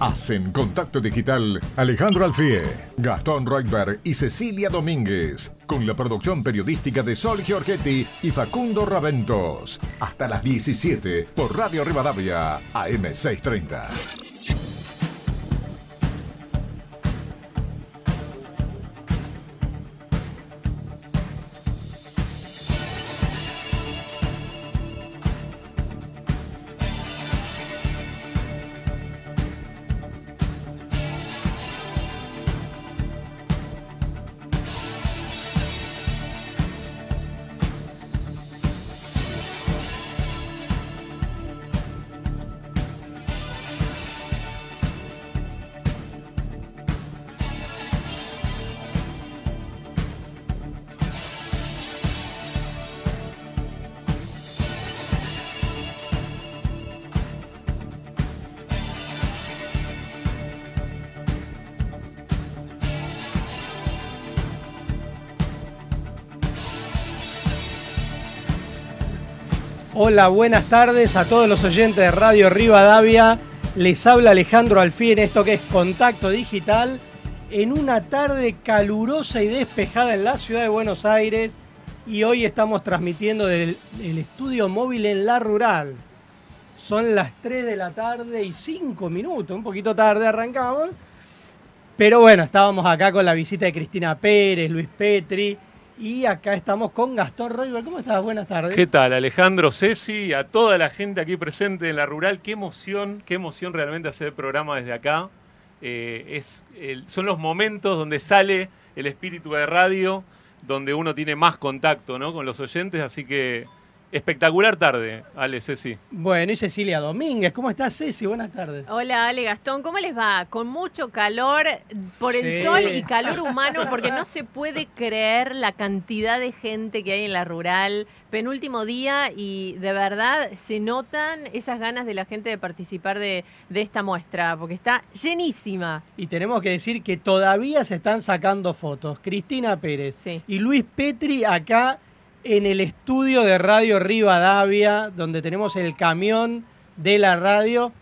Hacen contacto digital Alejandro Alfie, Gastón Reutberg y Cecilia Domínguez, con la producción periodística de Sol Giorgetti y Facundo Raventos. Hasta las 17 por Radio Rivadavia, AM630. Hola, buenas tardes a todos los oyentes de Radio Rivadavia. Les habla Alejandro Alfí en esto que es Contacto Digital en una tarde calurosa y despejada en la ciudad de Buenos Aires y hoy estamos transmitiendo del, estudio móvil en La Rural. Son las 3 de la tarde y 5 minutos, un poquito tarde arrancamos. Pero bueno, estábamos acá con la visita de Cristina Pérez, Luis Petri, y acá estamos con Gastón Royber. ¿Cómo estás? Buenas tardes. ¿Qué tal, Alejandro Ceci? A toda la gente aquí presente en la rural. Qué emoción, qué emoción realmente hacer el programa desde acá. Eh, es, son los momentos donde sale el espíritu de radio, donde uno tiene más contacto ¿no? con los oyentes. Así que Espectacular tarde, Ale, Ceci. Bueno, y Cecilia Domínguez. ¿Cómo estás, Ceci? Buenas tardes. Hola, Ale Gastón. ¿Cómo les va? Con mucho calor por el sol y calor humano, porque no se puede creer la cantidad de gente que hay en la rural. Penúltimo día y de verdad se notan esas ganas de la gente de participar de, de esta muestra, porque está llenísima. Y tenemos que decir que todavía se están sacando fotos. Cristina Pérez y Luis Petri acá en el estudio de Radio Rivadavia, donde tenemos el camión de la radio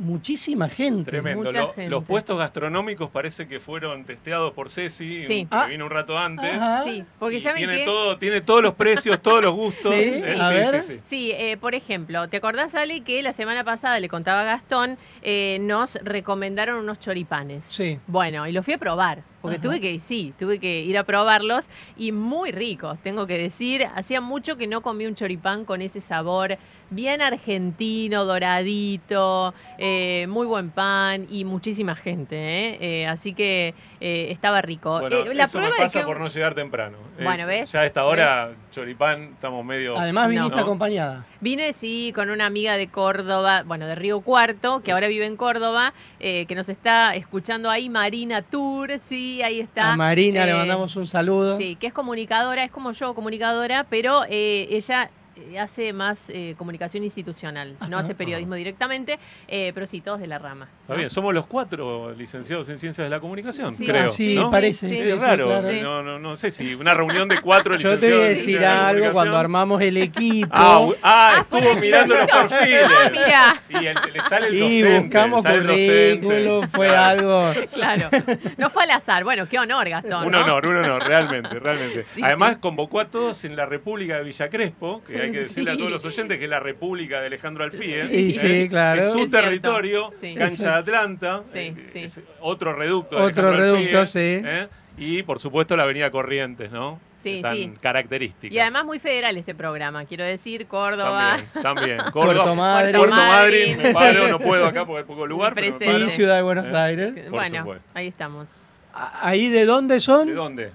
muchísima gente. Tremendo. Los puestos gastronómicos parece que fueron testeados por Ceci, que ah. vino un rato antes. Sí, porque tiene todo, tiene todos los precios, todos los gustos. Sí, eh, sí, sí, eh, por ejemplo, ¿te acordás, Ale, que la semana pasada le contaba a Gastón, eh, nos recomendaron unos choripanes? Sí. Bueno, y los fui a probar. Porque tuve que, sí, tuve que ir a probarlos y muy ricos, tengo que decir. Hacía mucho que no comí un choripán con ese sabor bien argentino, doradito, eh, muy buen pan y muchísima gente. ¿eh? Eh, así que estaba rico. la eso prueba me pasa por no llegar temprano. Bueno, ¿ves? Ya a esta hora, choripán, estamos medio... Además viniste acompañada. Vine, sí, con una amiga de Córdoba, bueno, de Río Cuarto, que ahora vive en Córdoba, que nos está escuchando ahí, Marina Tour, sí, ahí está. A Marina le mandamos un saludo. Sí, que es comunicadora, es como yo, comunicadora, pero ella eh, hace más eh, comunicación institucional, no hace periodismo directamente, eh, pero sí, todos de la rama. Está bien, somos los cuatro licenciados en ciencias de la comunicación, creo. Sí, parece. Sí, es raro. No, no, no, sé si una reunión de cuatro licenciados. Yo te voy a decir algo cuando armamos el equipo. Ah, ah, ah estuvo mirando los perfiles. Ah, y le sale el docente. Y buscamos currículum, fue algo. Claro, no fue al azar. Bueno, qué honor, Gastón. Un honor, un honor, realmente, realmente. Además, convocó a todos en la República de Villa Crespo, que hay hay que decirle a todos los oyentes que es la República de Alejandro Alfie. Sí, sí, ¿eh? claro. Es su territorio, cancha de Atlanta, eh, otro reducto de Otro reducto, sí. ¿eh? Y por supuesto la Avenida Corrientes, ¿no? Sí, tan sí. característica. Y además muy federal este programa, quiero decir, Córdoba. También, también. Córdoba, Puerto Madryn. Puerto Madryn, me paro, no puedo acá porque hay poco lugar. Pero Ciudad de Buenos Aires. bueno, ahí estamos. ¿Ahí de dónde son? ¿De dónde?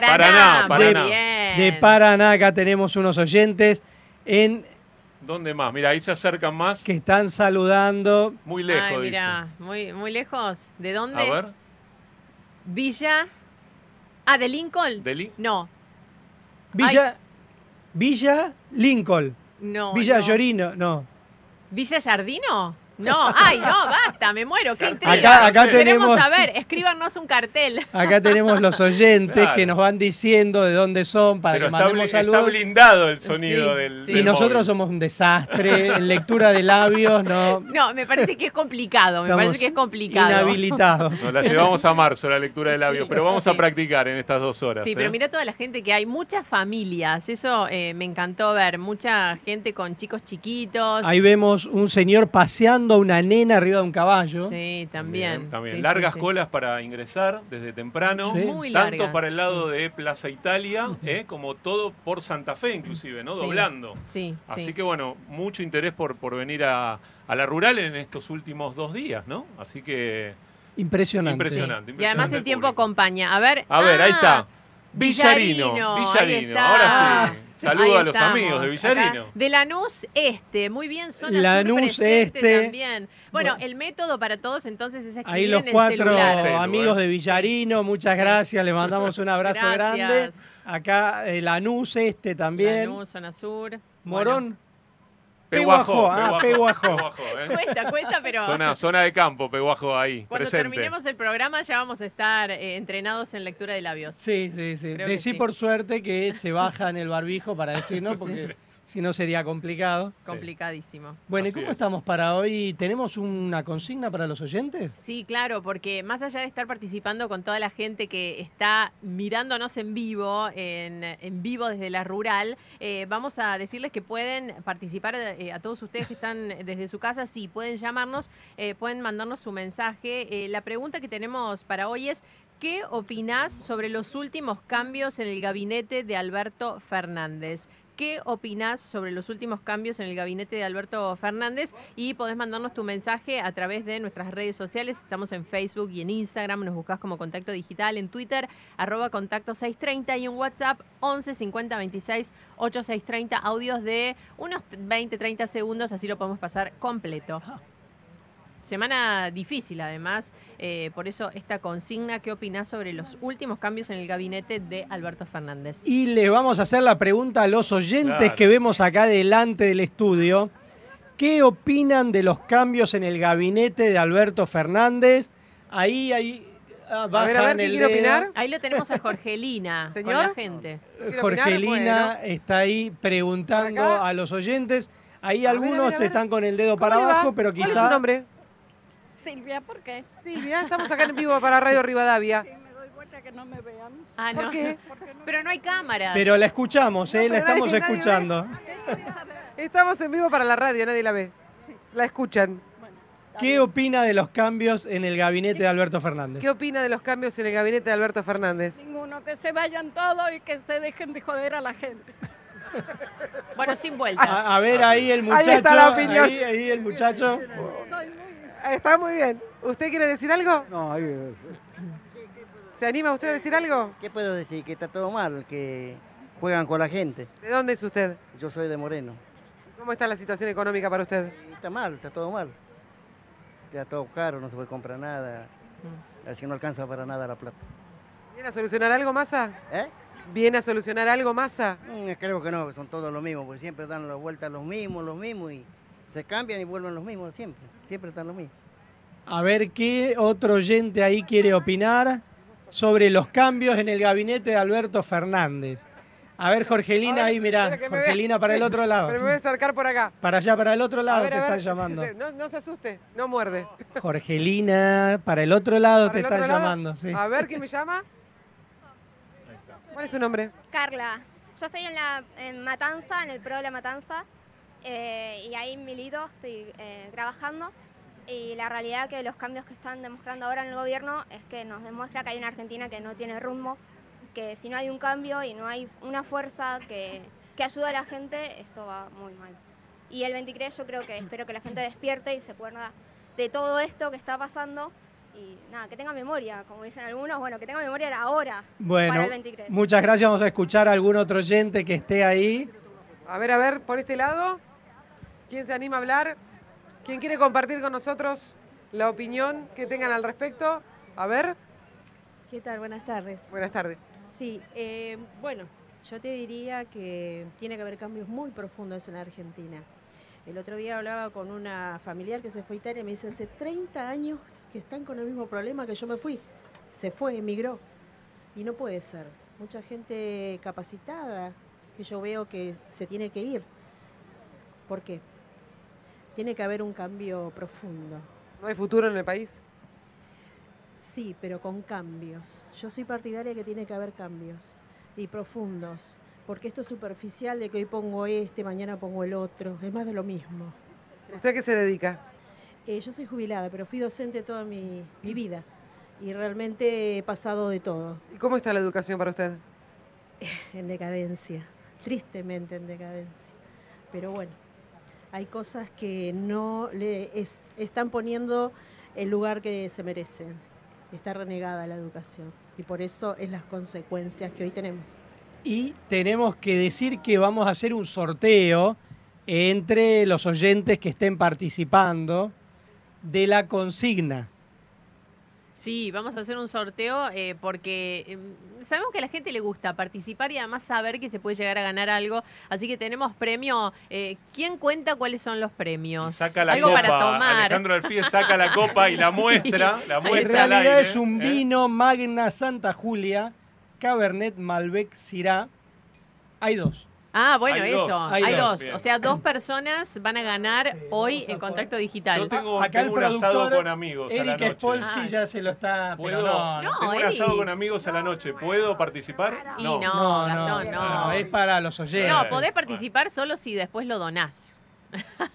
Paraná, Paraná, De Paraná, acá tenemos unos oyentes en... ¿Dónde más? Mira, ahí se acercan más. Que están saludando. Muy lejos, Ay, mira, muy, muy lejos. ¿De dónde? A ver. Villa... Ah, ¿de Lincoln? ¿De Lincoln? No. Villa... Villa Lincoln. No, Villa Llorino, no. ¿Villa Jardino? No, ay, no, basta, me muero, qué intriga. Acá- acá Queremos tenemos- saber, escríbanos un cartel. Acá tenemos los oyentes Claro. que nos van diciendo de dónde son para Pero que está, mandemos bli- está saludos. blindado el sonido Sí, del, sí. Y nosotros móvil. somos un desastre en lectura de labios, no No, me parece que es complicado, me Estamos parece que es complicado. inhabilitados. Nos la llevamos a marzo la lectura de labios, Sí, pero vamos a practicar en estas dos horas. Sí, ¿eh? pero mira toda la gente que hay, muchas familias, eso eh, me encantó ver, mucha gente con chicos chiquitos. Ahí vemos un señor paseando a una nena arriba de un caballo. Sí, también. También. Sí, Largas sí. colas para ingresar desde temprano. Sí. Muy Tanto largas. para el lado de Plaza Italia, ¿eh? como todo por Santa Fe, inclusive, ¿no? Sí. Doblando. Sí, Así sí. que bueno, mucho interés por, por venir a, a la rural en estos últimos dos días, ¿no? Así que Impresionante. impresionante. Y además el tiempo público. acompaña. A ver. A ver, ahí ah, está. Villarino. Villarino. Ahora sí. Saludo a los amigos de Acá, Villarino. de Lanús Este, muy bien, zona Lanús sur Este. también. Bueno, Bueno. el método para todos entonces es escribir Ahí los en el cuatro celular. Amigos ¿eh? de Villarino, muchas Sí. gracias, les mandamos un abrazo Gracias. grande. Acá el Lanús este también. Lanús, zona sur. Morón, Peguajó. ah, Peguajó. ¿eh? Bueno, cuesta, cuesta, pero Zona, zona de campo, Peguajo ahí, cuando presente. terminemos el programa ya vamos a estar eh, entrenados en lectura de labios. Sí, sí, sí. Creo Decí sí. por suerte que se baja en el barbijo para decir, ¿no? Porque si no sería complicado. Sí. Complicadísimo. Bueno, ¿y cómo es. estamos para hoy? ¿Tenemos una consigna para los oyentes? Sí, claro, porque más allá de estar participando con toda la gente que está mirándonos en vivo, en, en vivo desde la rural, eh, vamos a decirles que pueden participar eh, a todos ustedes que están desde su casa, sí, pueden llamarnos, eh, pueden mandarnos su mensaje. Eh, la pregunta que tenemos para hoy es, ¿qué opinás sobre los últimos cambios en el gabinete de Alberto Fernández? ¿Qué opinás sobre los últimos cambios en el gabinete de Alberto Fernández? Y podés mandarnos tu mensaje a través de nuestras redes sociales. Estamos en Facebook y en Instagram. Nos buscás como Contacto Digital. En Twitter, arroba Contacto 630. Y en WhatsApp, 11 50 26 8630. Audios de unos 20, 30 segundos. Así lo podemos pasar completo. Semana difícil, además. eh, por eso esta consigna, ¿qué opinás sobre los últimos cambios en el gabinete de Alberto Fernández? Y les vamos a hacer la pregunta a los oyentes Claro. que vemos acá delante del estudio. ¿Qué opinan de los cambios en el gabinete de Alberto Fernández? Ahí, ahí. ah, A ver, a ver, ¿quién el quiere opinar? Ahí lo tenemos a Jorgelina con ¿Señor? la gente. ¿Quiere Jorgelina opinar? está ahí preguntando a los oyentes. Ahí A ver, a algunos ver, a ver. están con el dedo ¿Cómo para abajo, pero ¿Cuál es su quizá nombre? Silvia, ¿por qué? Silvia, estamos acá en vivo para Radio Rivadavia. Me doy cuenta que no me vean. Ah, ¿Por no. qué? Pero no hay cámaras. Pero la escuchamos, ¿eh? No, la estamos nadie- nadie ve. escuchando. Estamos en vivo para la radio, nadie la ve. La escuchan. ¿Qué opina de los cambios en el gabinete de Alberto Fernández? ¿Qué opina de los cambios en el gabinete de Alberto Fernández? Ninguno, que se vayan todos y que se dejen de joder a la gente. Bueno, sin vueltas. A, a ver ahí el muchacho. está la opinión. Ahí, ahí el muchacho. Soy muy... Está muy bien. ¿Usted quiere decir algo? No, ahí- ¿Se anima usted a decir algo? ¿qué puedo decir? Que está todo mal, que juegan con la gente. ¿De dónde es usted? Yo soy de Moreno. ¿Cómo está la situación económica para usted? Está mal, está todo mal. Está todo caro, no se puede comprar nada. Así que no alcanza para nada la plata. ¿Viene a solucionar algo, Massa? ¿Eh? ¿Viene a solucionar algo, Massa? Mm, creo que no, que son todos los mismos, porque siempre dan la vuelta los mismos, los mismos, y se cambian y vuelven los mismos siempre. Siempre están. A ver qué otro oyente ahí quiere opinar sobre los cambios en el gabinete de Alberto Fernández. A ver, Jorgelina, A ver, ahí mirá. Jorgelina para el otro lado. Pero me voy a acercar por acá. Para allá, para el otro A lado ver, te a están llamando. No, no se asuste, no muerde. Jorgelina, para el otro lado te están lado. llamando. Sí. A ver, ¿quién me llama? ¿Cuál es tu nombre? Carla, yo estoy en la en Matanza, en el PRO de la Matanza, eh, y ahí milito, estoy eh, trabajando. Y la realidad que los cambios que están demostrando ahora en el gobierno es que nos demuestra que hay una Argentina que no tiene rumbo, que si no hay un cambio y no hay una fuerza que, que ayude a la gente, esto va muy mal. Y el 23 yo creo que espero que la gente despierte y se acuerda de todo esto que está pasando y nada, que tenga memoria, como dicen algunos, bueno, que tenga memoria ahora Bueno, para el 23. muchas gracias. Vamos a escuchar a algún otro oyente que esté ahí. A ver, a ver, por este lado. ¿Quién se anima a hablar? ¿Quién quiere compartir con nosotros la opinión que tengan al respecto? A ver, ¿Qué tal? Buenas tardes. buenas tardes. Sí, eh, bueno, yo te diría que tiene que haber cambios muy profundos en la Argentina. El otro día hablaba con una familiar que se fue a Italia y me dice, hace 30 años que están con el mismo problema que yo me fui. Se fue, emigró. Y no puede ser. Mucha gente capacitada que yo veo que se tiene que ir. ¿Por qué? Tiene que haber un cambio profundo. ¿No hay futuro en el país? Sí, pero con cambios. Yo soy partidaria que tiene que haber cambios y profundos, porque esto es superficial de que hoy pongo este, mañana pongo el otro, es más de lo mismo. ¿Usted a qué se dedica? Eh, yo soy jubilada, pero fui docente toda mi, mi vida y realmente he pasado de todo. ¿Y cómo está la educación para usted? En decadencia, tristemente en decadencia. Pero bueno, hay cosas que no le es- están poniendo el lugar que se merecen. Está renegada la educación y por eso es las consecuencias que hoy tenemos. Y tenemos que decir que vamos a hacer un sorteo entre los oyentes que estén participando de la consigna. Sí, vamos a hacer un sorteo eh, porque eh, sabemos que a la gente le gusta participar y además saber que se puede llegar a ganar algo. Así que tenemos premio. eh, ¿Quién cuenta cuáles son los premios? Saca la algo copa. para tomar. Alejandro Alfie saca la copa y la muestra. La En muestra al realidad aire, es un ¿eh? vino Magna Santa Julia, Cabernet Malbec Syrah. Hay dos. Ah, bueno, Hay eso. dos. Hay, Hay dos. dos. Bien. O sea, dos personas van a ganar hoy en contacto digital. Yo tengo, Acá el tengo un asado productor, con amigos a la Eric noche. Spolsky Ah. ya se lo está... pero ¿Puedo? no, no. No, tengo un Eric. asado con amigos a la noche. ¿Puedo participar? Y no, Gastón, no. Es para los oyentes. No, podés participar solo si después lo donás.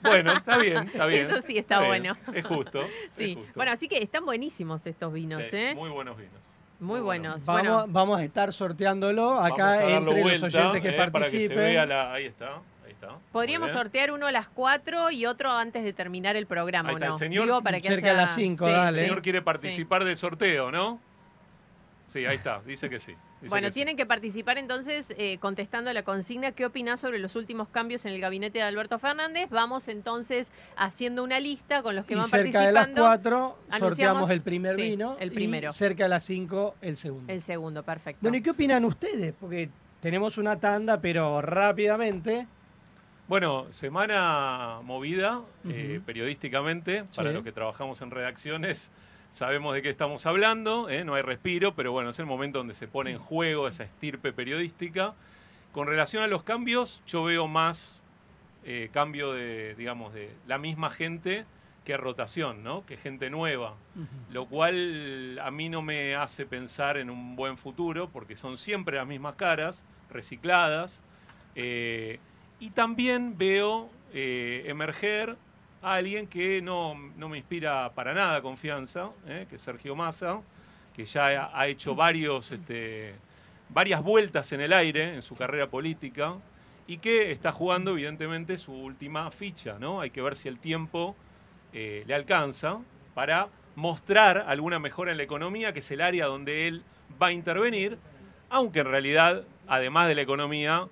Bueno, está bien, está bien. Eso sí está bien. bueno. Es justo. es Sí. justo. Bueno, así que están buenísimos estos vinos, Sí, ¿eh? Muy buenos vinos. Muy, buenos. Vamos, Bueno, vamos a estar sorteándolo acá a entre vuelta, los oyentes que eh, para que se participen. vea la... Ahí está, ahí está. Podríamos sortear uno a las 4 y otro antes de terminar el programa, Ahí ¿o está, el no? señor Digo, para que cerca de haya- las cinco, Sí, dale. El sí. señor quiere participar del sorteo, ¿no? Sí, ahí está, dice que sí. dice Bueno, que sí. tienen que participar entonces eh, contestando a la consigna. ¿Qué opinás sobre los últimos cambios en el gabinete de Alberto Fernández? Vamos entonces haciendo una lista con los que y van cerca de las participando. cuatro sorteamos el primer sí, vino el primero. y cerca de las cinco el segundo. El segundo, perfecto. Bueno, ¿y qué opinan ustedes? Porque tenemos una tanda, pero rápidamente. Bueno, semana movida eh, periodísticamente, para Sí. los que trabajamos en redacciones. Sabemos de qué estamos hablando, ¿eh? no hay respiro, pero bueno, es el momento donde se pone en juego esa estirpe periodística. Con relación a los cambios, yo veo más eh, cambio de, digamos, de la misma gente que rotación, ¿no? Que gente nueva. Lo cual a mí no me hace pensar en un buen futuro, porque son siempre las mismas caras, recicladas. eh, y también veo emerger a alguien que no, no me inspira para nada confianza, eh, que es Sergio Massa, que ya ha, hecho varios, este, varias vueltas en el aire en su carrera política y que está jugando evidentemente su última ficha. ¿no? Hay que ver si el tiempo eh, le alcanza para mostrar alguna mejora en la economía, que es el área donde él va a intervenir, aunque en realidad, además de la economía,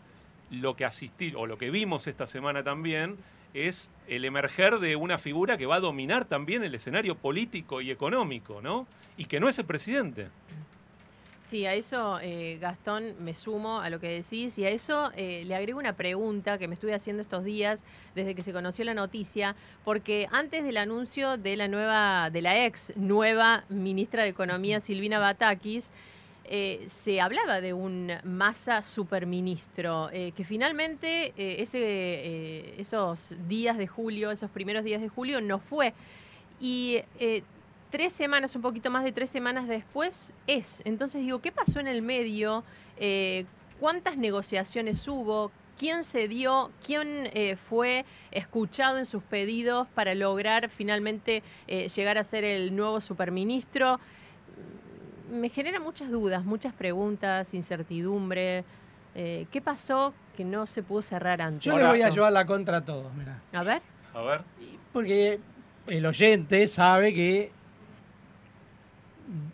lo que asistir o lo que vimos esta semana también es el emerger de una figura que va a dominar también el escenario político y económico, ¿no? Y que no es el presidente. Sí, a eso, eh, Gastón, me sumo a lo que decís y a eso eh, le agrego una pregunta que me estuve haciendo estos días desde que se conoció la noticia, porque antes del anuncio de la nueva, de la ex nueva ministra de Economía, Silvina Batakis, eh, se hablaba de un masa superministro, eh, que finalmente eh, ese, esos días de julio, esos primeros días de julio, no fue. Y tres semanas, un poquito más de tres semanas después, es. Entonces digo, ¿qué pasó en el medio? ¿Cuántas negociaciones hubo? ¿Quién se dio? ¿Quién fue escuchado en sus pedidos para lograr finalmente llegar a ser el nuevo superministro? Me genera muchas dudas, muchas preguntas, incertidumbre. Eh, ¿Qué pasó que no se pudo cerrar antes? Yo le voy a llevar la contra a todos, mirá. A ver. A ver. Porque el oyente sabe que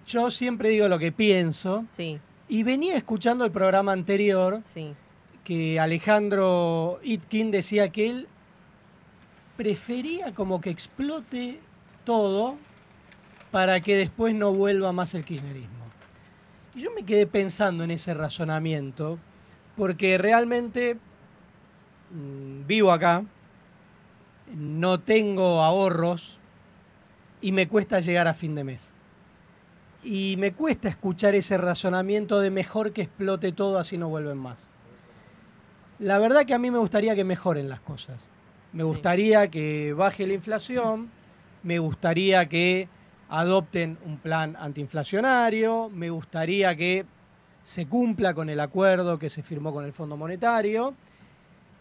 yo siempre digo lo que pienso. Sí. Y venía escuchando el programa anterior Sí. que Alejandro Itkin decía que él prefería como que explote todo para que después no vuelva más el kirchnerismo. Y yo me quedé pensando en ese razonamiento porque realmente mm, vivo acá no tengo ahorros y me cuesta llegar a fin de mes. Y me cuesta escuchar ese razonamiento de mejor que explote todo así no vuelven más. La verdad que a mí me gustaría que mejoren las cosas. Me gustaría que baje la inflación, me gustaría que adopten un plan antiinflacionario, me gustaría que se cumpla con el acuerdo que se firmó con el Fondo Monetario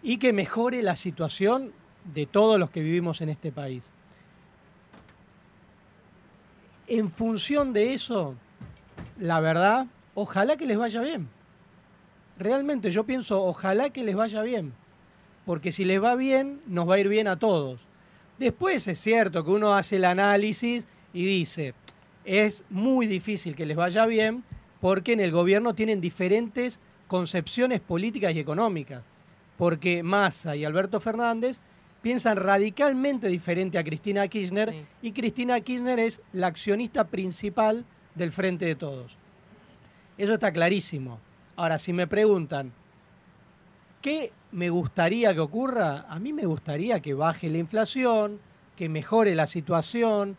y que mejore la situación de todos los que vivimos en este país. En función de eso, la verdad, ojalá que les vaya bien. Realmente yo pienso, ojalá que les vaya bien. Porque si les va bien, nos va a ir bien a todos. Después es cierto que uno hace el análisis y dice, es muy difícil que les vaya bien porque en el gobierno tienen diferentes concepciones políticas y económicas. Porque Massa y Alberto Fernández piensan radicalmente diferente a Cristina Kirchner Sí. y Cristina Kirchner es la accionista principal del Frente de Todos. Eso está clarísimo. Ahora, si me preguntan, ¿qué me gustaría que ocurra? A mí me gustaría que baje la inflación, que mejore la situación,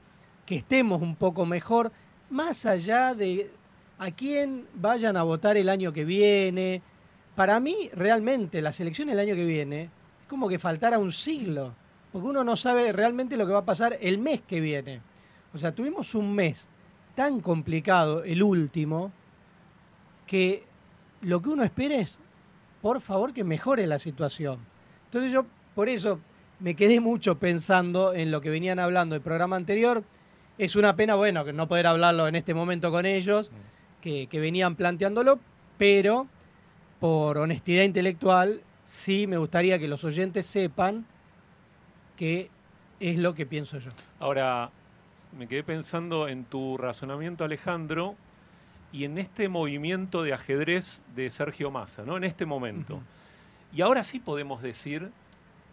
que estemos un poco mejor, más allá de a quién vayan a votar el año que viene. Para mí, realmente, las elecciones del año que viene es como que faltara un siglo, porque uno no sabe realmente lo que va a pasar el mes que viene. O sea, tuvimos un mes tan complicado, el último, que lo que uno espera es, por favor, que mejore la situación. Entonces yo, por eso, me quedé mucho pensando en lo que venían hablando el programa anterior. Es una pena, bueno, que no poder hablarlo en este momento con ellos, que, que venían planteándolo, pero por honestidad intelectual, sí me gustaría que los oyentes sepan qué es lo que pienso yo. Ahora, me quedé pensando en tu razonamiento, Alejandro, y en este movimiento de ajedrez de Sergio Massa, ¿no? En este momento. Y ahora sí podemos decir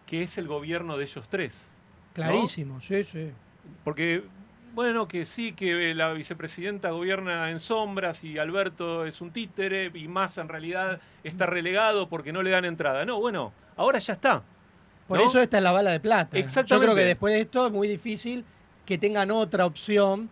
que es el gobierno de ellos tres. ¿no? Clarísimo, sí, sí. Porque, bueno, que sí, que la vicepresidenta gobierna en sombras y Alberto es un títere y Massa en realidad está relegado porque no le dan entrada. No, bueno, ahora ya está. Por ¿no? eso esta es la bala de plata. Yo Exactamente. creo que después de esto es muy difícil que tengan otra opción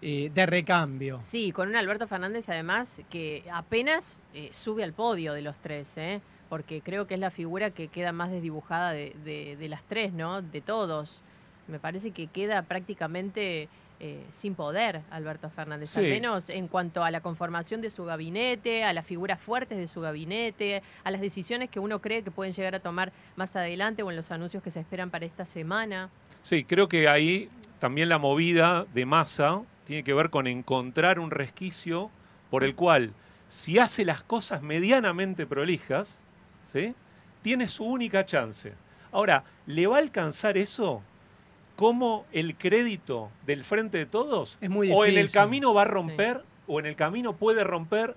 eh, de recambio. Sí, con un Alberto Fernández además que apenas eh, sube al podio de los tres, ¿eh? porque creo que es la figura que queda más desdibujada de, de- de las tres, ¿no? De todos. Me parece que queda prácticamente eh, sin poder Alberto Fernández, al menos en cuanto a la conformación de su gabinete, a las figuras fuertes de su gabinete, a las decisiones que uno cree que pueden llegar a tomar más adelante o en los anuncios que se esperan para esta semana. Sí, creo que ahí también la movida de Massa tiene que ver con encontrar un resquicio por el cual, si hace las cosas medianamente prolijas, ¿sí? tiene su única chance. Ahora, ¿le va a alcanzar eso como el crédito del frente de todos? Es muy ¿O en el camino va a romper, o en el camino puede romper,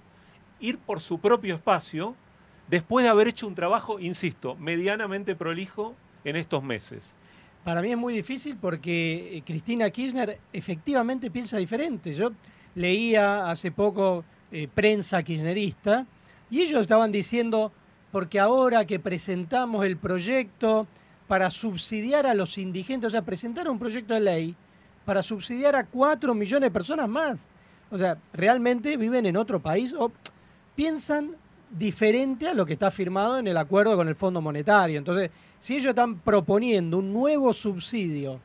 ir por su propio espacio, después de haber hecho un trabajo, insisto, medianamente prolijo en estos meses? Para mí es muy difícil porque eh, Cristina Kirchner efectivamente piensa diferente. Yo leía hace poco eh, prensa kirchnerista y ellos estaban diciendo, porque ahora que presentamos el proyecto para subsidiar a los indigentes, o sea, presentaron un proyecto de ley para subsidiar a 4 millones de personas más. O sea, realmente viven en otro país o piensan diferente a lo que está firmado en el acuerdo con el Fondo Monetario. Entonces, si ellos están proponiendo un nuevo subsidio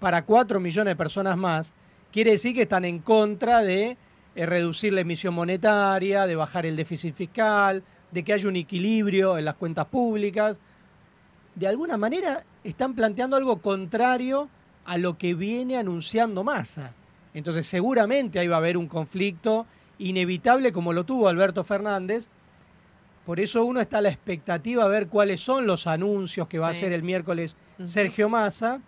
para 4 millones de personas más, quiere decir que están en contra de eh, reducir la emisión monetaria, de bajar el déficit fiscal, de que haya un equilibrio en las cuentas públicas. De alguna manera están planteando algo contrario a lo que viene anunciando Massa. Entonces seguramente ahí va a haber un conflicto inevitable como lo tuvo Alberto Fernández. Por eso uno está a la expectativa a ver cuáles son los anuncios que va a hacer el miércoles. Sergio Massa.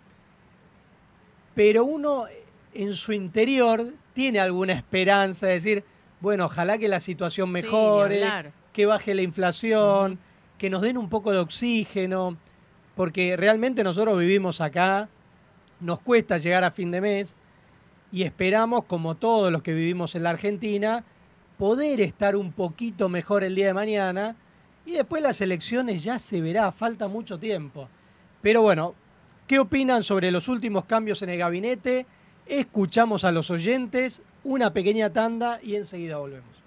Pero uno en su interior tiene alguna esperanza de decir, bueno, ojalá que la situación mejore, que baje la inflación, que nos den un poco de oxígeno, porque realmente nosotros vivimos acá, nos cuesta llegar a fin de mes y esperamos, como todos los que vivimos en la Argentina, poder estar un poquito mejor el día de mañana y después las elecciones ya se verá, falta mucho tiempo. Pero bueno, qué opinan sobre los últimos cambios en el gabinete. Escuchamos a los oyentes, una pequeña tanda y enseguida volvemos.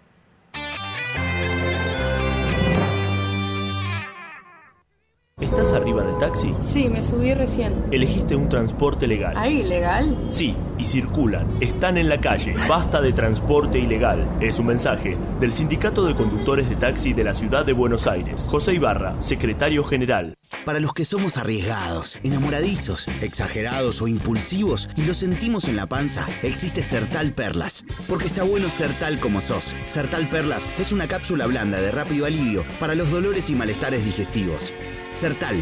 ¿Estás arriba del taxi? Sí, me subí recién. Elegiste un transporte legal. ¿Ahí, legal? Sí, y circulan. Están en la calle. Basta de transporte ilegal. Es un mensaje del Sindicato de Conductores de Taxi de la Ciudad de Buenos Aires. José Ibarra, secretario general. Para los que somos arriesgados, enamoradizos, exagerados o impulsivos y lo sentimos en la panza, existe Sertal Perlas. Porque está bueno ser tal como sos. Sertal Perlas es una cápsula blanda de rápido alivio para los dolores y malestares digestivos. Sertal,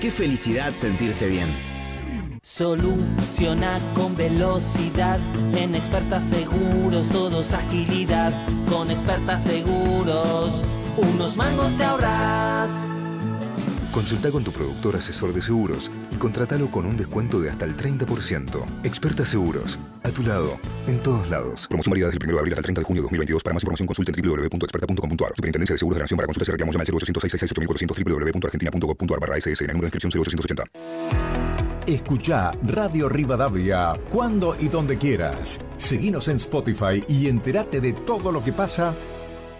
qué felicidad sentirse bien. Soluciona con velocidad. En expertas seguros, todos agilidad. Con expertas seguros, unos mangos te ahorras. Consulta con tu productor asesor de seguros y contratalo con un descuento de hasta el 30%. Experta Seguros, a tu lado, en todos lados. Promoción válida desde el 1 de abril hasta el 30 de junio de 2022. Para más información consulta en www.experta.com.ar. Superintendencia de Seguros de la Nación para consultas y reclamos llama al 0806 www.argentina.gov.ar barra SS en el número de inscripción 0880. Escucha Radio Rivadavia cuando y donde quieras. Seguinos en Spotify y entérate de todo lo que pasa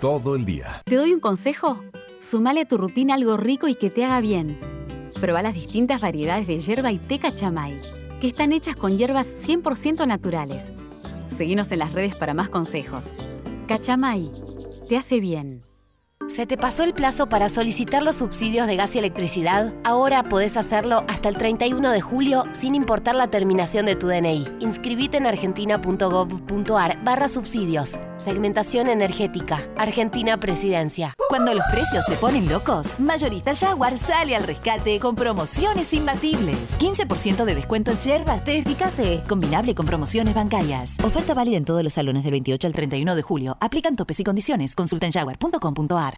todo el día. ¿Te doy un consejo? Sumale a tu rutina algo rico y que te haga bien. Proba las distintas variedades de hierba y té cachamay, que están hechas con hierbas 100% naturales. Seguinos en las redes para más consejos. Cachamay, te hace bien. ¿Se te pasó el plazo para solicitar los subsidios de gas y electricidad? Ahora podés hacerlo hasta el 31 de julio sin importar la terminación de tu DNI. Inscribite en argentina.gov.ar barra subsidios. Segmentación energética. Argentina Presidencia. Cuando los precios se ponen locos, Mayorista Jaguar sale al rescate con promociones imbatibles. 15% de descuento en yerbas, té y café. Combinable con promociones bancarias. Oferta válida en todos los salones del 28 al 31 de julio. Aplican topes y condiciones. Consulta en jaguar.com.ar.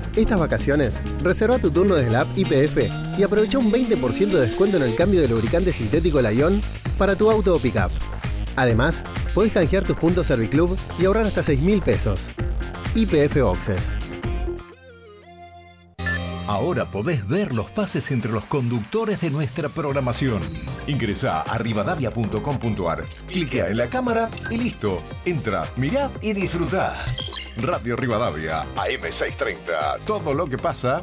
Estas vacaciones, reserva tu turno desde la app IPF y aprovecha un 20% de descuento en el cambio de lubricante sintético Lion para tu auto o pickup. Además, podés canjear tus puntos Serviclub y ahorrar hasta 6 mil pesos. IPF Boxes. Ahora podés ver los pases entre los conductores de nuestra programación. Ingresa a rivadavia.com.ar, cliquea en la cámara y listo. Entra, mirá y disfrutá. Radio Rivadavia, AM630. Todo lo que pasa,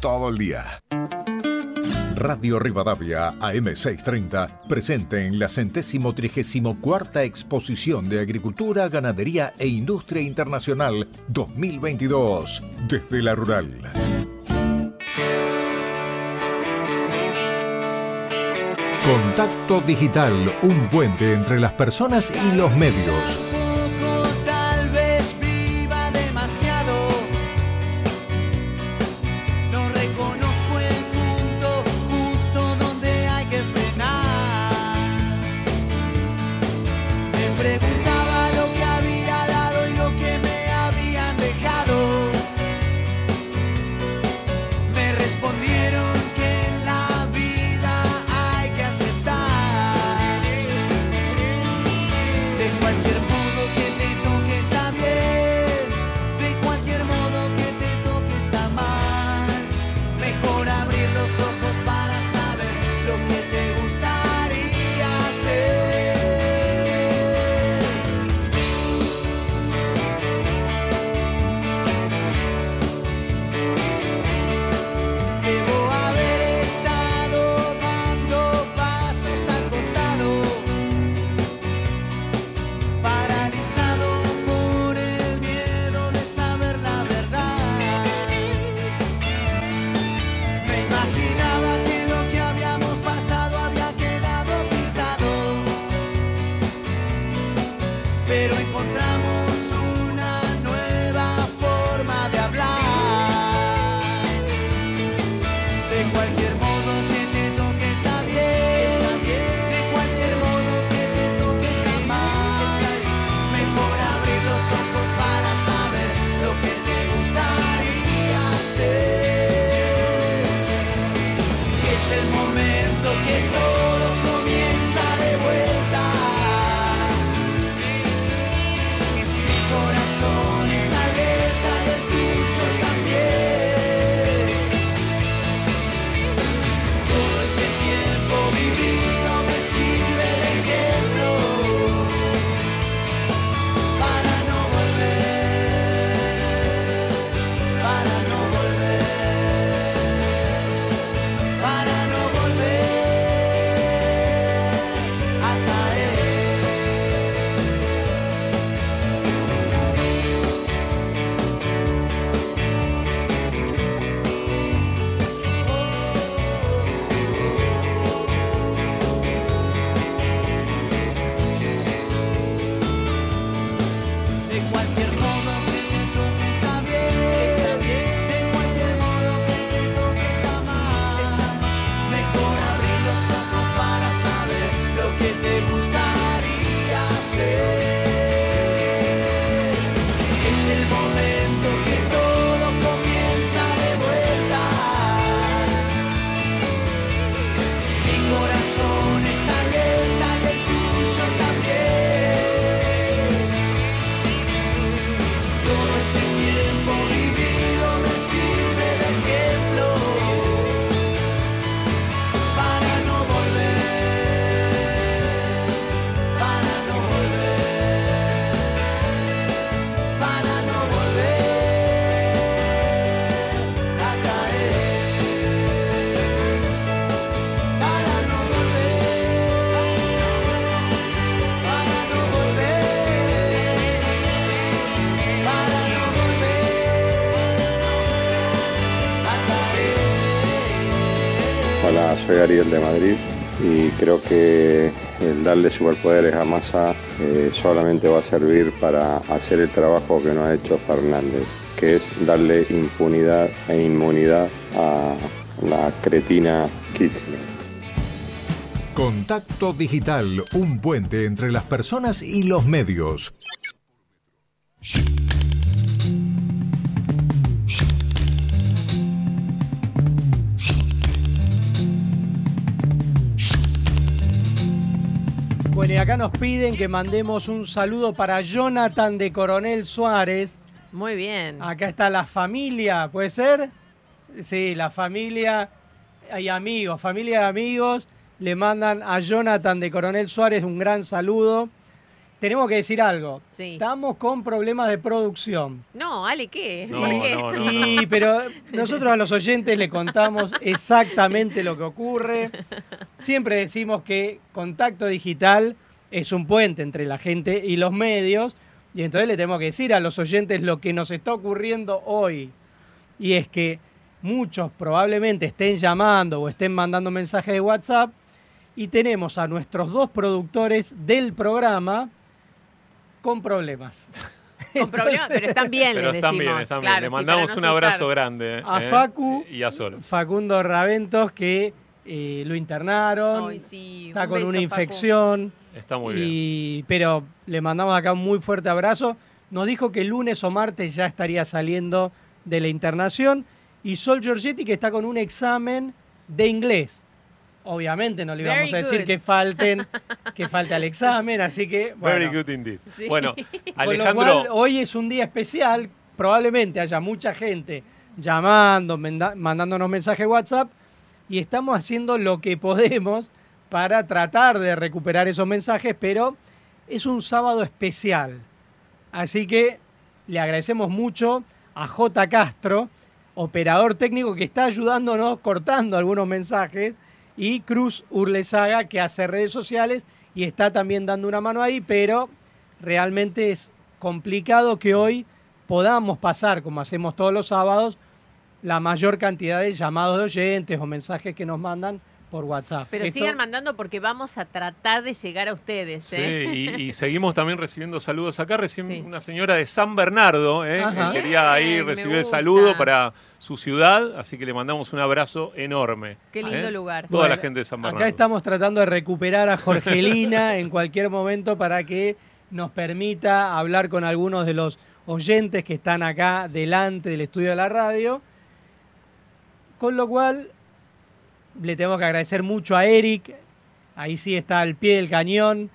todo el día. Radio Rivadavia AM630 presente en la centésimo trigésimo cuarta exposición de Agricultura, Ganadería e Industria Internacional 2022 desde la Rural. Contacto Digital, un puente entre las personas y los medios. Darle superpoderes a Massa eh, solamente va a servir para hacer el trabajo que no ha hecho Fernández, que es darle impunidad e inmunidad a la cretina Kirchner. Contacto Digital, un puente entre las personas y los medios. Acá nos piden que mandemos un saludo para Jonathan de Coronel Suárez. Muy bien. Acá está la familia, ¿puede ser? Sí, la familia y amigos, familia y amigos le mandan a Jonathan de Coronel Suárez un gran saludo. Tenemos que decir algo. Sí. Estamos con problemas de producción. No, Ale, ¿qué? No, ¿Por qué? no, no. Y, pero nosotros a los oyentes le contamos exactamente lo que ocurre. Siempre decimos que contacto digital es un puente entre la gente y los medios. Y entonces le tenemos que decir a los oyentes lo que nos está ocurriendo hoy. Y es que muchos probablemente estén llamando o estén mandando mensajes de WhatsApp. Y tenemos a nuestros dos productores del programa con problemas. Con problemas, pero están bien, Pero les están decimos. bien, están Claro, bien. Le sí, mandamos no un abrazo grande. A ¿eh? Facu. Y a Sol. Facundo Raventos que eh, lo internaron, Ay, sí, está un con beso, una Facu. Está muy y, Pero le mandamos acá un muy fuerte abrazo. Nos dijo que el lunes o martes ya estaría saliendo de la internación. Y Sol Giorgetti que está con un examen de inglés. Obviamente no le Very íbamos a decir good. que falten, que falte al examen, así que bueno. Very good indeed. Sí. Bueno, Con lo Alejandro, cual, hoy es un día especial. Probablemente haya mucha gente llamando, mandándonos mensajes WhatsApp y estamos haciendo lo que podemos para tratar de recuperar esos mensajes, pero es un sábado especial. Así que le agradecemos mucho a J. Castro, operador técnico que está ayudándonos cortando algunos mensajes, y Cruz Urlesaga, que hace redes sociales y está también dando una mano ahí, pero realmente es complicado que hoy podamos pasar, como hacemos todos los sábados, la mayor cantidad de llamados de oyentes o mensajes que nos mandan por WhatsApp. Pero Esto- sigan mandando porque vamos a tratar de llegar a ustedes. sí, ¿eh? y, y seguimos también recibiendo saludos acá. Recién una señora de San Bernardo eh, que quería ahí recibir el saludo para su ciudad, así que le mandamos un abrazo enorme. Qué lindo ¿eh? lugar. Toda la gente de San Bernardo. Acá estamos tratando de recuperar a Jorgelina en cualquier momento para que nos permita hablar con algunos de los oyentes que están acá delante del estudio de la radio. Con lo cual, le tenemos que agradecer mucho a Eric. Ahí sí está al pie del cañón,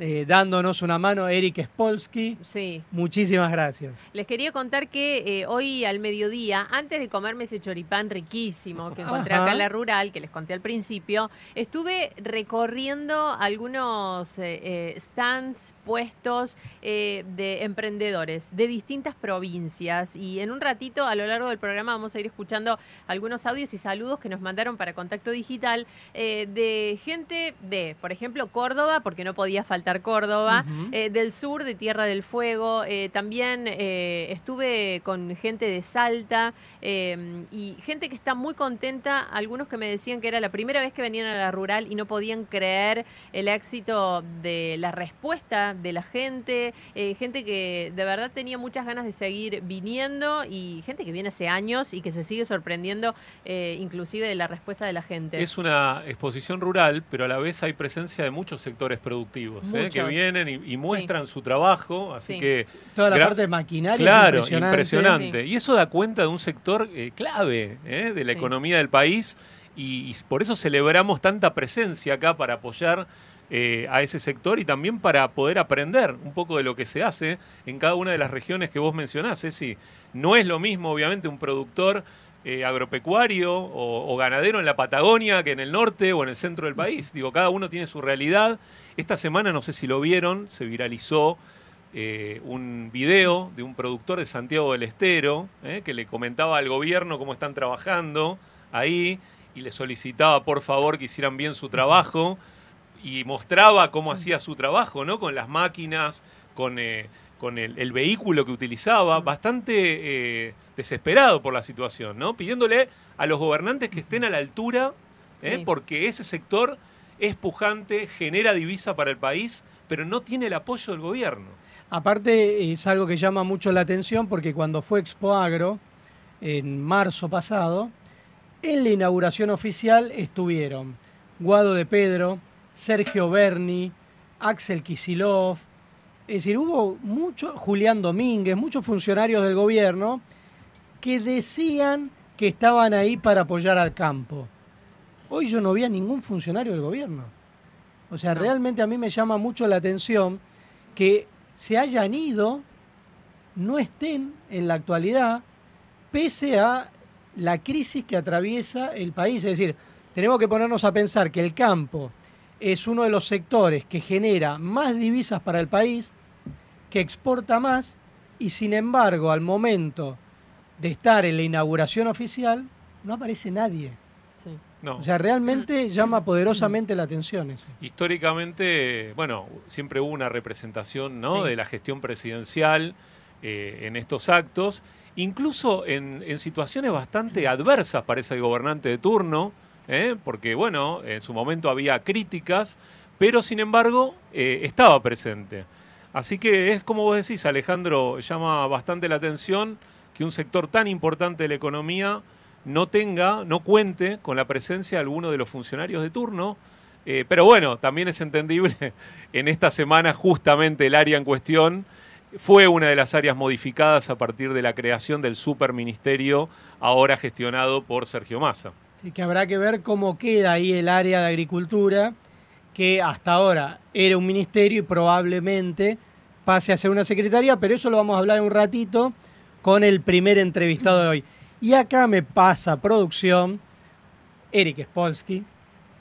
eh, dándonos una mano, Eric Spolsky. Sí. Muchísimas gracias. Les quería contar que eh, hoy al mediodía, antes de comerme ese choripán riquísimo que encontré Ajá. acá en la rural, que les conté al principio, estuve recorriendo algunos eh, stands, puestos de emprendedores de distintas provincias y en un ratito a lo largo del programa vamos a ir escuchando algunos audios y saludos que nos mandaron para Contacto Digital de gente de, por ejemplo, Córdoba, porque no podía faltar Córdoba, eh, del sur, de Tierra del Fuego. eh, también eh, estuve con gente de Salta eh, y gente que está muy contenta. Algunos que me decían que era la primera vez que venían a la rural y no podían creer el éxito de la respuesta de la gente. eh, gente que de verdad tenía muchas ganas de seguir viniendo y gente que viene hace años y que se sigue sorprendiendo eh, inclusive de la respuesta de la gente. Es una exposición rural, pero a la vez hay presencia de muchos sectores productivos ¿eh? que vienen y, y muestran su trabajo, así Sí. que Toda la parte de maquinaria es claro, impresionante. impresionante. Y eso da cuenta de un sector eh, clave ¿eh? de la Sí. economía del país y, y por eso celebramos tanta presencia acá para apoyar eh, a ese sector y también para poder aprender un poco de lo que se hace en cada una de las regiones que vos mencionás, Ceci. No es lo mismo, obviamente, un productor eh, agropecuario o, o ganadero en la Patagonia que en el norte o en el centro del país. Digo, cada uno tiene su realidad. Esta semana, no sé si lo vieron, se viralizó eh, un video de un productor de Santiago del Estero eh, que le comentaba al gobierno cómo están trabajando ahí y le solicitaba por favor que hicieran bien su trabajo y mostraba cómo hacía su trabajo, ¿no? Con las máquinas, con, eh, con el, el vehículo que utilizaba, bastante desesperado por la situación, ¿no? Pidiéndole a los gobernantes que estén a la altura. Sí. porque ese sector es pujante, genera divisa para el país, pero no tiene el apoyo del gobierno. Aparte, es algo que llama mucho la atención porque cuando fue Expo Agro, en marzo pasado, en la inauguración oficial estuvieron Guado de Pedro, Sergio Berni, Axel Kisilov, es decir, hubo mucho, Julián Domínguez, muchos funcionarios del gobierno que decían que estaban ahí para apoyar al campo. Hoy yo no vi a ningún funcionario del gobierno. O sea, realmente a mí me llama mucho la atención que se hayan ido, no estén en la actualidad, pese a la crisis que atraviesa el país. Es decir, tenemos que ponernos a pensar que el campo es uno de los sectores que genera más divisas para el país, que exporta más, y sin embargo, al momento de estar en la inauguración oficial, no aparece nadie. No. O sea, realmente llama poderosamente la atención eso. Históricamente, bueno, siempre hubo una representación ¿no? Sí. de la gestión presidencial eh, en estos actos, incluso en, en situaciones bastante adversas para ese gobernante de turno, ¿eh? porque bueno, en su momento había críticas, pero sin embargo eh, estaba presente. Así que es como vos decís, Alejandro, llama bastante la atención que un sector tan importante de la economía no tenga, no cuente con la presencia de alguno de los funcionarios de turno. Eh, pero bueno, también es entendible, en esta semana justamente el área en cuestión fue una de las áreas modificadas a partir de la creación del superministerio ahora gestionado por Sergio Massa. Así que habrá que ver cómo queda ahí el área de agricultura, que hasta ahora era un ministerio y probablemente pase a ser una secretaría, pero eso lo vamos a hablar un ratito con el primer entrevistado de hoy. Y acá me pasa producción, Eric Spolsky,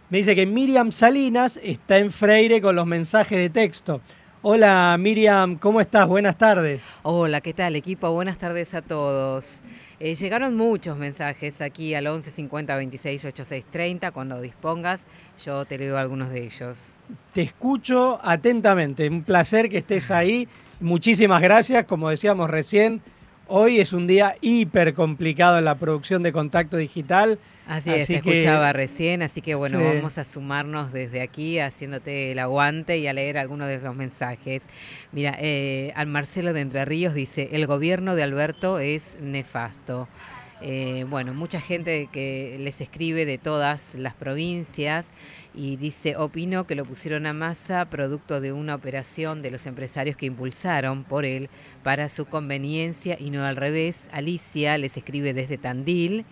me dice que Miriam Salinas está en Freire con los mensajes de texto. Hola Miriam, ¿cómo estás? Buenas tardes. Hola, ¿qué tal equipo? Buenas tardes a todos. Eh, llegaron muchos mensajes aquí al 11 50 26 86 30. Cuando dispongas, yo te leo algunos de ellos. Te escucho atentamente. Un placer que estés ahí. Muchísimas gracias. Como decíamos recién, hoy es un día hiper complicado en la producción de Contacto Digital. Así, es, te que- escuchaba recién, así que bueno, Sí. vamos a sumarnos desde aquí haciéndote el aguante y a leer algunos de los mensajes. Mira, eh, al Marcelo de Entre Ríos dice, el gobierno de Alberto es nefasto. Eh, bueno, mucha gente que les escribe de todas las provincias y dice, opino que lo pusieron a masa producto de una operación de los empresarios que impulsaron por él para su conveniencia y no al revés. Alicia les escribe desde Tandil.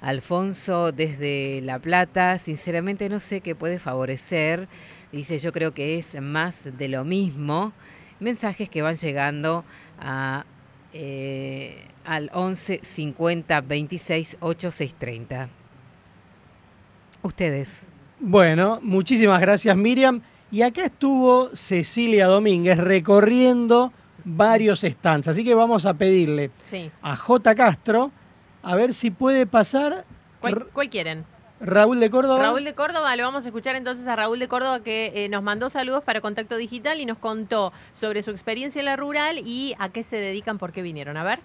Alfonso desde La Plata, sinceramente no sé qué puede favorecer. Dice, yo creo que es más de lo mismo. Mensajes que van llegando a, eh, al 11 50 26 86 30. Ustedes. Bueno, muchísimas gracias Miriam. Y acá estuvo Cecilia Domínguez recorriendo varios stands. Así que vamos a pedirle Sí. a J. Castro a ver si puede pasar ¿Cuál, cuál quieren? Raúl de Córdoba. Raúl de Córdoba, lo vamos a escuchar entonces a Raúl de Córdoba que eh, nos mandó saludos para Contacto Digital y nos contó sobre su experiencia en la rural y a qué se dedican, por qué vinieron. A ver.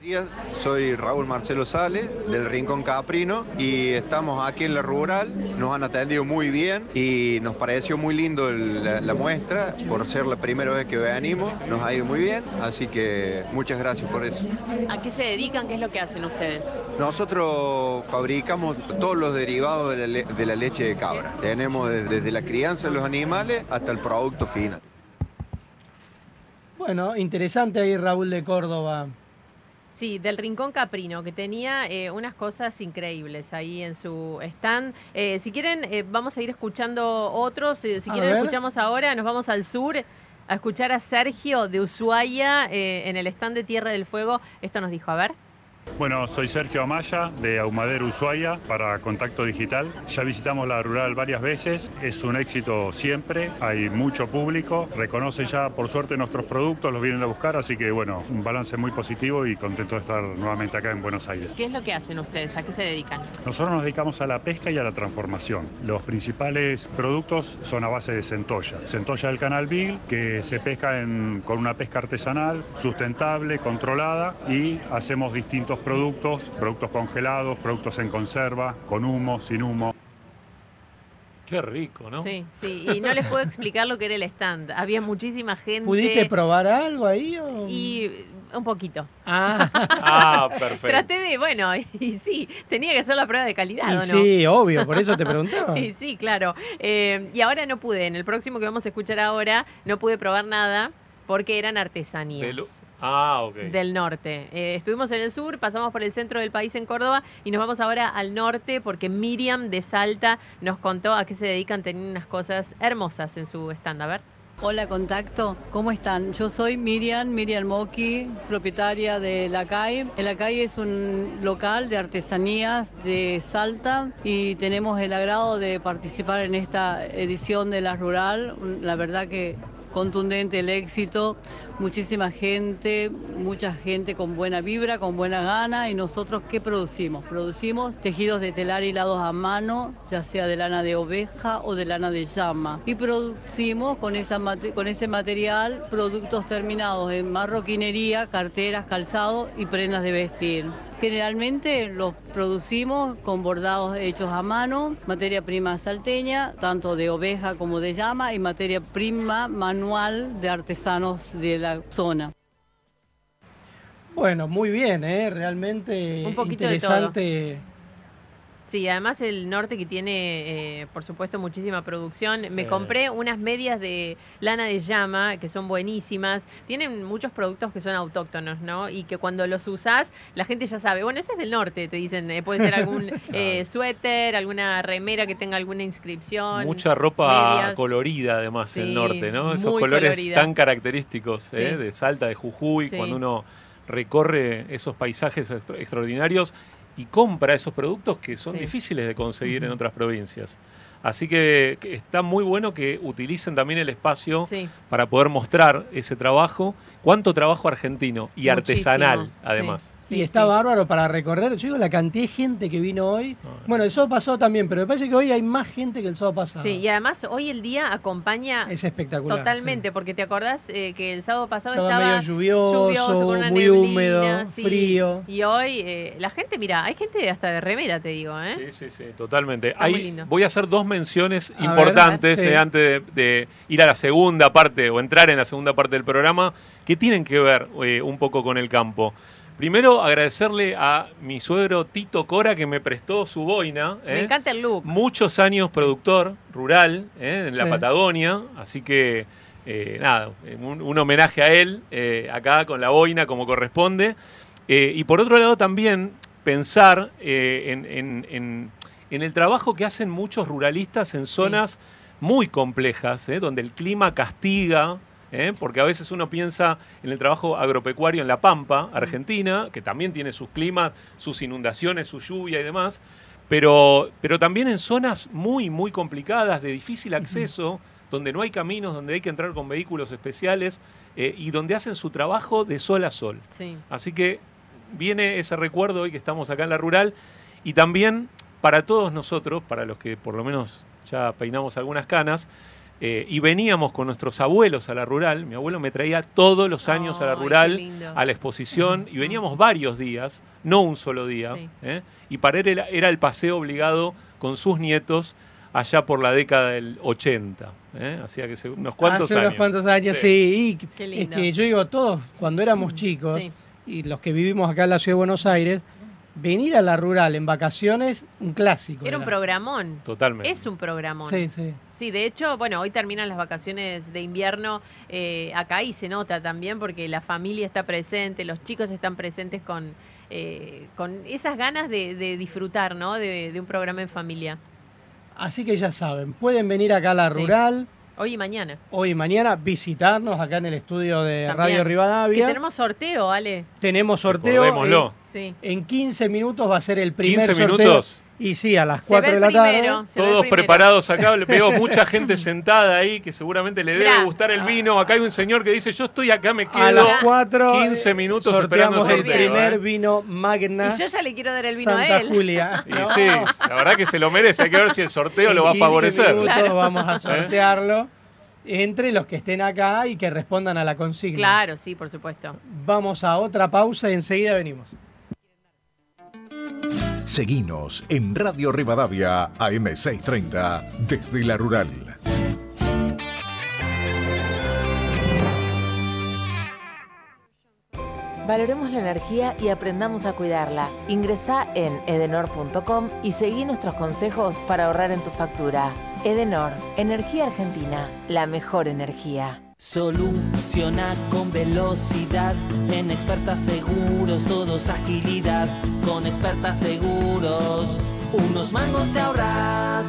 Días, soy Raúl Marcelo Sales del Rincón Caprino y estamos aquí en la rural, nos han atendido muy bien y nos pareció muy lindo el- la, la muestra, por ser la primera vez que venimos, nos ha ido muy bien, así que muchas gracias por eso. ¿A qué se dedican? ¿Qué es lo que hacen ustedes? Nosotros fabricamos todos los derivados de la, le- de la leche de cabra, tenemos desde, desde la crianza de los animales hasta el producto final. Bueno, interesante ahí Raúl de Córdoba. Sí, del Rincón Caprino, que tenía eh, unas cosas increíbles ahí en su stand. Eh, si quieren, eh, vamos a ir escuchando otros. Eh, si quieren, ver. escuchamos ahora. Nos vamos al sur a escuchar a Sergio de Ushuaia eh, en el stand de Tierra del Fuego. Esto nos dijo, a ver. Bueno, soy Sergio Amaya de Ahumadero Ushuaia para Contacto Digital. Ya visitamos la rural varias veces, es un éxito siempre, hay mucho público, reconocen ya por suerte nuestros productos, los vienen a buscar, así que bueno, un balance muy positivo y contento de estar nuevamente acá en Buenos Aires. ¿Qué es lo que hacen ustedes? ¿A qué se dedican? Nosotros nos dedicamos a la pesca y a la transformación. Los principales productos son a base de centolla. Centolla del canal Beagle, que se pesca en- con una pesca artesanal, sustentable, controlada y hacemos distintos productos, productos congelados, productos en conserva, con humo, sin humo. Qué rico, ¿no? Sí, sí, y no les puedo explicar lo que era el stand. Había muchísima gente. ¿Pudiste probar algo ahí? O... Y un poquito. Ah, Ah, perfecto. Traté de, bueno, y, sí, tenía que hacer la prueba de calidad, y ¿o no? sí, obvio, por eso te preguntaba. Y sí, claro. Eh, y ahora no pude, en el próximo que vamos a escuchar ahora, no pude probar nada porque eran artesanías. Del- Ah, ok. Del norte. Eh, estuvimos en el sur, pasamos por el centro del país en Córdoba y nos vamos ahora al norte porque Miriam de Salta nos contó a qué se dedican, tenían unas cosas hermosas en su stand. A ver. Hola Contacto, ¿cómo están? Yo soy Miriam, Miriam Moki, propietaria de La CAI. La CAI es un local de artesanías de Salta y tenemos el agrado de participar en esta edición de La Rural. La verdad que contundente el éxito, muchísima gente, mucha gente con buena vibra, con buena gana y nosotros ¿qué producimos? Producimos tejidos de telar hilados a mano, ya sea de lana de oveja o de lana de llama y producimos con, con ese material productos terminados en marroquinería, carteras, calzado y prendas de vestir. Generalmente los producimos con bordados hechos a mano, materia prima salteña, tanto de oveja como de llama, y materia prima manual de artesanos de la zona. Bueno, muy bien, ¿eh? realmente Un poquito de interesante. Sí, además el norte que tiene, eh, por supuesto, muchísima producción. Me compré unas medias de lana de llama que son buenísimas. Tienen muchos productos que son autóctonos, ¿no? Y que cuando los usás, la gente ya sabe. Bueno, ese es del norte, te dicen. eh, puede ser algún eh, suéter, alguna remera que tenga alguna inscripción. Mucha ropa medias. colorida, además, Sí, el norte, ¿no? Esos colores colorida. tan característicos ¿eh? Sí. de Salta, de Jujuy, Sí. cuando uno recorre esos paisajes extra- extraordinarios y compra esos productos que son Sí. difíciles de conseguir en otras provincias. Así que, está muy bueno que utilicen también el espacio Sí. para poder mostrar ese trabajo. ¿Cuánto trabajo argentino y Muchísimo, artesanal, sí. Además? y está bárbaro para recorrer. Yo digo, la cantidad de gente que vino hoy. Bueno, el sábado pasado también, pero me parece que hoy hay más gente que el sábado pasado. Sí, y además hoy el día acompaña Es espectacular. totalmente, porque te acordás eh, que el sábado pasado Estaba estaba, medio lluvioso, con una muy neblina, húmedo, sí. frío. Y hoy eh, la gente, mira, hay gente hasta de remera, te digo, ¿eh? Sí, sí, sí, totalmente. Está muy Ahí lindo. voy a hacer dos menciones A ver, importantes sí. eh, antes de, de ir a la segunda parte o entrar en la segunda parte del programa que tienen que ver eh, un poco con el campo. Primero, agradecerle a mi suegro Tito Cora que me prestó su boina. Me eh. encanta el look. Muchos años productor rural eh, en la Sí. Patagonia, así que eh, nada, un, un homenaje a él acá con la boina como corresponde. Y por otro lado también pensar en, en- en- en el trabajo que hacen muchos ruralistas en zonas muy complejas, donde el clima castiga. Eh, porque a veces uno piensa en el trabajo agropecuario en La Pampa, Argentina, que también tiene sus climas, sus inundaciones, su lluvia y demás, pero, pero también en zonas muy, muy complicadas, de difícil acceso, donde no hay caminos, donde hay que entrar con vehículos especiales eh, y donde hacen su trabajo de sol a sol. Sí. Así que viene ese recuerdo hoy que estamos acá en la rural y también para todos nosotros, para los que por lo menos ya peinamos algunas canas, eh, y veníamos con nuestros abuelos a la rural, mi abuelo me traía todos los años a la rural, a la exposición, y veníamos varios días, no un solo día, Sí. ¿eh? y para él era, era el paseo obligado con sus nietos allá por la década del 80, ¿eh? hacía que se- unos cuantos Hace años. unos cuantos años, sí. y Qué es que yo digo, todos, cuando éramos chicos, Sí. y los que vivimos acá en la ciudad de Buenos Aires, venir a la rural en vacaciones, un clásico. Era un programón. Totalmente. Es un programón. Sí, sí. Sí, de hecho, bueno, hoy terminan las vacaciones de invierno eh, acá y se nota también porque la familia está presente, los chicos están presentes con, eh, con esas ganas de, de disfrutar, ¿no? De, de un programa en familia. Así que ya saben, pueden venir acá a la Sí. rural Hoy y mañana. hoy y mañana, visitarnos acá en el estudio de También. Radio Que Rivadavia. tenemos sorteo, Ale. Tenemos sorteo. En, Sí. en 15 minutos va a ser el primer 15 sorteo. minutos. Y sí, a las Se 4 ve de la primero, tarde. Todos preparados acá, veo mucha gente sentada ahí que seguramente le debe Mirá. gustar el vino. Acá hay un señor que dice, yo estoy acá, me quedo A las 4 15 minutos esperando sorteamos el primer ¿eh? vino Magna Y yo ya le quiero dar el vino Santa a él. Julia. Y sí, la verdad que se lo merece. Hay que ver si el sorteo lo va a 15 favorecer. minutos Claro. vamos a ¿Eh? sortearlo entre los que estén acá y que respondan a la consigna. Claro, sí, por supuesto. Vamos a otra pausa y enseguida venimos. Seguinos en Radio Rivadavia AM630 desde la Rural. Valoremos la energía y aprendamos a cuidarla. Ingresa en edenor.com y seguí nuestros consejos para ahorrar en tu factura. Edenor, Energía Argentina, la mejor energía. Soluciona con velocidad. En expertas seguros, todos agilidad. Con expertas seguros, unos mangos te ahorras.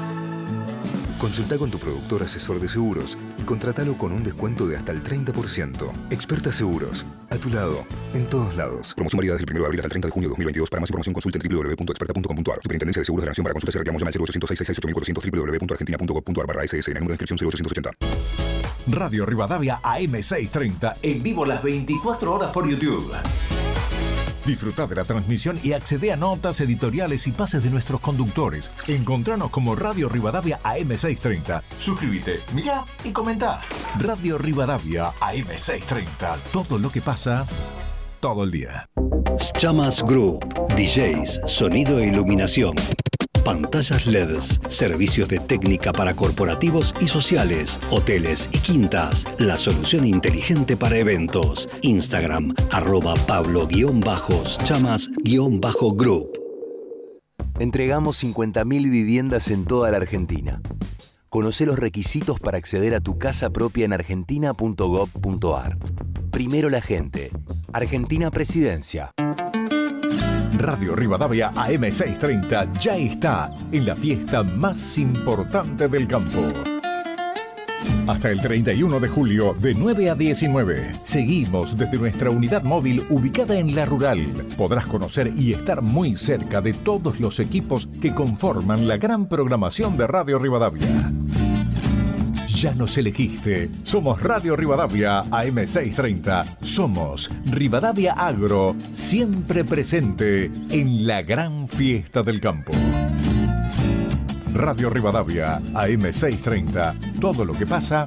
Consulta con tu productor asesor de seguros y contratalo con un descuento de hasta el 30%. Experta Seguros, a tu lado, en todos lados. Promoción válida desde el 1 de abril hasta el 30 de junio de 2022. Para más información consulta en www.experta.com.ar. Superintendencia de Seguros de la Nación para consultas y reclamos llama al 0800 www.argentina.gov.ar barra SS en el número de inscripción 0880. Radio Rivadavia AM630 en vivo las 24 horas por YouTube. Disfruta de la transmisión y accede a notas, editoriales y pases de nuestros conductores. Encontranos como Radio Rivadavia AM630. Suscríbete, mira y comenta. Radio Rivadavia AM630. Todo lo que pasa todo el día. Chamas Group, DJs, sonido e iluminación. Pantallas LEDs, servicios de técnica para corporativos y sociales, hoteles y quintas. La solución inteligente para eventos. Instagram, arroba Pablo-Chamas-Group. Entregamos 50.000 viviendas en toda la Argentina. Conoce los requisitos para acceder a tu casa propia en argentina.gov.ar. Primero la gente. Argentina Presidencia. Radio Rivadavia AM630 ya está en la fiesta más importante del campo. Hasta el 31 de julio, de 9 a 19, seguimos desde nuestra unidad móvil ubicada en La Rural. Podrás conocer y estar muy cerca de todos los equipos que conforman la gran programación de Radio Rivadavia. Ya nos elegiste. Somos Radio Rivadavia AM630. Somos Rivadavia Agro, siempre presente en la gran fiesta del campo. Radio Rivadavia AM630. Todo lo que pasa,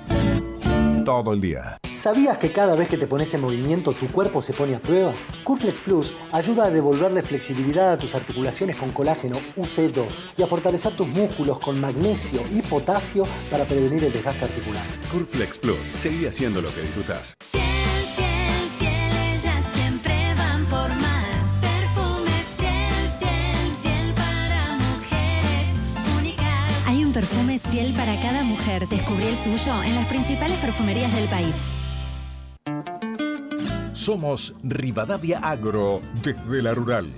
todo el día. ¿Sabías que cada vez que te pones en movimiento tu cuerpo se pone a prueba? Curflex Plus ayuda a devolverle flexibilidad a tus articulaciones con colágeno UC2 y a fortalecer tus músculos con magnesio y potasio para prevenir el desgaste articular. Curflex Plus, seguí haciendo lo que disfrutas. Para cada mujer. Descubrí el tuyo en las principales perfumerías del país. Somos Rivadavia Agro desde la Rural.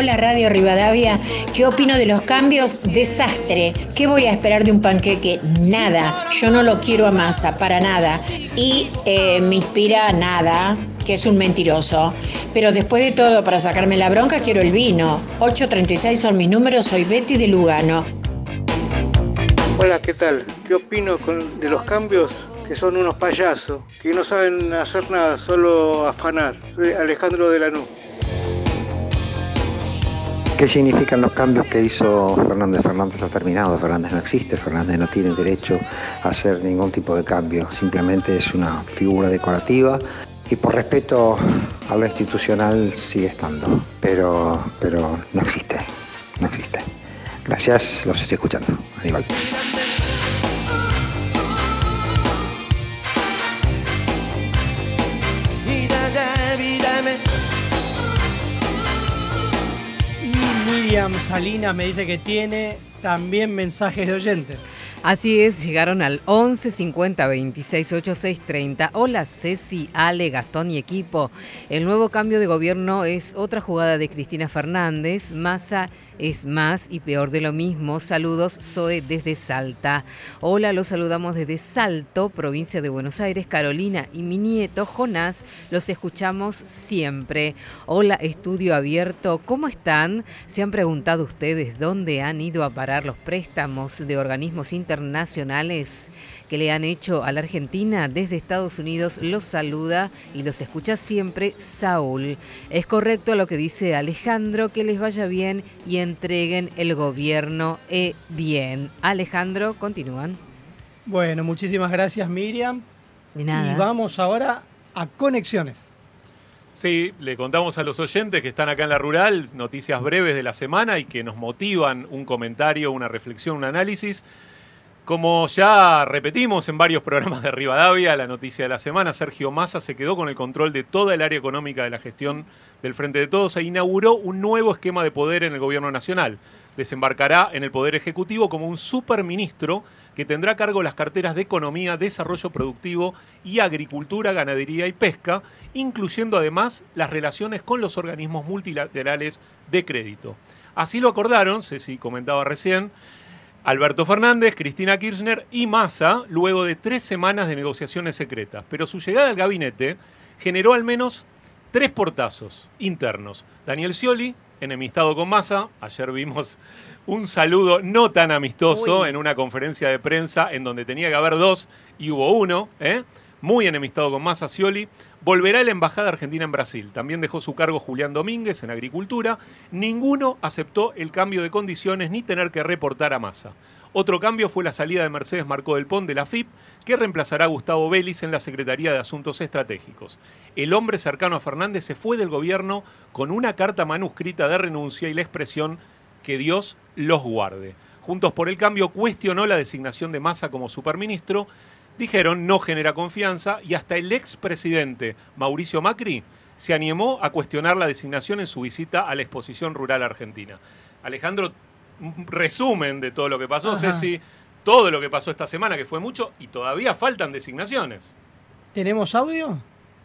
Hola Radio Rivadavia, ¿qué opino de los cambios? Desastre. ¿Qué voy a esperar de un panqueque? Nada. Yo no lo quiero a masa, para nada. Y eh, me inspira nada, que es un mentiroso. Pero después de todo, para sacarme la bronca, quiero el vino. 836 son mis números, soy Betty de Lugano. Hola, ¿qué tal? ¿Qué opino de los cambios? Que son unos payasos, que no saben hacer nada, solo afanar. Soy Alejandro de. ¿Qué significan los cambios que hizo Fernández? Fernández ha terminado, Fernández no existe, Fernández no tiene derecho a hacer ningún tipo de cambio, simplemente es una figura decorativa y por respeto a lo institucional sigue estando, pero, pero no existe, no existe. Gracias, los estoy escuchando. Aníbal. Miriam Salina me dice que tiene también mensajes de oyentes. Así es, llegaron al 11 50 26 86 30. Hola Ceci, Ale, Gastón y equipo. El nuevo cambio de gobierno es otra jugada de Cristina Fernández. Massa es más y peor de lo mismo. Saludos, Zoe desde Salta. Hola, los saludamos desde Salto, provincia de Buenos Aires. Carolina y mi nieto Jonás, los escuchamos siempre. Hola, estudio abierto. ¿Cómo están? ¿Se han preguntado ustedes dónde han ido a parar los préstamos de organismos internacionales que le han hecho a la Argentina? Desde Estados Unidos los saluda y los escucha siempre Saúl. Es correcto lo que dice Alejandro, que les vaya bien y entreguen el gobierno e bien. Alejandro, continúan. Bueno, muchísimas gracias Miriam. De nada. Y vamos ahora a conexiones. Sí, le contamos a los oyentes que están acá en la rural noticias breves de la semana y que nos motivan un comentario, una reflexión, un análisis. Como ya repetimos en varios programas de Rivadavia, la noticia de la semana, Sergio Massa se quedó con el control de toda el área económica de la gestión del Frente de Todos e inauguró un nuevo esquema de poder en el gobierno nacional. Desembarcará en el Poder Ejecutivo como un superministro que tendrá a cargo las carteras de Economía, Desarrollo Productivo y Agricultura, Ganadería y Pesca, incluyendo además las relaciones con los organismos multilaterales de crédito. Así lo acordaron, Ceci comentaba recién, Alberto Fernández, Cristina Kirchner y Massa, luego de tres semanas de negociaciones secretas. Pero su llegada al gabinete generó al menos tres portazos internos. Daniel Scioli, enemistado con Massa, ayer vimos un saludo no tan amistoso Uy. en una conferencia de prensa en donde tenía que haber dos y hubo uno, ¿eh? Muy enemistado con Massa Scioli. Volverá a la Embajada Argentina en Brasil. También dejó su cargo Julián Domínguez en Agricultura. Ninguno aceptó el cambio de condiciones ni tener que reportar a Massa. Otro cambio fue la salida de Mercedes Marcó del Pont de la FIP, que reemplazará a Gustavo Vélez en la Secretaría de Asuntos Estratégicos. El hombre cercano a Fernández se fue del gobierno con una carta manuscrita de renuncia y la expresión que Dios los guarde. Juntos por el Cambio cuestionó la designación de Massa como superministro, dijeron no genera confianza y hasta el expresidente Mauricio Macri se animó a cuestionar la designación en su visita a la exposición rural argentina. Alejandro, un resumen de todo lo que pasó, Ajá. Ceci, todo lo que pasó esta semana, que fue mucho, y todavía faltan designaciones. ¿Tenemos audio?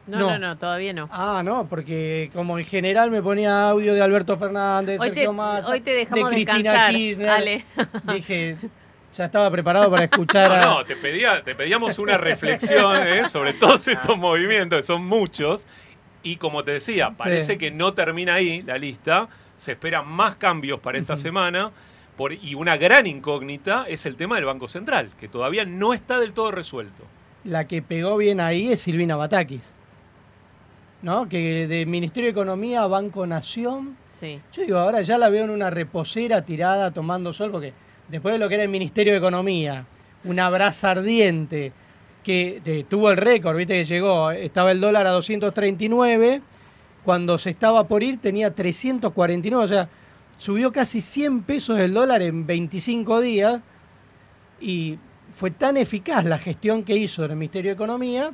No, no, no, todavía no. Ah, no, porque como en general me ponía audio de Alberto Fernández, Hoy te, Sergio Massa, hoy te dejamos de Cristina descansar, Kirchner. Ale. Dije, ya estaba preparado para escuchar a... No, no, te, pedía, te pedíamos una reflexión ¿eh? sobre todos estos movimientos, que son muchos. Y como te decía, parece Sí. que no termina ahí la lista. Se esperan más cambios para esta semana. Por, y una gran incógnita es el tema del Banco Central, que todavía no está del todo resuelto. La que pegó bien ahí es Silvina Batakis. ¿No? Que de Ministerio de Economía a Banco Nación. Sí. Yo digo, ahora ya la veo en una reposera tirada tomando sol, porque después de lo que era el Ministerio de Economía, una brasa ardiente que eh, tuvo el récord, viste que llegó, estaba el dólar a 239, cuando se estaba por ir tenía 349, o sea, subió casi 100 pesos el dólar en 25 días y fue tan eficaz la gestión que hizo del Ministerio de Economía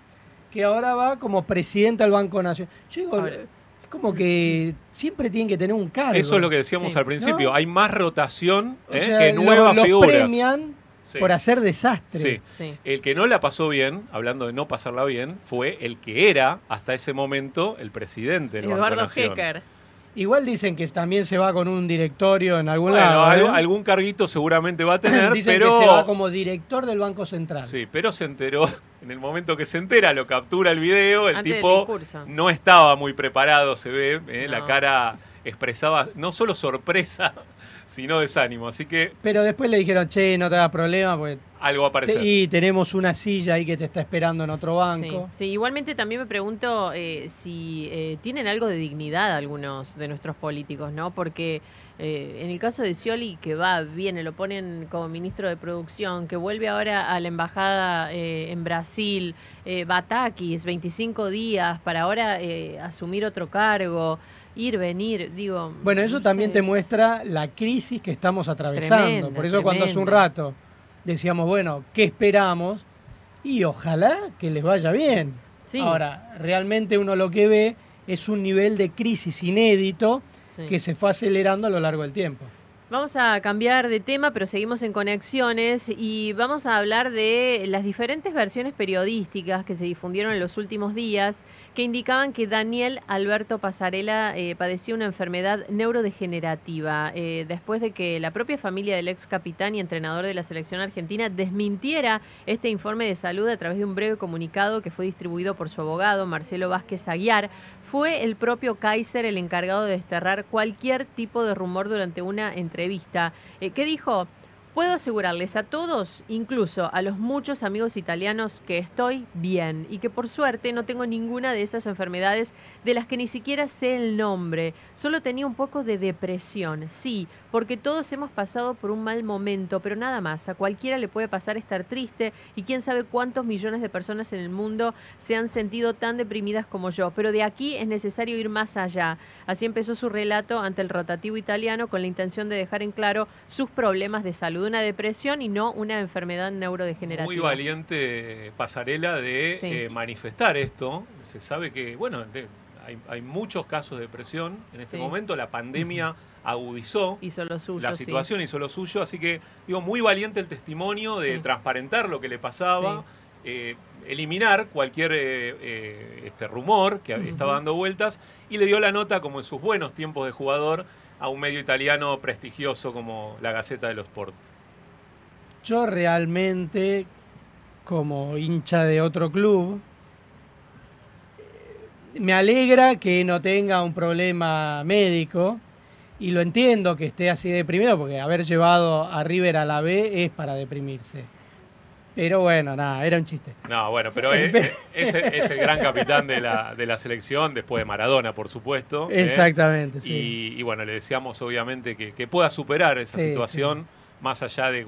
que ahora va como presidente del Banco Nacional. Como que siempre tienen que tener un cargo. Eso es lo que decíamos Sí. al principio. ¿No? Hay más rotación O ¿eh? sea, que lo- nuevas los figuras. premian Sí. por hacer desastre. Sí. El que no la pasó bien, hablando de no pasarla bien, fue el que era hasta ese momento el presidente del Banco Eduardo Nación. Hecker. Igual dicen que también se va con un directorio en algún Bueno, lado. algo- ¿eh? algún carguito seguramente va a tener, dicen pero... que se va como director del Banco Central. Sí, pero se enteró, en el momento que se entera, lo captura el video, el Antes tipo no estaba muy preparado, se ve, eh, la cara expresaba no solo sorpresa, sino desánimo, así que Pero después le dijeron, che, no te hagas problema, porque algo va a aparecer. te- y tenemos una silla ahí que te está esperando en otro banco. Sí, sí, igualmente también me pregunto eh, si eh, tienen algo de dignidad algunos de nuestros políticos, ¿no? Porque eh, en el caso de Scioli, que va, viene, lo ponen como ministro de producción, que vuelve ahora a la embajada eh, en Brasil, eh, Batakis, 25 días para ahora eh, asumir otro cargo, ir, venir, digo... Bueno, eso no también sé, te muestra la crisis que estamos atravesando. Tremenda, Por eso cuando hace un rato decíamos, bueno, ¿qué esperamos? Y ojalá que les vaya bien. Sí. Ahora, realmente uno lo que ve es un nivel de crisis inédito Sí. que se fue acelerando a lo largo del tiempo. Vamos a cambiar de tema, pero seguimos en conexiones y vamos a hablar de las diferentes versiones periodísticas que se difundieron en los últimos días que indicaban que Daniel Alberto Pasarela eh, padecía una enfermedad neurodegenerativa eh, después de que la propia familia del ex capitán y entrenador de la selección argentina desmintiera este informe de salud a través de un breve comunicado que fue distribuido por su abogado Marcelo Vázquez Aguiar. Fue el propio Kaiser el encargado de desterrar cualquier tipo de rumor durante una entrevista. Eh, ¿Qué dijo? Puedo asegurarles a todos, incluso a los muchos amigos italianos, que estoy bien y que por suerte no tengo ninguna de esas enfermedades de las que ni siquiera sé el nombre. Solo tenía un poco de depresión, sí, porque todos hemos pasado por un mal momento, pero nada más. A cualquiera le puede pasar estar triste y quién sabe cuántos millones de personas en el mundo se han sentido tan deprimidas como yo. Pero de aquí es necesario ir más allá. Así empezó su relato ante el rotativo italiano con la intención de dejar en claro sus problemas de salud, una depresión y no una enfermedad neurodegenerativa. Muy valiente pasarela de Sí. eh, manifestar esto. Se sabe que, bueno, de- hay, hay muchos casos de depresión en este Sí. momento. La pandemia agudizó Hizo lo suyo. la sí. situación, hizo lo suyo. Así que, digo, muy valiente el testimonio de Sí. transparentar lo que le pasaba, eh, eliminar cualquier eh, eh, este rumor que estaba dando vueltas y le dio la nota, como en sus buenos tiempos de jugador, a un medio italiano prestigioso como la Gaceta de los Sport. Yo realmente, como hincha de otro club, me alegra que no tenga un problema médico y lo entiendo que esté así deprimido porque haber llevado a River a la B es para deprimirse. Pero bueno, nada, era un chiste. No, bueno, pero es, es- es el gran capitán de la, de la selección, después de Maradona, por supuesto. ¿eh? Exactamente, sí. Y, y bueno, le deseamos obviamente que, que pueda superar esa Sí, situación, más allá de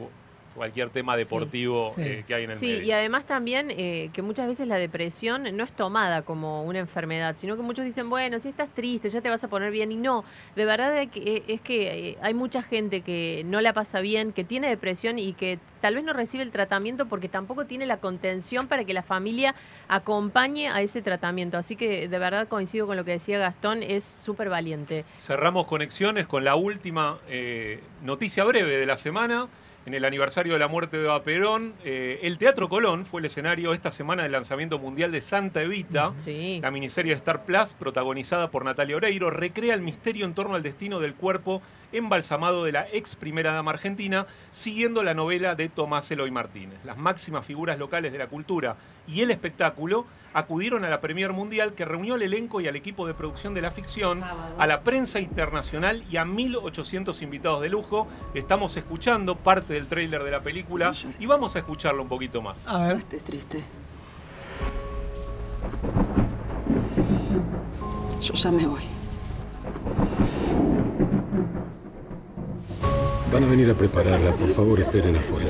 cualquier tema deportivo sí. eh, que hay en el Sí, medio. y además también eh, que muchas veces la depresión no es tomada como una enfermedad, sino que muchos dicen, bueno, si estás triste ya te vas a poner bien. Y no, de verdad es que, es que eh, hay mucha gente que no la pasa bien, que tiene depresión y que tal vez no recibe el tratamiento porque tampoco tiene la contención para que la familia acompañe a ese tratamiento. Así que de verdad coincido con lo que decía Gastón, es súper valiente. Cerramos conexiones con la última eh, noticia breve de la semana. En el aniversario de la muerte de Eva Perón, eh, el Teatro Colón fue el escenario esta semana del lanzamiento mundial de Santa Evita. Sí. La miniserie de Star Plus, protagonizada por Natalia Oreiro, recrea el misterio en torno al destino del cuerpo embalsamado de la ex primera dama argentina, siguiendo la novela de Tomás Eloy Martínez. Las máximas figuras locales de la cultura y el espectáculo acudieron a la Premier Mundial que reunió al elenco y al equipo de producción de la ficción, a la prensa internacional y a 1.800 invitados de lujo. Estamos escuchando parte del tráiler de la película y vamos a escucharlo un poquito más. A ver. estés triste. Yo ya me voy. Van a venir a prepararla, por favor esperen afuera.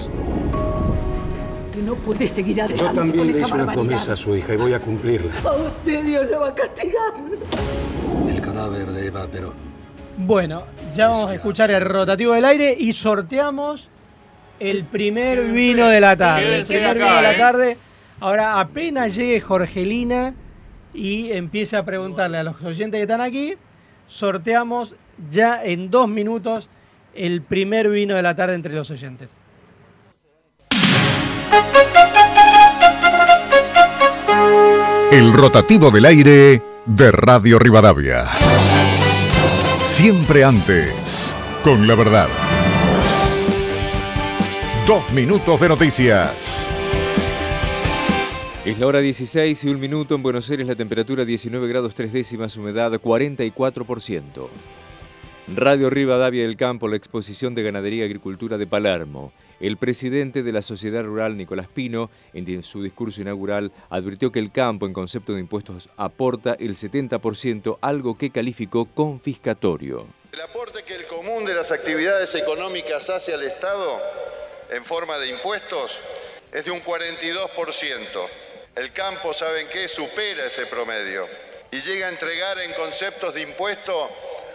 Usted no puede seguir adelante Yo con también le esta hice una promesa a su hija y voy a cumplirla. A usted Dios lo va a castigar. El cadáver de Eva Perón. Bueno, ya vamos a escuchar el rotativo del aire y sorteamos el primer vino de la tarde. El primer vino de la eh. tarde. Ahora, apenas llegue Jorgelina y empiece a preguntarle a los oyentes que están aquí, sorteamos ya en dos minutos el primer vino de la tarde entre los oyentes. El rotativo del aire de Radio Rivadavia. Siempre antes, con la verdad. Dos minutos de noticias. Es la hora 16 y un minuto en Buenos Aires, la temperatura 19 grados 3 décimas, humedad 44%. Radio Rivadavia del Campo, la exposición de ganadería y agricultura de Palermo. El presidente de la Sociedad Rural, Nicolás Pino, en su discurso inaugural, advirtió que el campo en concepto de impuestos aporta el 70%, algo que calificó confiscatorio. El aporte que el común de las actividades económicas hace al Estado en forma de impuestos es de un 42%. El campo, ¿saben qué? Supera ese promedio y llega a entregar en conceptos de impuesto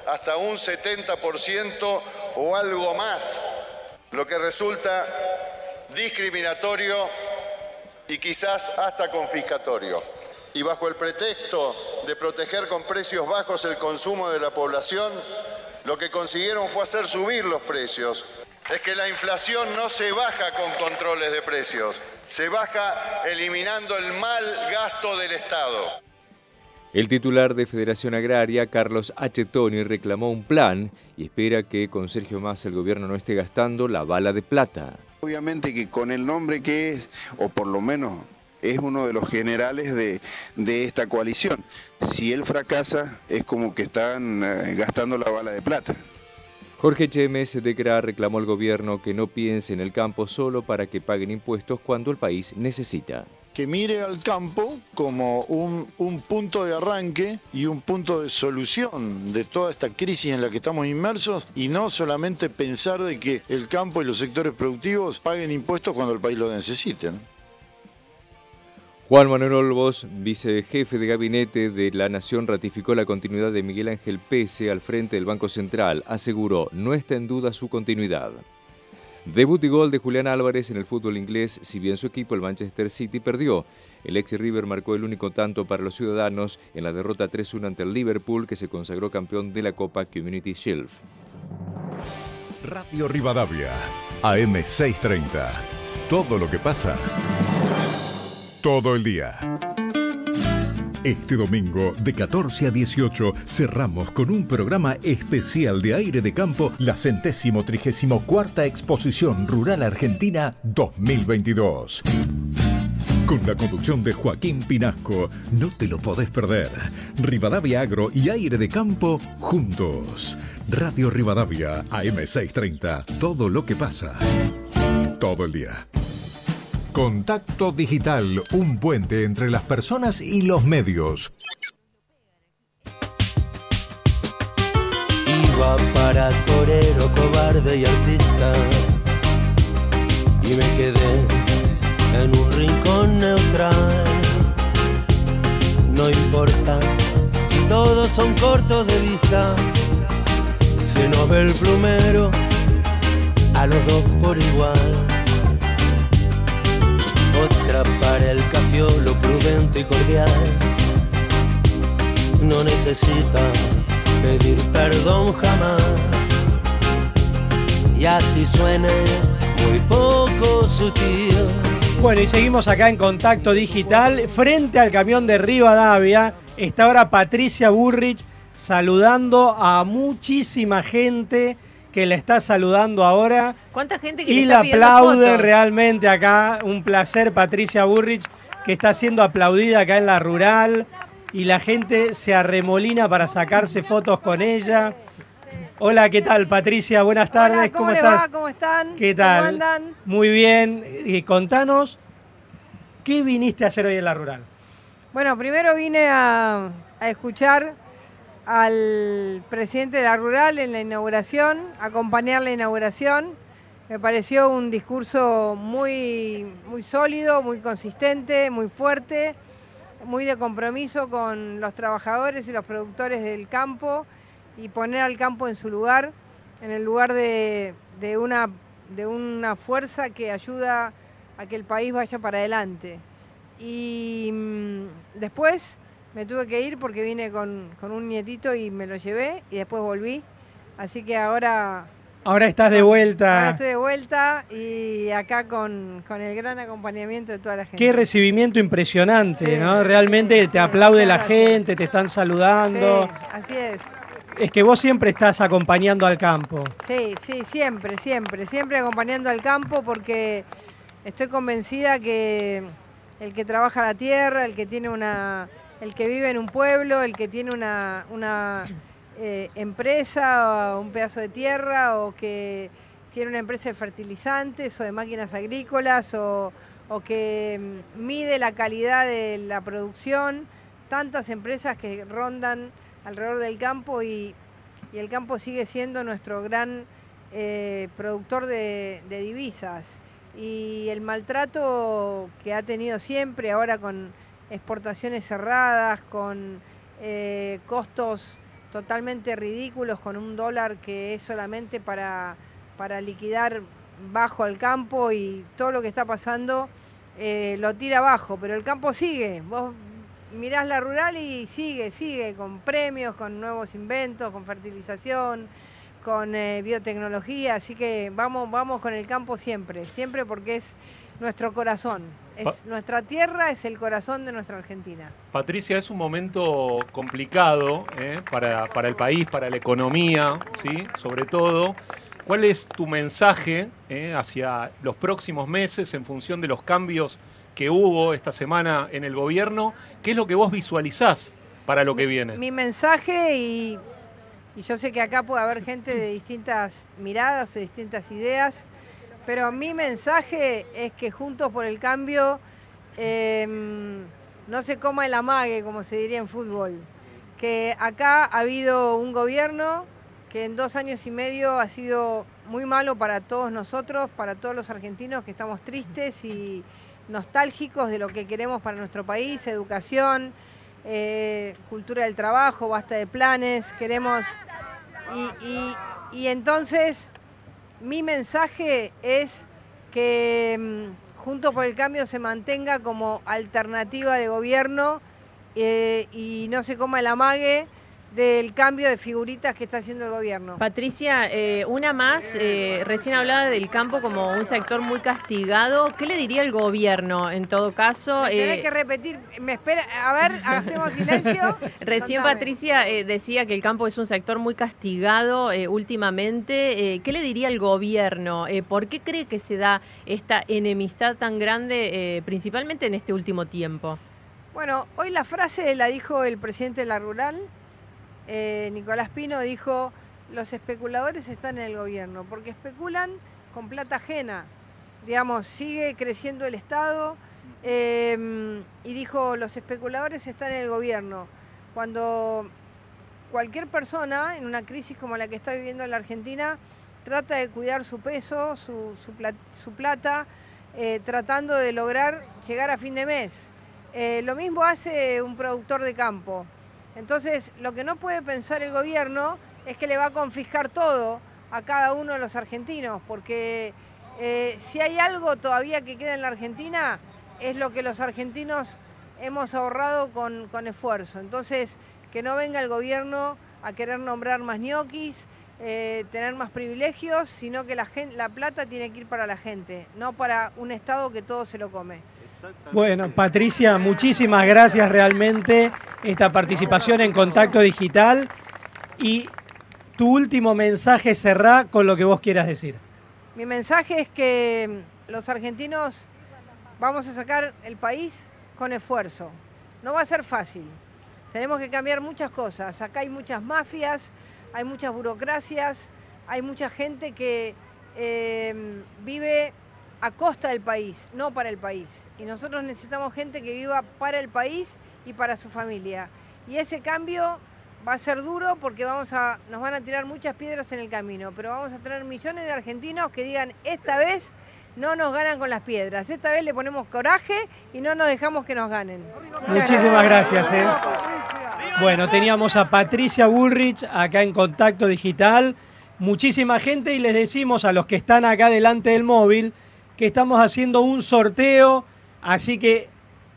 hasta un 70% o algo más, lo que resulta discriminatorio y quizás hasta confiscatorio. Y bajo el pretexto de proteger con precios bajos el consumo de la población, lo que consiguieron fue hacer subir los precios. Es que la inflación no se baja con controles de precios, se baja eliminando el mal gasto del Estado. El titular de Federación Agraria, Carlos H. Toni, reclamó un plan y espera que con Sergio Massa el gobierno no esté gastando la bala de plata. Obviamente que con el nombre que es, o por lo menos es uno de los generales de, de esta coalición, si él fracasa es como que están eh, gastando la bala de plata. Jorge Chemes de Cra reclamó al gobierno que no piense en el campo solo para que paguen impuestos cuando el país necesita. Que mire al campo como un, un punto de arranque y un punto de solución de toda esta crisis en la que estamos inmersos y no solamente pensar de que el campo y los sectores productivos paguen impuestos cuando el país lo necesite. Juan Manuel Olvos, vicejefe de gabinete de la Nación, ratificó la continuidad de Miguel Ángel Pese al frente del Banco Central. Aseguró, no está en duda su continuidad. Debut y gol de Julián Álvarez en el fútbol inglés, si bien su equipo, el Manchester City, perdió. El ex River marcó el único tanto para los ciudadanos en la derrota 3-1 ante el Liverpool, que se consagró campeón de la Copa Community Shield. Radio Rivadavia, AM630. Todo lo que pasa, todo el día. Este domingo, de 14 a 18, cerramos con un programa especial de aire de campo, la centésimo trigésimo cuarta Exposición Rural Argentina 2022. Con la conducción de Joaquín Pinasco, no te lo podés perder. Rivadavia Agro y Aire de Campo juntos. Radio Rivadavia, AM630. Todo lo que pasa. Todo el día. Contacto Digital, un puente entre las personas y los medios. Iba para torero, cobarde y artista. Y me quedé en un rincón neutral. No importa si todos son cortos de vista. Se nos ve el plumero a los dos por igual. Para el cafiolo prudente y cordial. No necesita pedir perdón jamás. Y así suene muy poco sutil. Bueno, y seguimos acá en contacto digital. Frente al camión de Rivadavia está ahora Patricia Burrich saludando a muchísima gente que la está saludando ahora. ¿Cuánta gente que le Y está la fotos? realmente acá. Un placer, Patricia Burrich, que está siendo aplaudida acá en la rural. Y la gente se arremolina para sacarse fotos con ella. Hola, ¿qué tal, Patricia? Buenas tardes. Hola, ¿cómo, ¿Cómo estás? va? ¿Cómo están? ¿Qué ¿Cómo tal? andan? Muy bien. Y contanos, ¿qué viniste a hacer hoy en la rural? Bueno, primero vine a, a escuchar al presidente de la Rural en la inauguración, acompañar la inauguración. Me pareció un discurso muy, muy sólido, muy consistente, muy fuerte, muy de compromiso con los trabajadores y los productores del campo y poner al campo en su lugar, en el lugar de, de una, de una fuerza que ayuda a que el país vaya para adelante. Y mm, después me tuve que ir porque vine con, con un nietito y me lo llevé y después volví. Así que ahora, Ahora estás de ahora vuelta. estoy de vuelta y acá con, con el gran acompañamiento de toda la gente. Qué recibimiento impresionante, Sí. ¿no? Realmente te aplaude la gente, te están saludando. Sí, así es. es que vos siempre estás acompañando al campo. Sí, sí, siempre, siempre, siempre acompañando al campo porque estoy convencida que el que trabaja la tierra, el que tiene una, el que vive en un pueblo, el que tiene una, eh, empresa o un pedazo de tierra o que tiene una empresa de fertilizantes o de máquinas agrícolas o, que mm, mide la calidad de la producción, tantas empresas que rondan alrededor del campo y, el campo sigue siendo nuestro gran eh, productor de divisas. Y el maltrato que ha tenido siempre, ahora con exportaciones cerradas, con eh, costos totalmente ridículos, con un dólar que es solamente para, para liquidar bajo al campo y todo lo que está pasando eh, lo tira abajo, pero el campo sigue. Vos mirás la rural y sigue, sigue, con premios, con nuevos inventos, con fertilización, con eh, biotecnología, así que vamos, vamos con el campo siempre, siempre porque es nuestro corazón. Es, Pa- nuestra tierra es el corazón de nuestra Argentina. Patricia, es un momento complicado ¿eh? para, para el país, para la economía, ¿sí? sobre todo. ¿Cuál es tu mensaje eh, hacia los próximos meses en función de los cambios que hubo esta semana en el gobierno? ¿Qué es lo que vos visualizás para lo que viene? Mi mensaje, y, y yo sé que acá puede haber gente de distintas miradas o distintas ideas, pero mi mensaje es que Juntos por el Cambio em, no se coma el amague, como se diría en fútbol. Que acá ha habido un gobierno que en dos años y medio ha sido muy malo para todos nosotros, para todos los argentinos que estamos tristes y nostálgicos de lo que queremos para nuestro país, educación, eh, cultura del trabajo, basta de planes, queremos... Y, entonces mi mensaje es que mm, Juntos por el Cambio se mantenga como alternativa de gobierno eh, y no se coma el amague del cambio de figuritas que está haciendo el gobierno. Patricia, eh, una más, eh, recién hablaba del campo como un sector muy castigado. ¿Qué le diría el gobierno en todo caso? Eh, que repetir, me espera, a ver, hacemos silencio. Recién Contame. Patricia eh, decía que el campo es un sector muy castigado últimamente. ¿Qué le diría el gobierno? ¿Por qué cree que se da esta enemistad tan grande, principalmente en este último tiempo? Bueno, hoy la frase la dijo el presidente de la Rural, eh, Nicolás Pino, dijo, los especuladores están en el gobierno, porque especulan con plata ajena. Digamos, sigue creciendo el Estado eh, y dijo, los especuladores están en el gobierno. Cuando cualquier persona en una crisis como la que está viviendo la Argentina trata de cuidar su peso, su plata, eh, tratando de lograr llegar a fin de mes. Eh, lo mismo hace un productor de campo. Entonces, lo que no puede pensar el gobierno es que le va a confiscar todo a cada uno de los argentinos, porque eh, si hay algo todavía que queda en la Argentina, es lo que los argentinos hemos ahorrado con, esfuerzo. Entonces, que no venga el gobierno a querer nombrar más ñoquis, eh, tener más privilegios, sino que la, gen- la plata tiene que ir para la gente, no para un Estado que todo se lo come. Bueno, Patricia, muchísimas gracias realmente esta participación en Contacto Digital y tu último mensaje cerrá con lo que vos quieras decir. Mi mensaje es que mm, los argentinos vamos a sacar el país con esfuerzo. No va a ser fácil. Tenemos que cambiar muchas cosas. Acá hay muchas mafias, hay muchas burocracias, hay mucha gente que eh, vive a costa del país, no para el país. Y nosotros necesitamos gente que viva para el país y para su familia. Y ese cambio va a ser duro porque vamos a, nos van a tirar muchas piedras en el camino, pero vamos a tener millones de argentinos que digan, esta vez no nos ganan con las piedras, esta vez le ponemos coraje y no nos dejamos que nos ganen. Muchísimas gracias. ¿eh? Bueno, teníamos a Patricia Bullrich acá en Contacto Digital. Muchísima gente y les decimos a los que están acá delante del móvil que estamos haciendo un sorteo, así que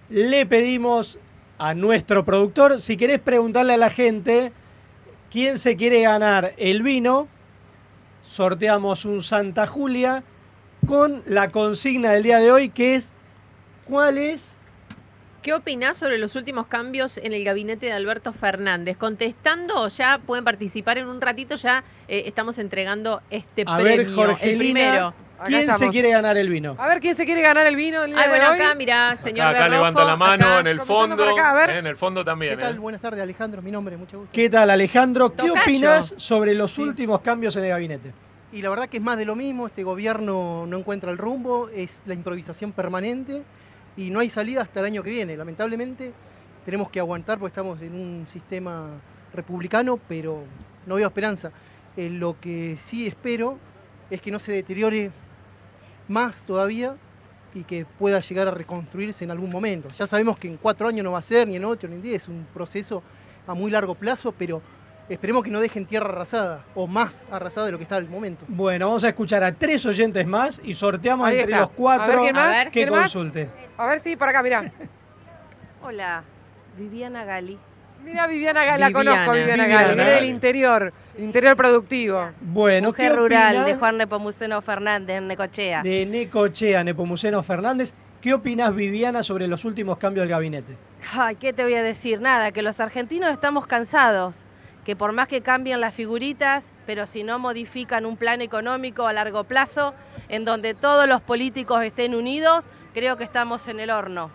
le pedimos a nuestro productor, si querés preguntarle a la gente quién se quiere ganar el vino, sorteamos un Santa Julia con la consigna del día de hoy que es ¿cuál es ¿Qué opinás sobre los últimos cambios en el gabinete de Alberto Fernández? Contestando, ya pueden participar en un ratito, ya eh, estamos entregando este A premio. ver, el primero. ¿Quién se quiere ganar el vino? A ver quién se quiere ganar el vino. El día Ay, de bueno, hoy? acá, mirá, señor Acá, levanta la mano, acá. en el fondo. acá, a ver. eh, en el fondo también. ¿Qué tal? eh. Buenas tardes, Alejandro. Mi nombre, mucho gusto. ¿Qué tal, Alejandro? ¿Qué Tocayo. opinas sobre los últimos cambios en el gabinete? Y la verdad que es más de lo mismo. Este gobierno no encuentra el rumbo, es la improvisación permanente y no hay salida hasta el año que viene. Lamentablemente tenemos que aguantar porque estamos en un sistema republicano, pero no veo esperanza. Eh, lo que sí espero es que no se deteriore más todavía y que pueda llegar a reconstruirse en algún momento. Ya sabemos que en cuatro años no va a ser, ni en ocho, ni en diez, es un proceso a muy largo plazo, pero esperemos que no dejen tierra arrasada o más arrasada de lo que está al momento. Bueno, vamos a escuchar a tres oyentes más y sorteamos Ahí entre está. los cuatro A ver, ¿quién más? a ver que consultes. A ver, sí, por acá, mirá. Hola, Viviana Gali. Mira Viviana Gali, la conozco Viviana, Viviana Gali, viene del interior, interior productivo. Bueno, ¿qué Mujer rural opinás de Juan Nepomuceno Fernández en Necochea. de Necochea, Nepomuceno Fernández? ¿Qué opinas, Viviana, sobre los últimos cambios del gabinete? Ay, ¿qué te voy a decir? Nada, que los argentinos estamos cansados, que por más que cambien las figuritas, pero si no modifican un plan económico a largo plazo, en donde todos los políticos estén unidos, creo que estamos en el horno.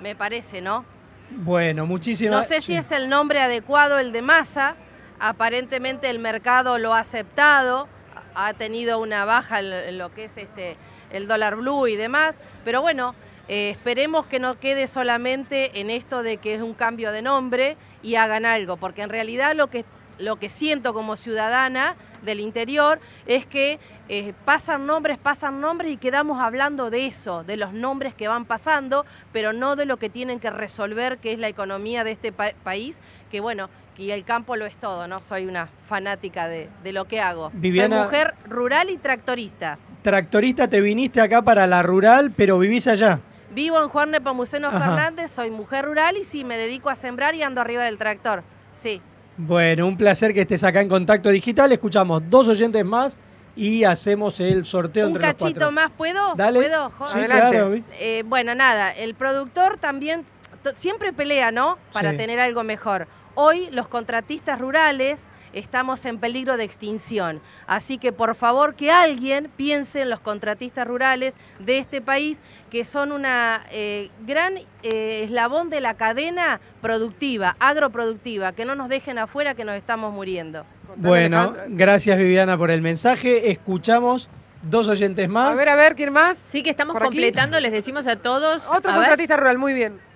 Me parece, ¿no? Bueno, muchísimas No sé si es el nombre adecuado el de masa. Aparentemente el mercado lo ha aceptado, ha tenido una baja en lo que es este el dólar blue y demás, pero bueno, eh, esperemos que no quede solamente en esto de que es un cambio de nombre y hagan algo, porque en realidad lo que lo que siento como ciudadana del interior es que eh, pasan nombres, pasan nombres y quedamos hablando de eso, de los nombres que van pasando, pero no de lo que tienen que resolver, que es la economía de este pa- país, que bueno, y el campo lo es todo, ¿no? Soy una fanática de, de lo que hago. Viviana- Soy mujer rural y tractorista. Tractorista, te viniste acá para la rural, pero vivís allá. Vivo en Juan Nepomuceno. Fernández, soy mujer rural y sí, me dedico a sembrar y ando arriba del tractor. Sí. Bueno, un placer que estés acá en Contacto Digital. Escuchamos dos oyentes más y hacemos el sorteo Un entre los cachito cuatro. más, ¿puedo? Dale. ¿Puedo? Sí, claro. Eh, bueno, nada, el productor también siempre pelea, ¿no? Para Sí. tener algo mejor. Hoy los contratistas rurales estamos en peligro de extinción. Así que por favor que alguien piense en los contratistas rurales de este país que son una eh, gran eh, eslabón de la cadena productiva, agroproductiva, que no nos dejen afuera que nos estamos muriendo. Bueno, gracias Viviana por el mensaje. Escuchamos dos oyentes más. A ver, a ver, ¿quién más? Sí, que estamos completando, les decimos a todos. Otro a ver, contratista rural, muy bien.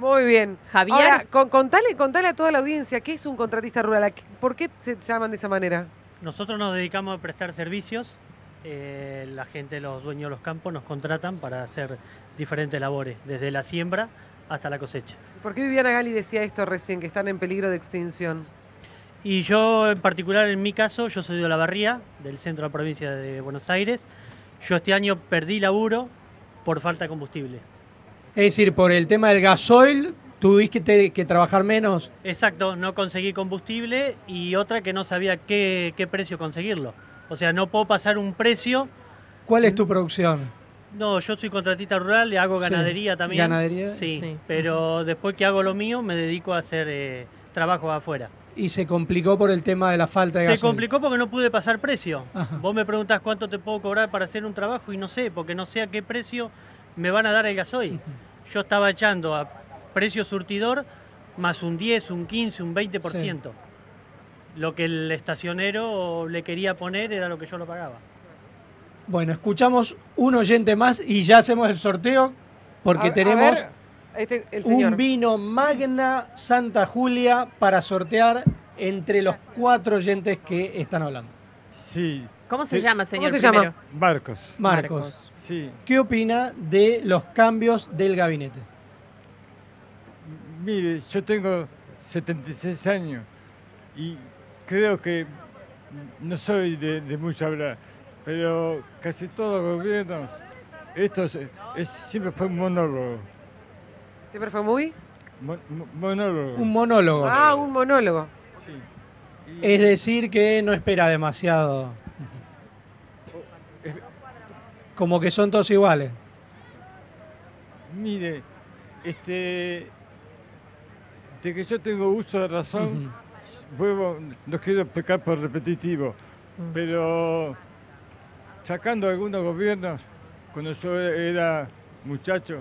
Muy bien. Javier. Ahora, con- contale, contale a toda la audiencia, ¿qué es un contratista rural? ¿A qué- ¿Por qué se llaman de esa manera? Nosotros nos dedicamos a prestar servicios. eh, la gente, los dueños de los campos, nos contratan para hacer diferentes labores, desde la siembra hasta la cosecha. ¿Por qué Viviana Gali decía esto recién, que están en peligro de extinción? Y yo, en particular, en mi caso, yo soy de La Barría, del centro de la provincia de Buenos Aires. Yo este año perdí laburo por falta de combustible. Es decir, por el tema del gasoil, tuviste que, que trabajar menos. Exacto, no conseguí combustible y otra que no sabía qué, qué precio conseguirlo. O sea, no puedo pasar un precio. ¿Cuál es tu producción? No, yo soy contratista rural, le hago Sí, ganadería también. ganadería. Sí, Sí. pero después que hago lo mío me dedico a hacer eh, trabajo afuera. Y se complicó por el tema de la falta de Se gasoil. complicó porque no pude pasar precio. Ajá. Vos me preguntás cuánto te puedo cobrar para hacer un trabajo y no sé, porque no sé a qué precio me van a dar el gasoil. Yo estaba echando a precio surtidor más un 10, un 15, un 20%. Lo que el estacionero le quería poner era lo que yo lo pagaba. Bueno, escuchamos un oyente más y ya hacemos el sorteo porque A- a tenemos ver, este, el señor. un vino Magna Santa Julia para sortear entre los cuatro oyentes que están hablando. Sí. ¿Cómo se Sí. llama, señor? ¿Cómo se llama? Marcos. Marcos, Sí. ¿qué opina de los cambios del gabinete? Mire, yo tengo 76 años y creo que no soy de, de mucho hablar, pero casi todos los gobiernos, esto es, es- siempre fue un monólogo. ¿Siempre fue muy? Mon- mo- monólogo. Un monólogo. Ah, un monólogo. Sí. Es decir, que no espera demasiado. Como que son todos iguales. Mire, este, de que yo tengo uso de razón, vuelvo, no quiero pecar por repetitivo, pero sacando algunos gobiernos, cuando yo era muchacho,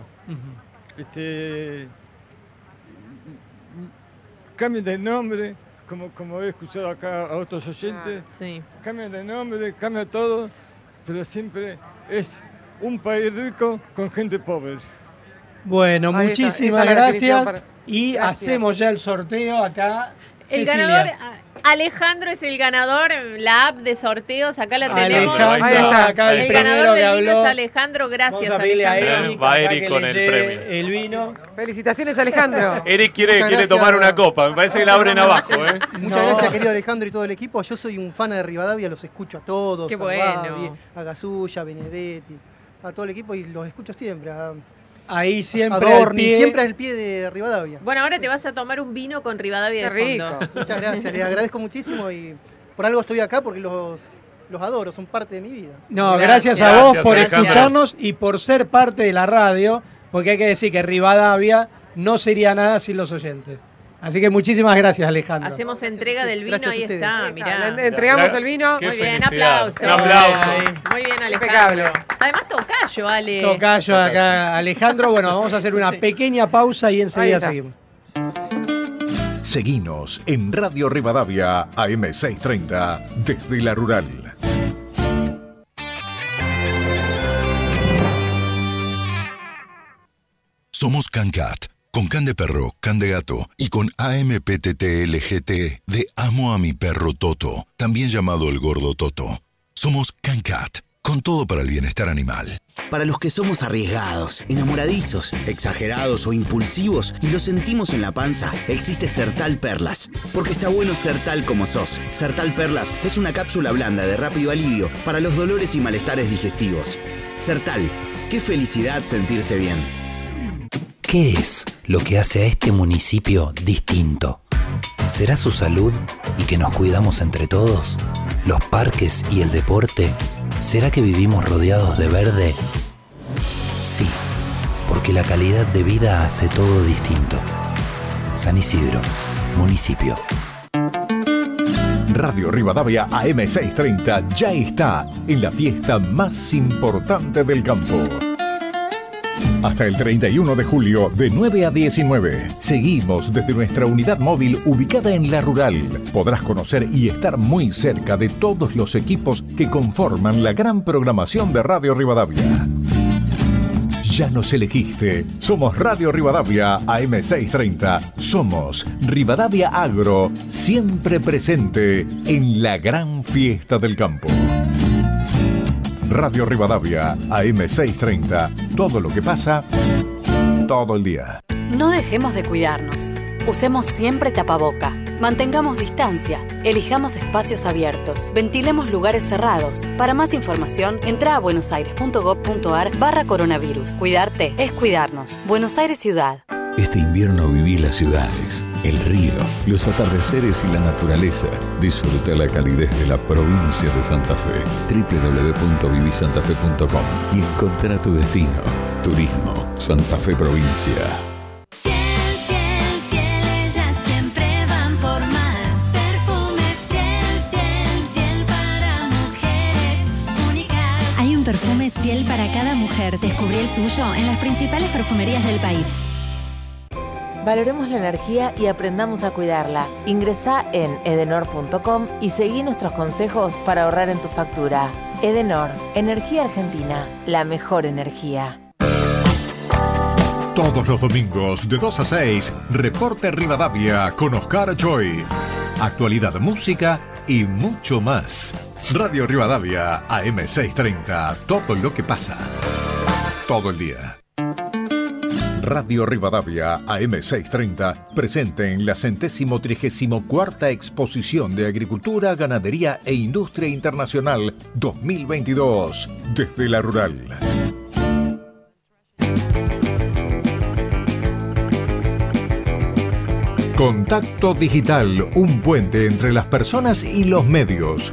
este, cambien de nombre, como, como he escuchado acá a otros oyentes, sí. cambian de nombre, cambia todo, pero siempre es un país rico con gente pobre. Bueno, Ahí muchísimas gracias. para- Y Gracias. hacemos ya el sorteo acá. El Cecilia. ganador, a- Alejandro es el ganador, la app de sorteos, acá la tenemos. Alejandro, Ahí está. acá el el ganador del vino es Alejandro, gracias Vamos a Alejandro. Eric, Va Eric con el premio. El vino. Felicitaciones, Alejandro. Eric quiere, Muchas quiere gracias. tomar una copa, me parece que la abren abajo, ¿eh? Muchas gracias, querido Alejandro y todo el equipo. Yo soy un fan de Rivadavia, los escucho a todos. Qué a bueno. Babi, a Gasulla, a Benedetti, a todo el equipo y los escucho siempre. A, Ahí siempre al Dorni, pie. siempre al pie de Rivadavia. Bueno, ahora te vas a tomar un vino con Rivadavia de fondo. Muchas gracias, les agradezco muchísimo y por algo estoy acá porque los, los adoro, son parte de mi vida. No, gracias, a vos por escucharnos y por ser parte de la radio, porque hay que decir que Rivadavia no sería nada sin los oyentes. Así que muchísimas gracias, Alejandro. Hacemos entrega del vino, Gracias ahí está, mirá. Le entregamos el vino. Qué Muy bien, felicidad. aplauso. Un aplauso. Muy bien, Impecable. Alejandro. Además, tocayo, Ale. Tocayo acá, Alejandro. Bueno, vamos a hacer una pequeña pausa y enseguida seguimos. Seguinos en Radio Rivadavia AM630 desde la rural. Somos CanCat, con can de perro, can de gato y con AMPTTLGT de Amo a mi perro Toto, también llamado el gordo Toto. Somos CanCat, con todo para el bienestar animal. Para los que somos arriesgados, enamoradizos, exagerados o impulsivos y lo sentimos en la panza, existe Sertal Perlas. Porque está bueno ser tal como sos. Sertal Perlas es una cápsula blanda de rápido alivio para los dolores y malestares digestivos. Sertal, qué felicidad sentirse bien. ¿Qué es lo que hace a este municipio distinto? ¿Será su salud y que nos cuidamos entre todos? ¿Los parques y el deporte? ¿Será que vivimos rodeados de verde? Sí, porque la calidad de vida hace todo distinto. San Isidro, municipio. Radio Rivadavia AM630 ya está en la fiesta más importante del campo. Hasta el 31 de julio, de 9 a 19, seguimos desde nuestra unidad móvil ubicada en La Rural. Podrás conocer y estar muy cerca de todos los equipos que conforman la gran programación de Radio Rivadavia. Ya nos elegiste. Somos Radio Rivadavia AM630. Somos Rivadavia Agro, siempre presente en la gran fiesta del campo. Radio Rivadavia AM630. Todo lo que pasa, todo el día. No dejemos de cuidarnos. Usemos siempre tapaboca. Mantengamos distancia. Elijamos espacios abiertos. Ventilemos lugares cerrados. Para más información, entra a buenosaires.gov.ar barra coronavirus. Cuidarte es cuidarnos. Buenos Aires Ciudad. Este invierno viví las ciudades, el río, los atardeceres y la naturaleza. Disfruta la calidez de la provincia de Santa Fe. www.vivisantafe.com y encontrá tu destino. Turismo, Santa Fe Provincia. Ciel, ciel, ciel, ellas siempre van por más. Perfumes, ciel, ciel, ciel para mujeres únicas. Hay un perfume Ciel para cada mujer. Descubrí el tuyo en las principales perfumerías del país. Valoremos la energía y aprendamos a cuidarla. Ingresa en edenor.com y seguí nuestros consejos para ahorrar en tu factura. Edenor, Energía Argentina, la mejor energía. Todos los domingos de 2 a 6, Reporte Rivadavia con Oscar Joy. Actualidad, música y mucho más. Radio Rivadavia AM630. Todo lo que pasa. Todo el día. Radio Rivadavia AM630 presente en la centésimo trigésimo cuarta exposición de Agricultura, Ganadería e Industria Internacional 2022 desde la Rural. Contacto Digital, un puente entre las personas y los medios.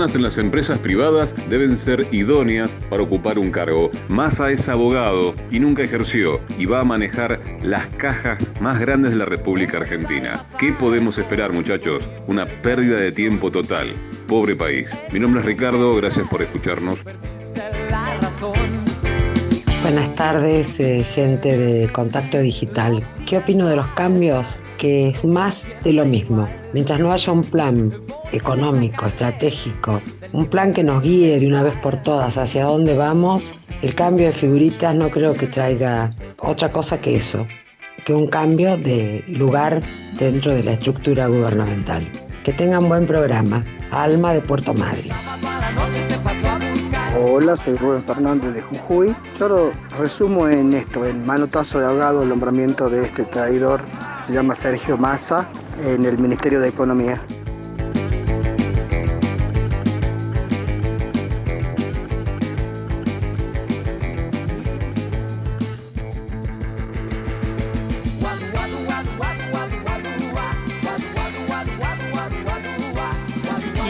En las empresas privadas deben ser idóneas para ocupar un cargo. Massa es abogado y nunca ejerció y va a manejar las cajas más grandes de la República Argentina. ¿Qué podemos esperar, muchachos? Una pérdida de tiempo total. Pobre país. Mi nombre es Ricardo, gracias por escucharnos. Buenas tardes, eh, gente de Contacto Digital. ¿Qué opino de los cambios? Que es más de lo mismo. Mientras no haya un plan económico, estratégico, un plan que nos guíe de una vez por todas hacia dónde vamos, el cambio de figuritas no creo que traiga otra cosa que eso, que un cambio de lugar dentro de la estructura gubernamental. Que tengan buen programa. Alma de Puerto Madryn. Hola, soy Rubén Fernández de Jujuy. Yo lo resumo en esto, el manotazo de ahogado, el nombramiento de este traidor, se llama Sergio Massa, en el Ministerio de Economía.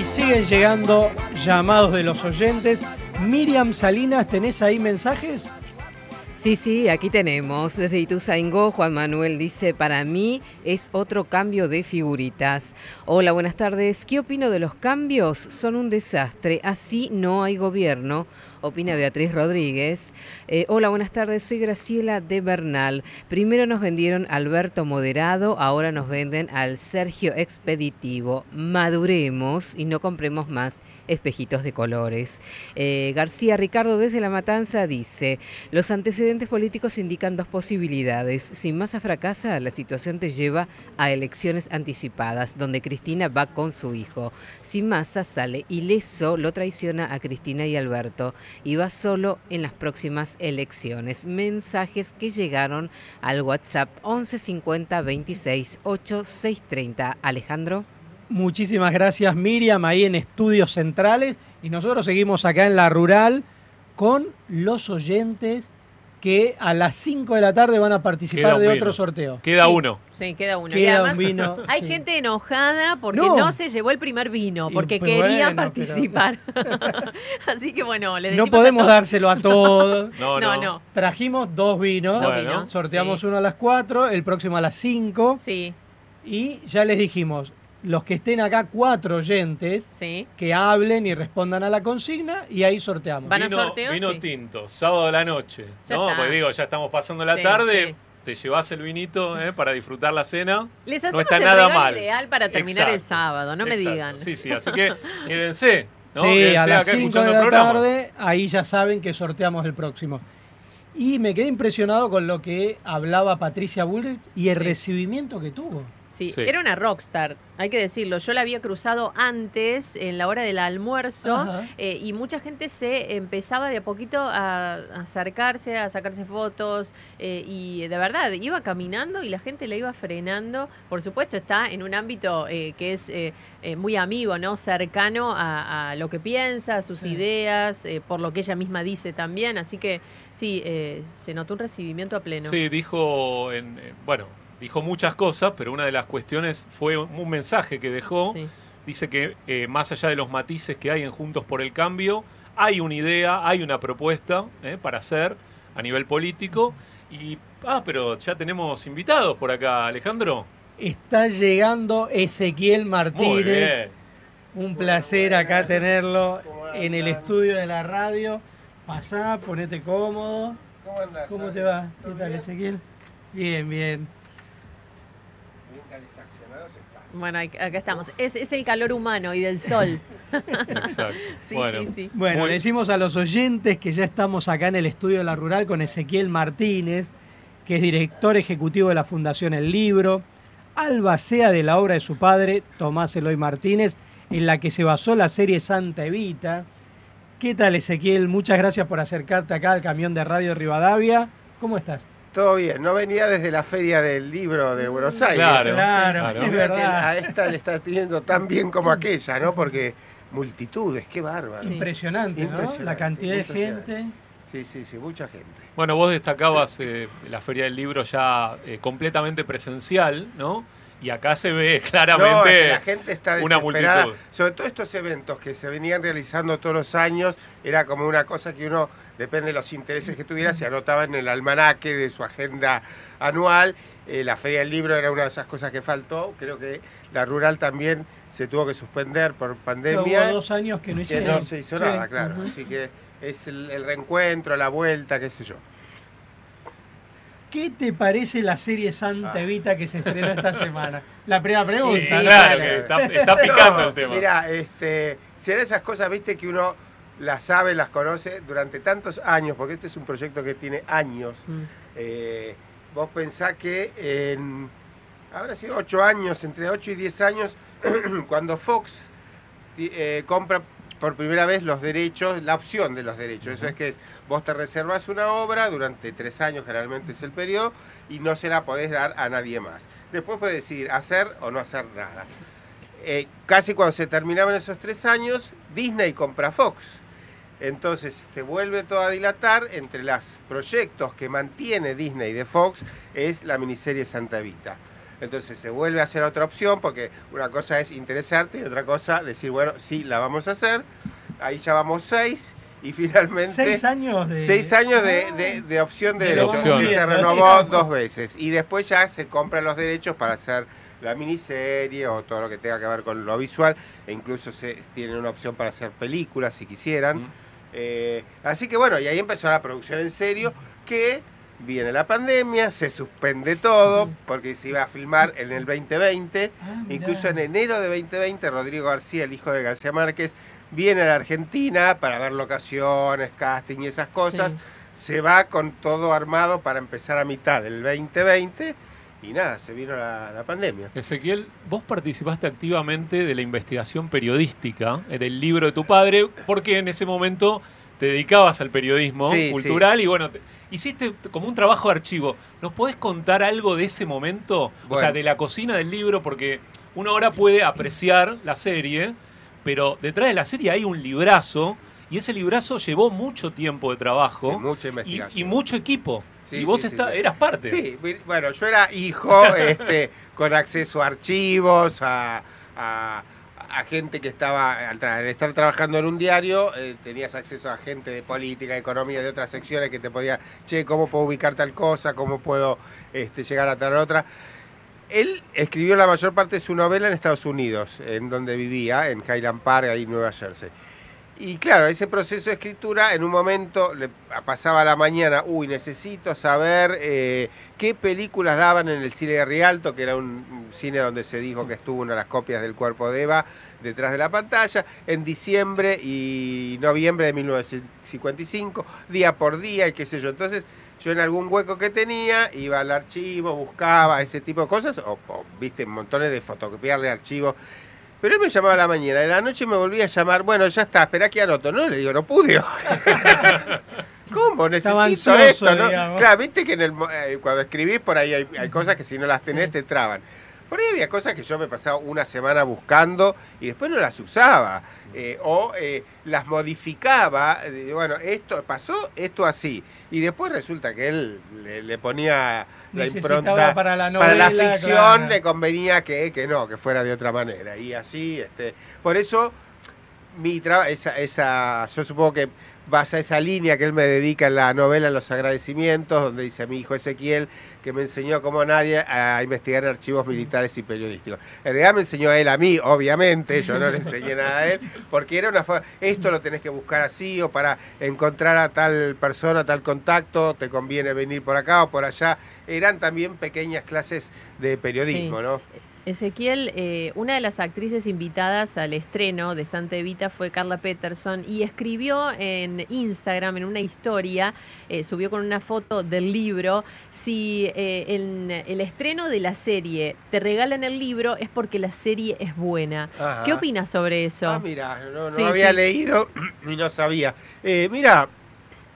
Y siguen llegando llamados de los oyentes. Miriam Salinas, ¿tenés ahí mensajes? Sí, sí, aquí tenemos. Desde Ituzaingó, Juan Manuel dice, para mí es otro cambio de figuritas. Hola, buenas tardes. ¿Qué opino de los cambios? Son un desastre. Así no hay gobierno. Opina Beatriz Rodríguez. Eh, hola, buenas tardes. Soy Graciela de Bernal. Primero nos vendieron Alberto Moderado, ahora nos venden al Sergio Expeditivo. Maduremos y no compremos más espejitos de colores. Eh, García Ricardo desde La Matanza dice, los antecedentes políticos indican dos posibilidades. Si Massa fracasa, la situación te lleva a elecciones anticipadas, donde Cristina va con su hijo. Si Massa sale ileso, lo traiciona a Cristina y Alberto y va solo en las próximas elecciones. Mensajes que llegaron al WhatsApp 11 50 26 8 630. Alejandro. Muchísimas gracias Miriam, ahí en Estudios Centrales. Y nosotros seguimos acá en la rural con los oyentes que a las 5 de la tarde van a participar de vino. otro sorteo. Queda Sí. uno. Sí, queda uno. Queda y además un vino, hay sí. gente enojada porque No. no. se llevó el primer vino, porque quería bueno, participar. Así que bueno, le No podemos a todos- dárselo a todos. No, No, no. no. Trajimos dos vinos. Dos vinos, Sorteamos uno a las 4, el próximo a las 5. Sí. Y ya les dijimos, los que estén acá, cuatro oyentes, Sí. que hablen y respondan a la consigna y ahí sorteamos. Van a vino, sorteo, vino sí. tinto, sábado a la noche. Ya ¿no? está. Pues digo, ya estamos pasando la Sí, tarde. sí. Te llevas el vinito eh, para disfrutar la cena. Les no hacemos está el nada mal. ideal para terminar el Exacto, sábado, no me exacto. digan. Sí, sí, así que quédense. ¿no? Sí, Quédense a las acá 5 escuchando de el la tarde, ahí ya saben que sorteamos el próximo. Y me quedé impresionado con lo que hablaba Patricia Bullrich y el Sí. recibimiento que tuvo. Sí, Sí. era una rockstar, hay que decirlo. Yo la había cruzado antes, en la hora del almuerzo, eh, y mucha gente se empezaba de a poquito a, acercarse, a sacarse fotos, eh, y de verdad, iba caminando y la gente la iba frenando. Por supuesto, está en un ámbito eh, que es eh, eh, muy amigo, ¿no? Cercano a, a lo que piensa, a sus Sí. ideas, eh, por lo que ella misma dice también. Así que sí, eh, se notó un recibimiento a pleno. Sí, dijo, en, bueno, dijo muchas cosas, pero una de las cuestiones fue un mensaje que dejó. Sí. Dice que eh, más allá de los matices que hay en Juntos por el Cambio, hay una idea, hay una propuesta eh, para hacer a nivel político. Y, ah, pero ya tenemos invitados por acá, Alejandro. Está llegando Ezequiel Muy Martínez. bien. Un placer acá tenerlo en el estudio de la radio. Pasá, ponete cómodo. ¿Cómo andás? ¿Cómo te va? ¿Qué tal, Ezequiel? Bien, bien. Bueno, acá estamos. Es, es el calor humano y del sol. Exacto. Sí, bueno, sí, sí. Bueno, Muy- le decimos a los oyentes que ya estamos acá en el estudio de la Rural con Ezequiel Martínez, que es director ejecutivo de la Fundación El Libro, albacea de la obra de su padre, Tomás Eloy Martínez, en la que se basó la serie Santa Evita. ¿Qué tal, Ezequiel? Muchas gracias por acercarte acá al camión de Radio Rivadavia. ¿Cómo estás? Todo bien, no venía desde la feria del libro de Buenos Aires. Claro, Claro, claro. es verdad. A esta le está teniendo tan bien como aquella, ¿no? Porque multitudes, qué bárbaro. Sí. Impresionante, ¿no? La cantidad de gente. Sí, sí, sí, mucha gente. Bueno, vos destacabas eh, la Feria del Libro ya eh, completamente presencial, ¿no? Y acá se ve No, es que claramente la gente está una desesperada. multitud. Sobre todo estos eventos que se venían realizando todos los años, era como una cosa que uno, depende de los intereses que tuviera, se anotaba en el almanaque de su agenda anual. Eh, la Feria del Libro era una de esas cosas que faltó. Creo que la rural también se tuvo que suspender por pandemia. Hubo dos años que no que no se hizo Sí. nada, claro. Así que es el, el reencuentro, la vuelta, qué sé yo. ¿Qué te parece la serie Santa Ah. Evita que se estrenó esta semana? La primera pregunta. Sí, claro, que está, está picando el tema. Mira, este, serán esas cosas, viste, que uno las sabe, las conoce durante tantos años, porque este es un proyecto que tiene años. Mm. Eh, vos pensás que en, habrá sido ocho años, entre ocho y diez años, cuando Fox eh, compra por primera vez los derechos, la opción de los derechos. Eso es que es, vos te reservas una obra durante tres años, generalmente es el periodo, y no se la podés dar a nadie más. Después puedes decidir hacer o no hacer nada. Eh, casi cuando se terminaban esos tres años, Disney compra Fox. Entonces se vuelve todo a dilatar entre los proyectos que mantiene Disney de Fox es la miniserie Santa Evita. Entonces se vuelve a hacer otra opción porque una cosa es interesarte y otra cosa decir, bueno, sí, la vamos a hacer. Ahí ya vamos seis y finalmente... Seis años de- Seis años de, de- de opción de, De derechos, que se renovó dos veces. Y después ya se compran los derechos para hacer la miniserie o todo lo que tenga que ver con lo visual. E incluso se tienen una opción para hacer películas si quisieran. Eh, así que bueno, y ahí empezó la producción en serio, que viene la pandemia, se suspende todo, porque se iba a filmar en el 2020. Ah. Incluso en enero de 2020, Rodrigo García, el hijo de García Márquez, viene a la Argentina para ver locaciones, casting y esas cosas. Sí. Se va con todo armado para empezar a mitad del 2020 y nada, se vino la, la pandemia. Ezequiel, vos participaste activamente de la investigación periodística eh, del libro de tu padre, porque en ese momento te dedicabas al periodismo Sí, cultural y bueno, te- hiciste como un trabajo de archivo. ¿Nos podés contar algo de ese momento? O sea, de la cocina del libro, porque uno ahora puede apreciar la serie, pero detrás de la serie hay un librazo y ese librazo llevó mucho tiempo de trabajo Sí, mucha y mucho equipo. Sí, y vos sí, sí, está- sí. eras parte. Sí, bueno, yo era hijo este, con acceso a archivos, a, a- a gente que estaba, al estar trabajando en un diario, eh, tenías acceso a gente de política, economía, de otras secciones que te podía, che, ¿cómo puedo ubicar tal cosa? ¿Cómo puedo este, llegar a tal otra? Él escribió la mayor parte de su novela en Estados Unidos, en donde vivía, en Highland Park, ahí en Nueva Jersey. Y claro, ese proceso de escritura, en un momento le pasaba la mañana, uy, necesito saber eh, qué películas daban en el cine de Rialto, que era un, cine donde se dijo que estuvo una de las copias del cuerpo de Eva detrás de la pantalla, en diciembre y noviembre de 1955, día por día y qué sé yo. Entonces, yo en algún hueco que tenía, iba al archivo, buscaba ese tipo de cosas, o, o, viste, montones de fotocopiar de archivos. Pero él me llamaba a la mañana, en la noche me volvía a llamar, bueno, ya está, espera que anoto. No, le digo, no pude. ¿Cómo? Necesito ansioso, esto, ¿no? digamos. Claro, viste que en el, eh, cuando escribís por ahí hay, hay cosas que si no las tenés Sí. te traban. Por ahí había cosas que yo me pasaba una semana buscando y después no las usaba. Eh, o eh, las modificaba. eh, bueno, esto pasó, esto así. Y después resulta que él le, le ponía la impronta. para la para la novela, ficción claro. le convenía que, que no, que fuera de otra manera. Y así, este, por eso mi trabajo, esa, esa, yo supongo que vas a esa línea que él me dedica en la novela Los agradecimientos, donde dice a mi hijo Ezequiel que me enseñó como nadie a investigar archivos militares y periodísticos. En realidad me enseñó a él a mí, obviamente, yo no le enseñé nada a él, porque era una forma, esto lo tenés que buscar así, o para encontrar a tal persona, tal contacto, te conviene venir por acá o por allá. Eran también pequeñas clases de periodismo, Sí. ¿no? Ezequiel, eh, una de las actrices invitadas al estreno de Santa Evita fue Carla Peterson y escribió en Instagram, en una historia, eh, subió con una foto del libro, si eh, en el estreno de la serie te regalan el libro es porque la serie es buena. Ajá. ¿Qué opinas sobre eso? Ah, mira, no, no Sí, había sí. leído ni no sabía. Eh, mira,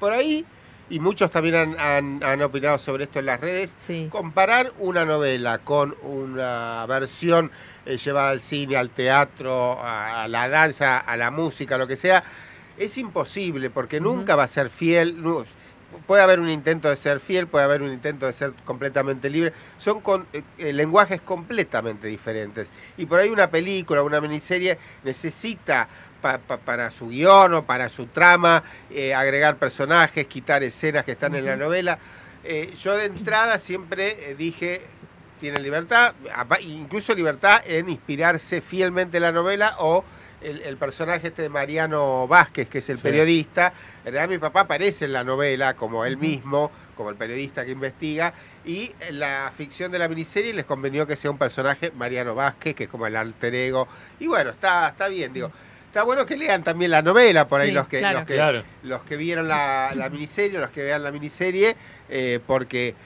por ahí, y muchos también han, han- han opinado sobre esto en las redes, Sí. comparar una novela con una versión eh, llevada al cine, al teatro, a, a la danza, a la música, lo que sea, es imposible porque nunca va a ser fiel. puede haber un intento de ser fiel, puede haber un intento de ser completamente libre. Son con, eh, eh, lenguajes completamente diferentes. Y por ahí una película, una miniserie necesita pa- pa- para su guion o para su trama eh, agregar personajes, quitar escenas que están en la novela. Eh, yo de entrada siempre eh, dije, tiene libertad, incluso libertad en inspirarse fielmente en la novela o el, el personaje este de Mariano Vázquez, que es el Sí. periodista. En realidad mi papá aparece en la novela como él mismo, como el periodista que investiga, y en la ficción de la miniserie les convenió que sea un personaje Mariano Vázquez, que es como el alter ego. Y bueno, está, está bien, digo. Está bueno que lean también la novela, por ahí Sí, los que, claro. los que, Claro. los que vieron la, la miniserie, los que vean la miniserie, eh, porque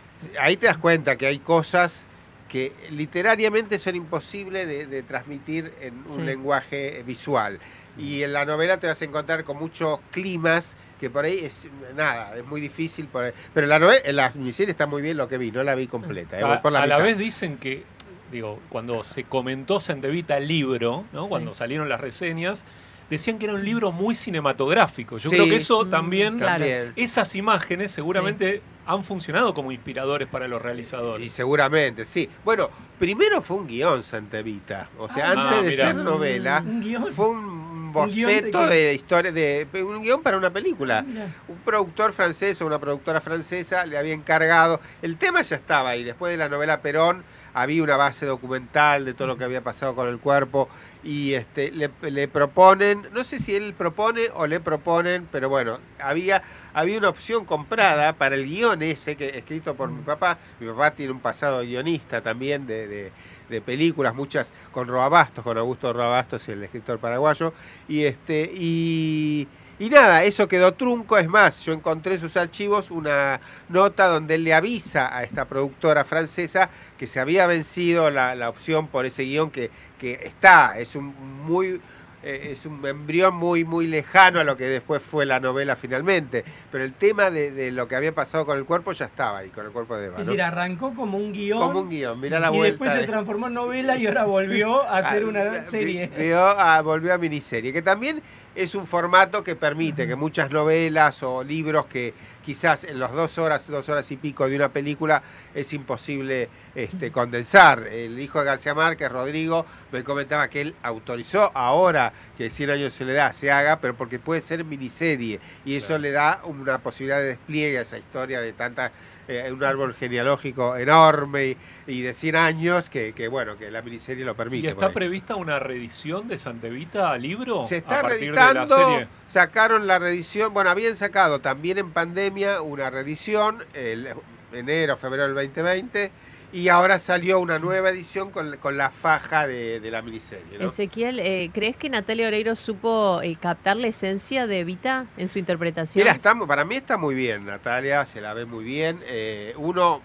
ahí te das cuenta que hay cosas que literariamente son imposibles de, de transmitir en un Sí. lenguaje visual. Y en la novela te vas a encontrar con muchos climas que por ahí es nada, es muy difícil. Por ahí. Pero en la novela, en la miniserie está muy bien lo que vi, no la vi completa. eh, A, por la a la mitad. vez dicen que, digo, cuando se comentó Santevita el libro, ¿no? cuando salieron las reseñas, decían que era un libro muy cinematográfico. Yo Sí. creo que eso Mm, también, claro. Esas imágenes seguramente han funcionado como inspiradores para los realizadores. Y seguramente, sí. Bueno, primero fue un guion Santevita. O sea, Ah, antes de ser novela, Un guion. fue un ¿Un guion de boceto qué? de historia, de un guion para una película. Mira. Un productor francés o una productora francesa le había encargado. El tema ya estaba ahí. Después de la novela Perón había una base documental de todo lo que había pasado con el cuerpo y este le, le proponen, no sé si él propone o le proponen, pero bueno, había había una opción comprada para el guion ese que escrito por mi papá. Mi papá tiene un pasado guionista también de, de- de películas, muchas con Roabastos, con Augusto Roabastos, el escritor paraguayo. Y este y, y nada, eso quedó trunco. Es más, yo encontré en sus archivos una nota donde él le avisa a esta productora francesa que se había vencido la, la opción por ese guion que, que está. Es un muy eh, es un embrión muy muy lejano a lo que después fue la novela finalmente. Pero el tema de, de lo que había pasado con el cuerpo ya estaba ahí, con el cuerpo de Eva. Es ¿no? decir, arrancó como un guion. Como un guion, mirá la y vuelta. después se de- transformó en novela y ahora volvió a hacer Ah, una vi- serie. vio a- volvió a miniserie, que también es un formato que permite que muchas novelas o libros que quizás en las dos horas, dos horas y pico de una película es imposible este, condensar. El hijo de García Márquez, Rodrigo, me comentaba que él autorizó ahora que 100 años se le da, se haga, pero porque puede ser miniserie y eso le da una posibilidad de despliegue a esa historia de tanta eh, un árbol genealógico enorme y, y de 100 años que, que, bueno, que la miniserie lo permite. ¿Y está prevista una reedición de Santevita libro? Se está a partir de la reeditando, serie? sacaron la reedición, bueno, habían sacado también en pandemia una reedición, el enero, febrero del 2020, y ahora salió una nueva edición con, con la faja de, de la miniserie. ¿no? Ezequiel, eh, ¿crees que Natalia Oreiro supo eh, captar la esencia de Evita en su interpretación? Mira, está, para mí está muy bien, Natalia, se la ve muy bien. Eh, uno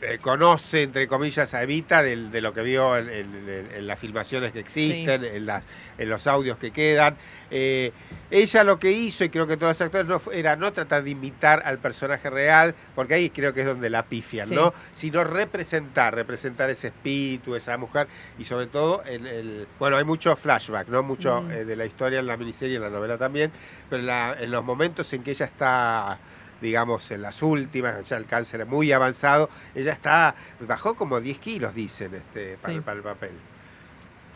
eh, conoce, entre comillas, a Evita del- de, lo que vio en, en- en- en las filmaciones que existen, en, las, en los audios que quedan. Eh, ella lo que hizo, y creo que todos los actores, no, era no tratar de imitar al personaje real, porque ahí creo que es donde la pifian, Sí. ¿no? Sino representar, representar ese espíritu, esa mujer, y sobre todo, en el, bueno, hay mucho flashback, ¿no? Mucho Mm. eh, de la historia en la miniserie en la novela también, pero la- en los momentos en que ella está digamos, en las últimas, ya el cáncer es muy avanzado, ella está, bajó como 10 kilos, dicen, este, para, Sí. el, para el papel.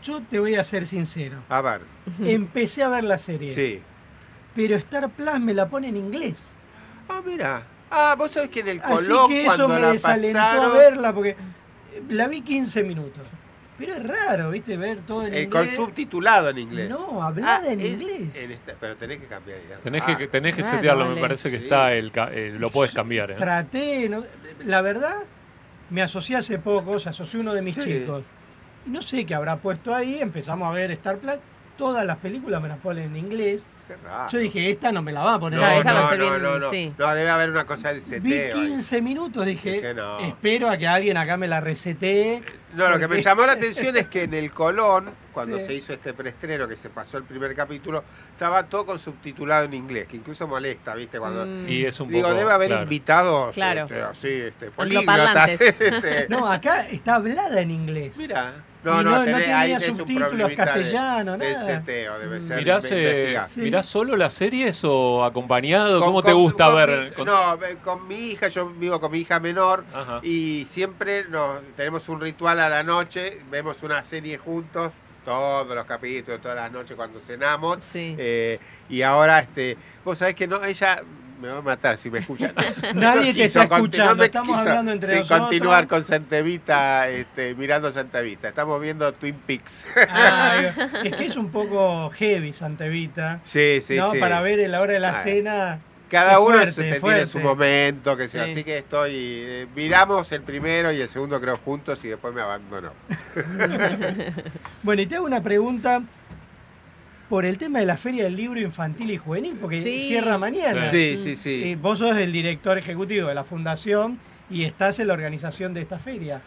Yo te voy a ser sincero. A ver, Empecé a ver la serie. sí. Pero Star Plus me la pone en inglés. Ah, mira. Ah, vos sabés que en el Así Colón, que eso cuando me la desalentó pasaron, a verla porque la vi 15 minutos. Pero es raro, ¿viste? Ver todo en eh, con inglés. subtitulado en inglés. No, hablada Ah, en es- inglés. en esta- pero tenés que cambiar. ya. Tenés Ah, que, tenés que Claro, setearlo, me parece que Sí. está el, ca- eh, lo puedes cambiar. ¿eh? Traté, no- la verdad, me asocié hace poco, se asoció uno de mis Sí. chicos. No sé qué habrá puesto ahí, empezamos a ver Star Plus. Todas las películas me las ponen en inglés. qué raro. Yo dije, esta no me la va a poner no, no, ser no, bien, no, no. sí. No, debe haber una cosa del Vi seteo. ahí. 15 minutos, dije, Dije, no. espero a que alguien acá me la resetee. No, lo que me porque- llamó la atención es que en el Colón, cuando Sí. se hizo este preestreno, que se pasó el primer capítulo, estaba todo con subtitulado en inglés, que incluso molesta, ¿viste? Cuando Mm. Y es un Digo, poco. debe haber claro. invitados Claro. este, así, este, políglotas. Este. No, acá está hablada en inglés. Mira, No, Y no, no- tenés- ahí tenía tenés un subtítulos problemita de- castellano, de nada. seteo, debe ser. ¿Mirás, eh. ¿Mirás solo las series o acompañado? Con- ¿Cómo te gusta con ver? mi- con- No, con mi hija, yo vivo con mi hija menor Ajá. y siempre nos, tenemos un ritual a la noche, vemos una serie juntos, todos los capítulos, todas las noches cuando cenamos. eh, y ahora, este, vos sabés que no, ella me va a matar si me escucha. Nadie te quiso está escuchando, estamos quiso, hablando entre nosotros. continuar con Santevita, este, mirando Santevita. Estamos viendo Twin Peaks. Ah, es que es un poco heavy Santevita. Sí, sí, ¿no? sí. Para ver en la hora de la Ah, cena. Cada es uno fuerte, tiene su momento, que sea. Sí. Así que estoy. eh, miramos el primero y el segundo, creo, juntos y después me abandonó. Bueno, y te hago una pregunta por el tema de la Feria del Libro Infantil y Juvenil, porque Sí. cierra mañana. Sí, sí, sí. Eh, vos sos el director ejecutivo de la fundación y estás en la organización de esta feria.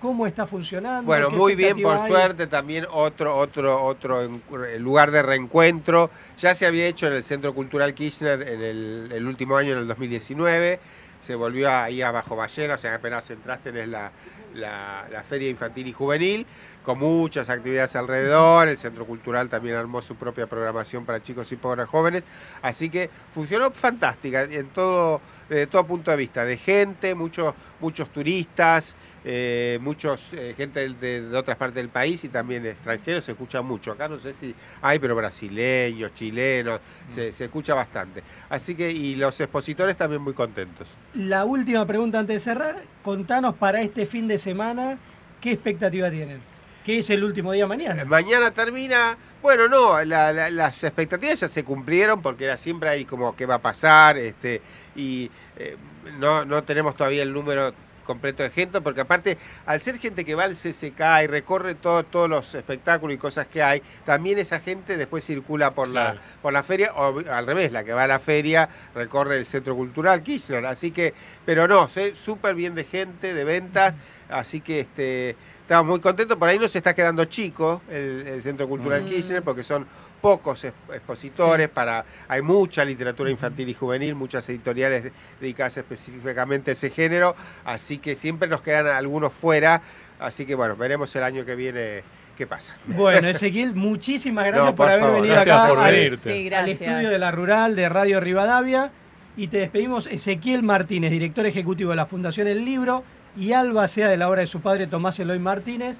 ¿Cómo está funcionando? Bueno, ¿Qué muy bien, por hay? suerte, también otro, otro, otro en- lugar de reencuentro. Ya se había hecho en el Centro Cultural Kirchner en el, el último año, en el 2019. Se volvió ahí a Bajo Ballena, o sea, apenas entraste tenés la, la, la Feria Infantil y Juvenil, con muchas actividades alrededor. El Centro Cultural también armó su propia programación para chicos y para jóvenes. Así que funcionó fantástica en todo, desde todo punto de vista, de gente, muchos, muchos turistas eh, muchos eh, gente de, de otras partes del país y también extranjeros se escucha mucho. Acá no sé si hay, pero brasileños, chilenos, se, se escucha bastante. Así que, y los expositores también muy contentos. La última pregunta antes de cerrar, contanos para este fin de semana qué expectativa tienen. ¿Qué es el último día mañana? Mañana termina, bueno, no, la- la- las expectativas ya se cumplieron porque era siempre ahí como qué va a pasar, este, y eh, no, no tenemos todavía el número completo de gente, porque aparte, al ser gente que va al CCK y recorre todo- todos los espectáculos y cosas que hay, también esa gente después circula por, la, por la feria, o al revés, la que va a la feria recorre el Centro Cultural Kirchner, así que, pero no, sé súper bien de gente, de ventas, así que este, estamos muy contentos, por ahí nos está quedando chico el, el Centro Cultural Mm. Kirchner, porque son pocos exp- expositores, para hay mucha literatura infantil y juvenil, muchas editoriales de- dedicadas específicamente a ese género, así que siempre nos quedan algunos fuera, así que bueno, veremos el año que viene qué pasa. Bueno, Ezequiel, muchísimas gracias No, por, por haber favor. venido Gracias acá por al, venirte. Sí, al estudio de la Rural de Radio Rivadavia. Y te despedimos Ezequiel Martínez, director ejecutivo de la Fundación El Libro, y Alba Sea de la obra de su padre Tomás Eloy Martínez.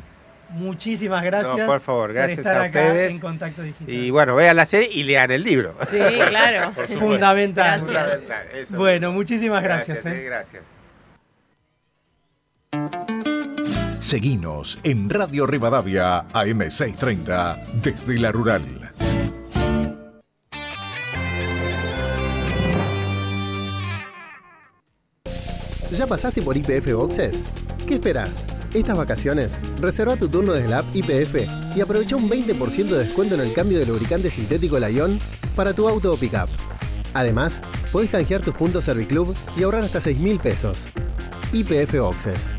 Muchísimas gracias. No, por favor, gracias estar a acá ustedes. en Contacto Digital. Y bueno, vean la serie y lean el libro. Sí, claro. Por. Fundamental. Fundamental, eso. Bueno, muchísimas gracias. Gracias, eh. eh, gracias. Seguinos en Radio Rivadavia AM630 desde la Rural. ¿Ya pasaste por IPF Boxes? ¿Qué esperás? Estas vacaciones, reserva tu turno desde la app IPF y aprovecha un 20% de descuento en el cambio de lubricante sintético Lion para tu auto o pickup. Además, podés canjear tus puntos Serviclub y ahorrar hasta 6 mil pesos. IPF Boxes.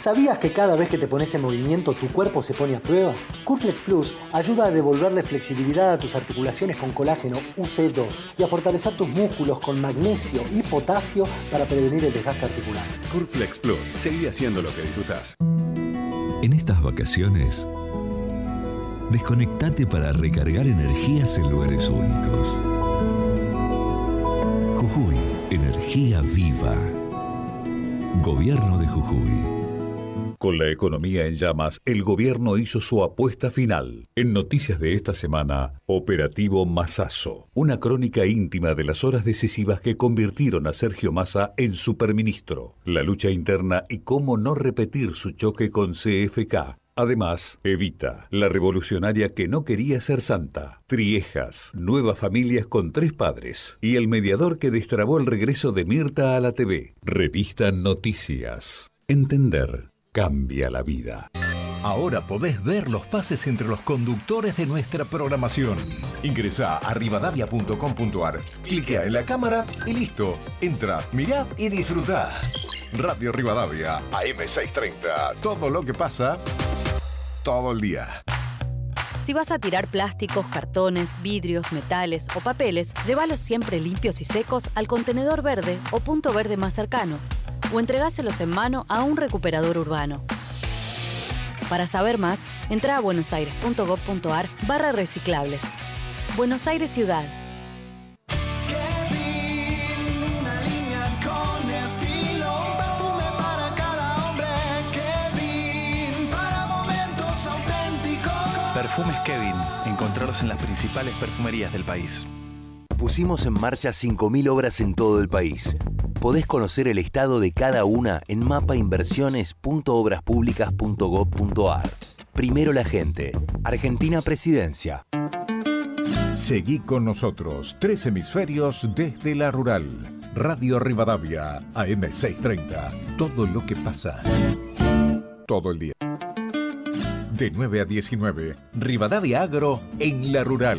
¿Sabías que cada vez que te pones en movimiento tu cuerpo se pone a prueba? Curflex Plus ayuda a devolverle flexibilidad a tus articulaciones con colágeno UC2 y a fortalecer tus músculos con magnesio y potasio para prevenir el desgaste articular. Curflex Plus, seguí haciendo lo que disfrutás. En estas vacaciones, desconectate para recargar energías en lugares únicos. Jujuy, energía viva. Gobierno de Jujuy. Con la economía en llamas, el gobierno hizo su apuesta final. En noticias de esta semana, Operativo Masazo, una crónica íntima de las horas decisivas que convirtieron a Sergio Massa en superministro, la lucha interna y cómo no repetir su choque con CFK. Además, Evita, la revolucionaria que no quería ser santa, Triejas, nuevas familias con tres padres, y el mediador que destrabó el regreso de Mirta a la TV. Revista Noticias. Entender cambia la vida. Ahora podés ver los pases entre los conductores de nuestra programación. Ingresa a rivadavia.com.ar, cliquea en la cámara y listo. Entra, mirá y disfrutá. Radio Rivadavia, AM630. Todo lo que pasa, todo el día. Si vas a tirar plásticos, cartones, vidrios, metales o papeles, llévalos siempre limpios y secos al contenedor verde o punto verde más cercano o entregáselos en mano a un recuperador urbano. Para saber más, entra a buenosaires.gov.ar barra reciclables. Buenos Aires Ciudad. Perfumes Kevin. Encontrarlos en las principales perfumerías del país. Pusimos en marcha 5.000 obras en todo el país. Podés conocer el estado de cada una en mapainversiones.obraspublicas.gov.ar. Primero la gente. Argentina Presidencia. Seguí con nosotros, tres hemisferios desde la rural. Radio Rivadavia, AM630. Todo lo que pasa. Todo el día. De 9 a 19, Rivadavia Agro en la rural.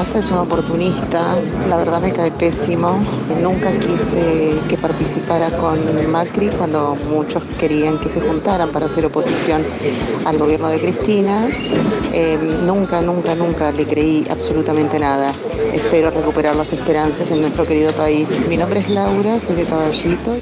Es un oportunista, la verdad me cae pésimo. Nunca quise que participara con Macri cuando muchos querían que se juntaran para hacer oposición al gobierno de Cristina. Eh, nunca, nunca, nunca le creí absolutamente nada. Espero recuperar las esperanzas en nuestro querido país. Mi nombre es Laura, soy de Caballito.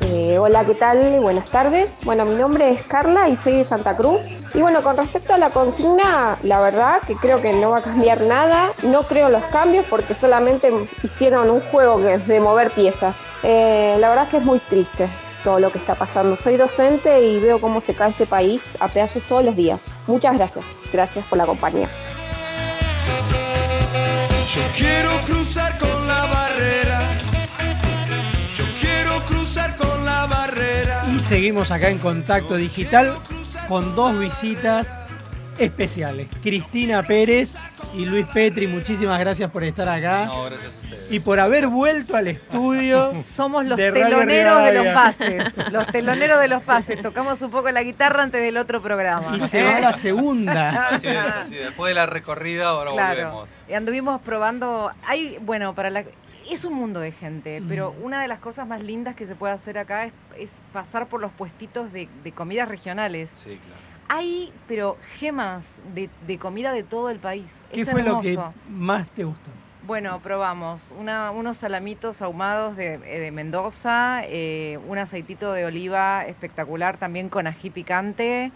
Eh, hola, ¿qué tal? Buenas tardes. Bueno, mi nombre es Carla y soy de Santa Cruz. Y bueno, con respecto a la consigna, la verdad que creo que no va a cambiar nada. No creo los cambios porque solamente hicieron un juego que es de mover piezas. Eh, la verdad que es muy triste todo lo que está pasando. Soy docente y veo cómo se cae este país a pedazos todos los días. Muchas gracias. Gracias por la compañía. Yo quiero cruzar con la barrera. Yo quiero cruzar con la barrera. Y seguimos acá en Contacto Digital con dos visitas especiales. Cristina Pérez y Luis Petri, muchísimas gracias por estar acá. No, gracias a ustedes. Y por haber vuelto al estudio. Somos los de teloneros de los pases. Los teloneros de los pases. Tocamos un poco la guitarra antes del otro programa. Y se va la segunda. Así es, así es. Después de la recorrida, ahora Claro. volvemos. Y anduvimos probando. Hay, bueno, para la. Es un mundo de gente, Mm. pero una de las cosas más lindas que se puede hacer acá es, es pasar por los puestitos de, de comidas regionales. Sí, claro. Hay, pero gemas de, de comida de todo el país. ¿Qué Es fue lo que más te gustó? Bueno, probamos una- unos salamitos ahumados de, eh, de Mendoza, eh, un aceitito de oliva espectacular también con ají picante.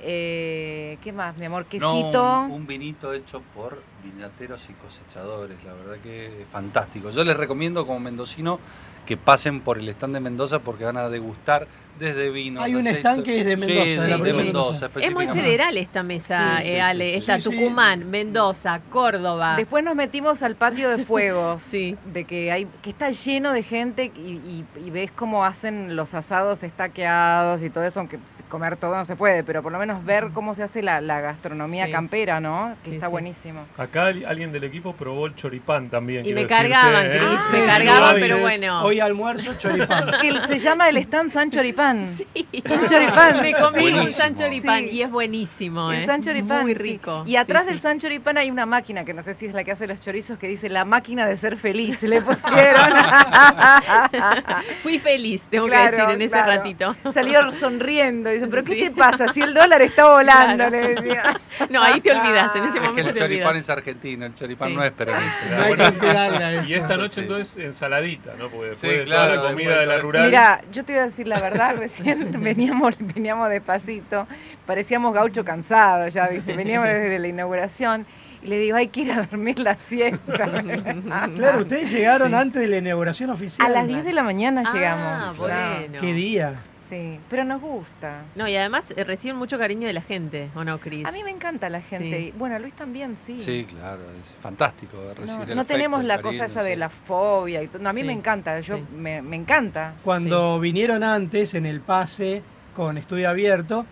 eh, ¿Qué más, mi amor? No, Quesito. un, un vinito hecho por viñateros y cosechadores, la verdad que es fantástico. Yo les recomiendo como mendocino que pasen por el stand de Mendoza porque van a degustar desde vinos. Hay un aceite- stand que es de Mendoza, Sí, de la Mendoza. Es muy federal esta mesa, Sí, eh, Ale. sí, Está sí, sí. Tucumán, Mendoza, Córdoba. Después nos metimos al patio de fuegos, Sí. de que hay que está lleno de gente y, y- y ves cómo hacen los asados estaqueados y todo eso, aunque comer todo no se puede, pero por lo menos ver cómo se hace la, la gastronomía Sí. campera, ¿no? Que Sí, está sí. buenísimo. Acá al- alguien del equipo probó el choripán también. Y me decirte, cargaban, ¿eh? Cris, Sí, me cargaban, pero bueno. Hoy almuerzo choripán. Que se llama el stand San Choripán. Sí. San Choripán. Me comí un Choripán Sí. y es buenísimo, El ¿eh? San Choripán. Muy sí. rico. Y atrás Sí, del sí. San Choripán hay una máquina, que no sé si es la que hace los chorizos, que dice la máquina de ser feliz. Le pusieron. Fui feliz, tengo Claro, que decir, en ese claro. ratito. Salió sonriendo. Dice, ¿pero qué Sí. te pasa? Si el dólar está volando, Claro. le decía. No, ahí te olvidas, en ese Es que momento el choripán es argentino, el choripán Sí. no es peronista. Y esta noche Sí. entonces ensaladita, ¿no? Porque después Sí, de toda la comida de la rural. Mira, yo te iba a decir la verdad, recién veníamos, veníamos despacito, parecíamos gaucho cansados ya, ¿viste? veníamos desde la inauguración y le digo, hay que ir a dormir la siesta. Claro, ustedes llegaron antes de la inauguración oficial. A las 10 de la mañana Ah, llegamos. bueno. ¿Qué día? Sí, pero nos gusta. No, y además eh, reciben mucho cariño de la gente, ¿o no, Cris? A mí me encanta la gente. Sí. Bueno, Luis también, sí. Sí, claro, es fantástico recibir No, el no afecto, tenemos el la cariño, cosa esa de la fobia y todo. No, a mí Sí, me encanta, yo sí. me, me encanta. Cuando vinieron antes en el pase con estudio abierto,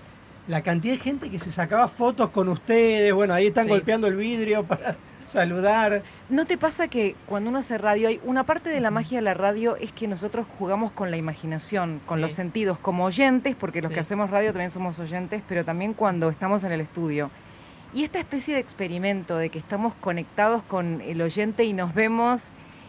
la cantidad de gente que se sacaba fotos con ustedes, bueno, ahí están Sí. golpeando el vidrio para saludar. ¿No te pasa que cuando uno hace radio, hay una parte de la magia de la radio es que nosotros jugamos con la imaginación, con Sí. los sentidos, como oyentes, porque los Sí. que hacemos radio también somos oyentes, pero también cuando estamos en el estudio. Y esta especie de experimento de que estamos conectados con el oyente y nos vemos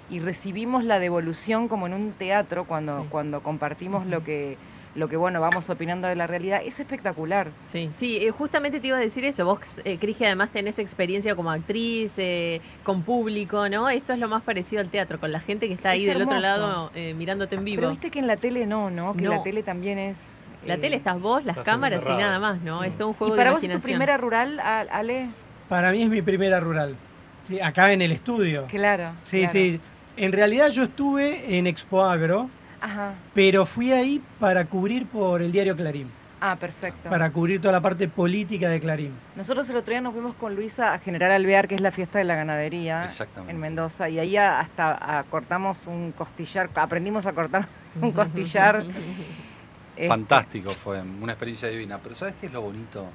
y recibimos la devolución como en un teatro cuando, Sí. cuando compartimos lo que lo que bueno vamos opinando de la realidad es espectacular. Sí, sí, eh, justamente te iba a decir eso. Vos, eh, Cris, que además tenés experiencia como actriz, eh, con público, ¿no? Esto es lo más parecido al teatro, con la gente que está ahí Es del otro lado eh, mirándote en vivo. Pero viste que en la tele no, ¿no? Que No. la tele también es La eh, tele estás vos, las estás cámaras encerrado. y nada más, ¿no? Sí. Es todo un ¿Y juego para de vos es tu primera rural, Ale? Para mí es mi primera rural. Sí, acá en el estudio. Claro. Sí, claro. sí. En realidad yo estuve en Expo Agro, Ajá. pero fui ahí para cubrir por el diario Clarín, Ah, perfecto. para cubrir toda la parte política de Clarín. Nosotros el otro día nos fuimos con Luisa a General Alvear, que es la fiesta de la ganadería Exactamente. en Mendoza, y ahí hasta cortamos un costillar, aprendimos a cortar un costillar. Eh, Fantástico fue, una experiencia divina. Pero ¿sabes qué es lo bonito?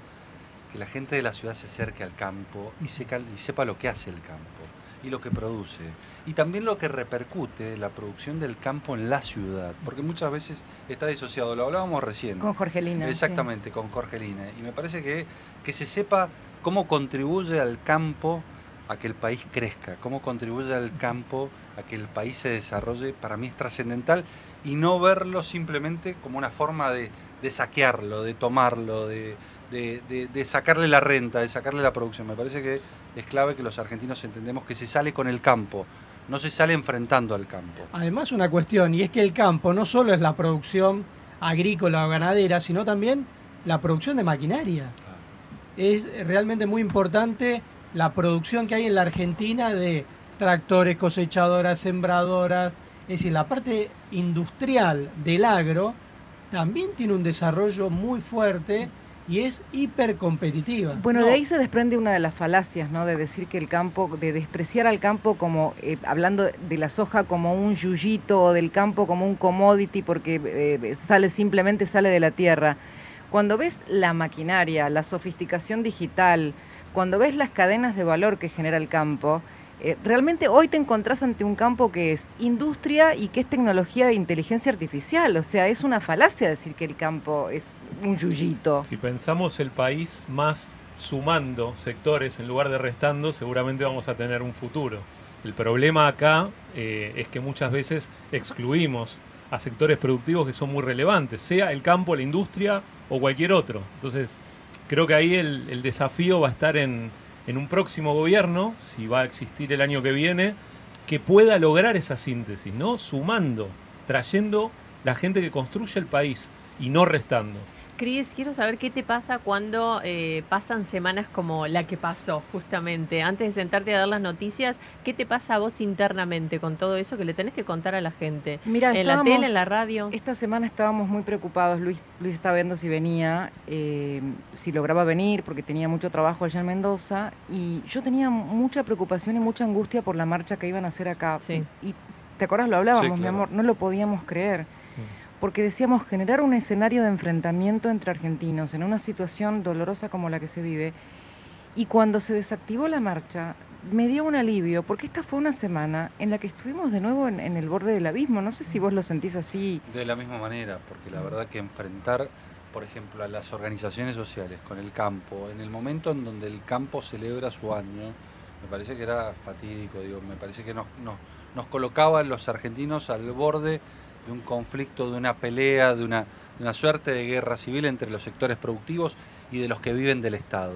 Que la gente de la ciudad se acerque al campo y sepa lo que hace el campo y lo que produce. Y también lo que repercute la producción del campo en la ciudad. Porque muchas veces está disociado, lo hablábamos recién. Con Jorgelina. sí. Exactamente, con Jorgelina. Y me parece que, que se sepa cómo contribuye al campo a que el país crezca, cómo contribuye al campo a que el país se desarrolle, para mí es trascendental y no verlo simplemente como una forma de, de saquearlo, de tomarlo, de, de- de- de sacarle la renta, de sacarle la producción. Me parece que es clave que los argentinos entendemos que se sale con el campo, no se sale enfrentando al campo. Además una cuestión, y es que el campo no solo es la producción agrícola o ganadera, sino también la producción de maquinaria. Es realmente muy importante la producción que hay en la Argentina de tractores, cosechadoras, sembradoras. Es decir, la parte industrial del agro también tiene un desarrollo muy fuerte y es hipercompetitiva. Bueno, No, de ahí se desprende una de las falacias, ¿no? De decir que el campo, de despreciar al campo como, eh, hablando de la soja como un yuyito o del campo como un commodity porque eh, sale simplemente sale de la tierra. Cuando ves la maquinaria, la sofisticación digital, cuando ves las cadenas de valor que genera el campo, eh, realmente hoy te encontrás ante un campo que es industria y que es tecnología de inteligencia artificial. O sea, es una falacia decir que el campo es un yuyito. Si pensamos el país más sumando sectores en lugar de restando, seguramente vamos a tener un futuro. El problema acá eh, es que muchas veces excluimos a sectores productivos que son muy relevantes, sea el campo, la industria o cualquier otro. Entonces, creo que ahí el, el desafío va a estar en, en un próximo gobierno, si va a existir el año que viene, que pueda lograr esa síntesis, ¿no? Sumando, trayendo la gente que construye el país y no restando. Cris, quiero saber qué te pasa cuando eh, pasan semanas como la que pasó, justamente. Antes de sentarte a dar las noticias, ¿qué te pasa a vos internamente con todo eso que le tenés que contar a la gente? Mira, en la tele, en la radio. Esta semana estábamos muy preocupados. Luis, Luis estaba viendo si venía, eh, si lograba venir, porque tenía mucho trabajo allá en Mendoza. Y yo tenía mucha preocupación y mucha angustia por la marcha que iban a hacer acá. Sí. Y te acuerdas, lo hablábamos, Sí, mi amor, no lo podíamos creer. Porque decíamos generar un escenario de enfrentamiento entre argentinos en una situación dolorosa como la que se vive. Y cuando se desactivó la marcha, me dio un alivio, porque esta fue una semana en la que estuvimos de nuevo en, el borde del abismo. No sé si vos lo sentís así. De la misma manera, porque la verdad que enfrentar, por ejemplo, a las organizaciones sociales con el campo, en el momento en donde el campo celebra su año, me parece que era fatídico, digo, me parece que nos, nos, nos colocaba a los argentinos al borde de un conflicto, de una pelea, de una, de una suerte de guerra civil entre los sectores productivos y de los que viven del Estado.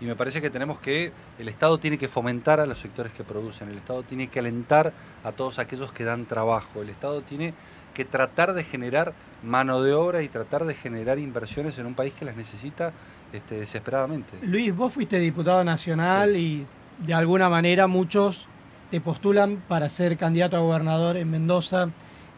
Y me parece que tenemos que, el Estado tiene que fomentar a los sectores que producen, el Estado tiene que alentar a todos aquellos que dan trabajo, el Estado tiene que tratar de generar mano de obra y tratar de generar inversiones en un país que las necesita este, desesperadamente. Luis, vos fuiste diputado nacional y de alguna manera muchos te postulan para ser candidato a gobernador en Mendoza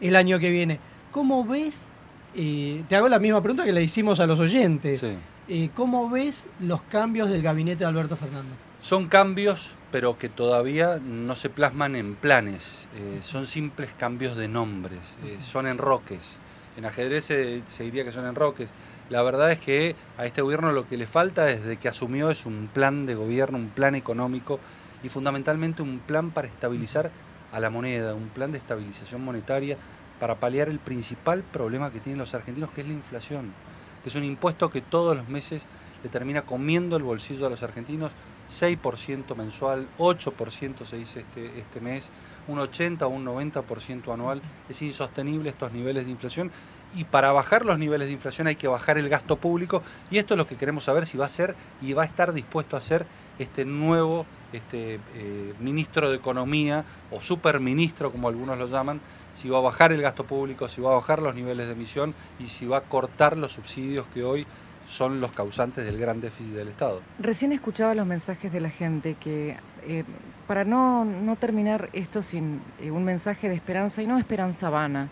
el año que viene. ¿Cómo ves? eh, te hago la misma pregunta que le hicimos a los oyentes. Eh, ¿Cómo ves los cambios del gabinete de Alberto Fernández? Son cambios, pero que todavía no se plasman en planes. Eh, son simples cambios de nombres, eh, son enroques. En ajedrez se, se diría que son enroques. La verdad es que a este gobierno lo que le falta desde que asumió es un plan de gobierno, un plan económico y fundamentalmente un plan para estabilizar a la moneda, un plan de estabilización monetaria para paliar el principal problema que tienen los argentinos, que es la inflación, que es un impuesto que todos los meses le termina comiendo el bolsillo a los argentinos, 6% mensual, 8% se dice este, este mes, un 80 o un 90% anual. Es insostenible estos niveles de inflación y para bajar los niveles de inflación hay que bajar el gasto público y esto es lo que queremos saber si va a ser y va a estar dispuesto a hacer este nuevo este, eh, ministro de Economía o superministro como algunos lo llaman, si va a bajar el gasto público, si va a bajar los niveles de emisión y si va a cortar los subsidios que hoy son los causantes del gran déficit del Estado. Recién escuchaba los mensajes de la gente que eh, para no, no terminar esto sin eh, un mensaje de esperanza y no esperanza vana,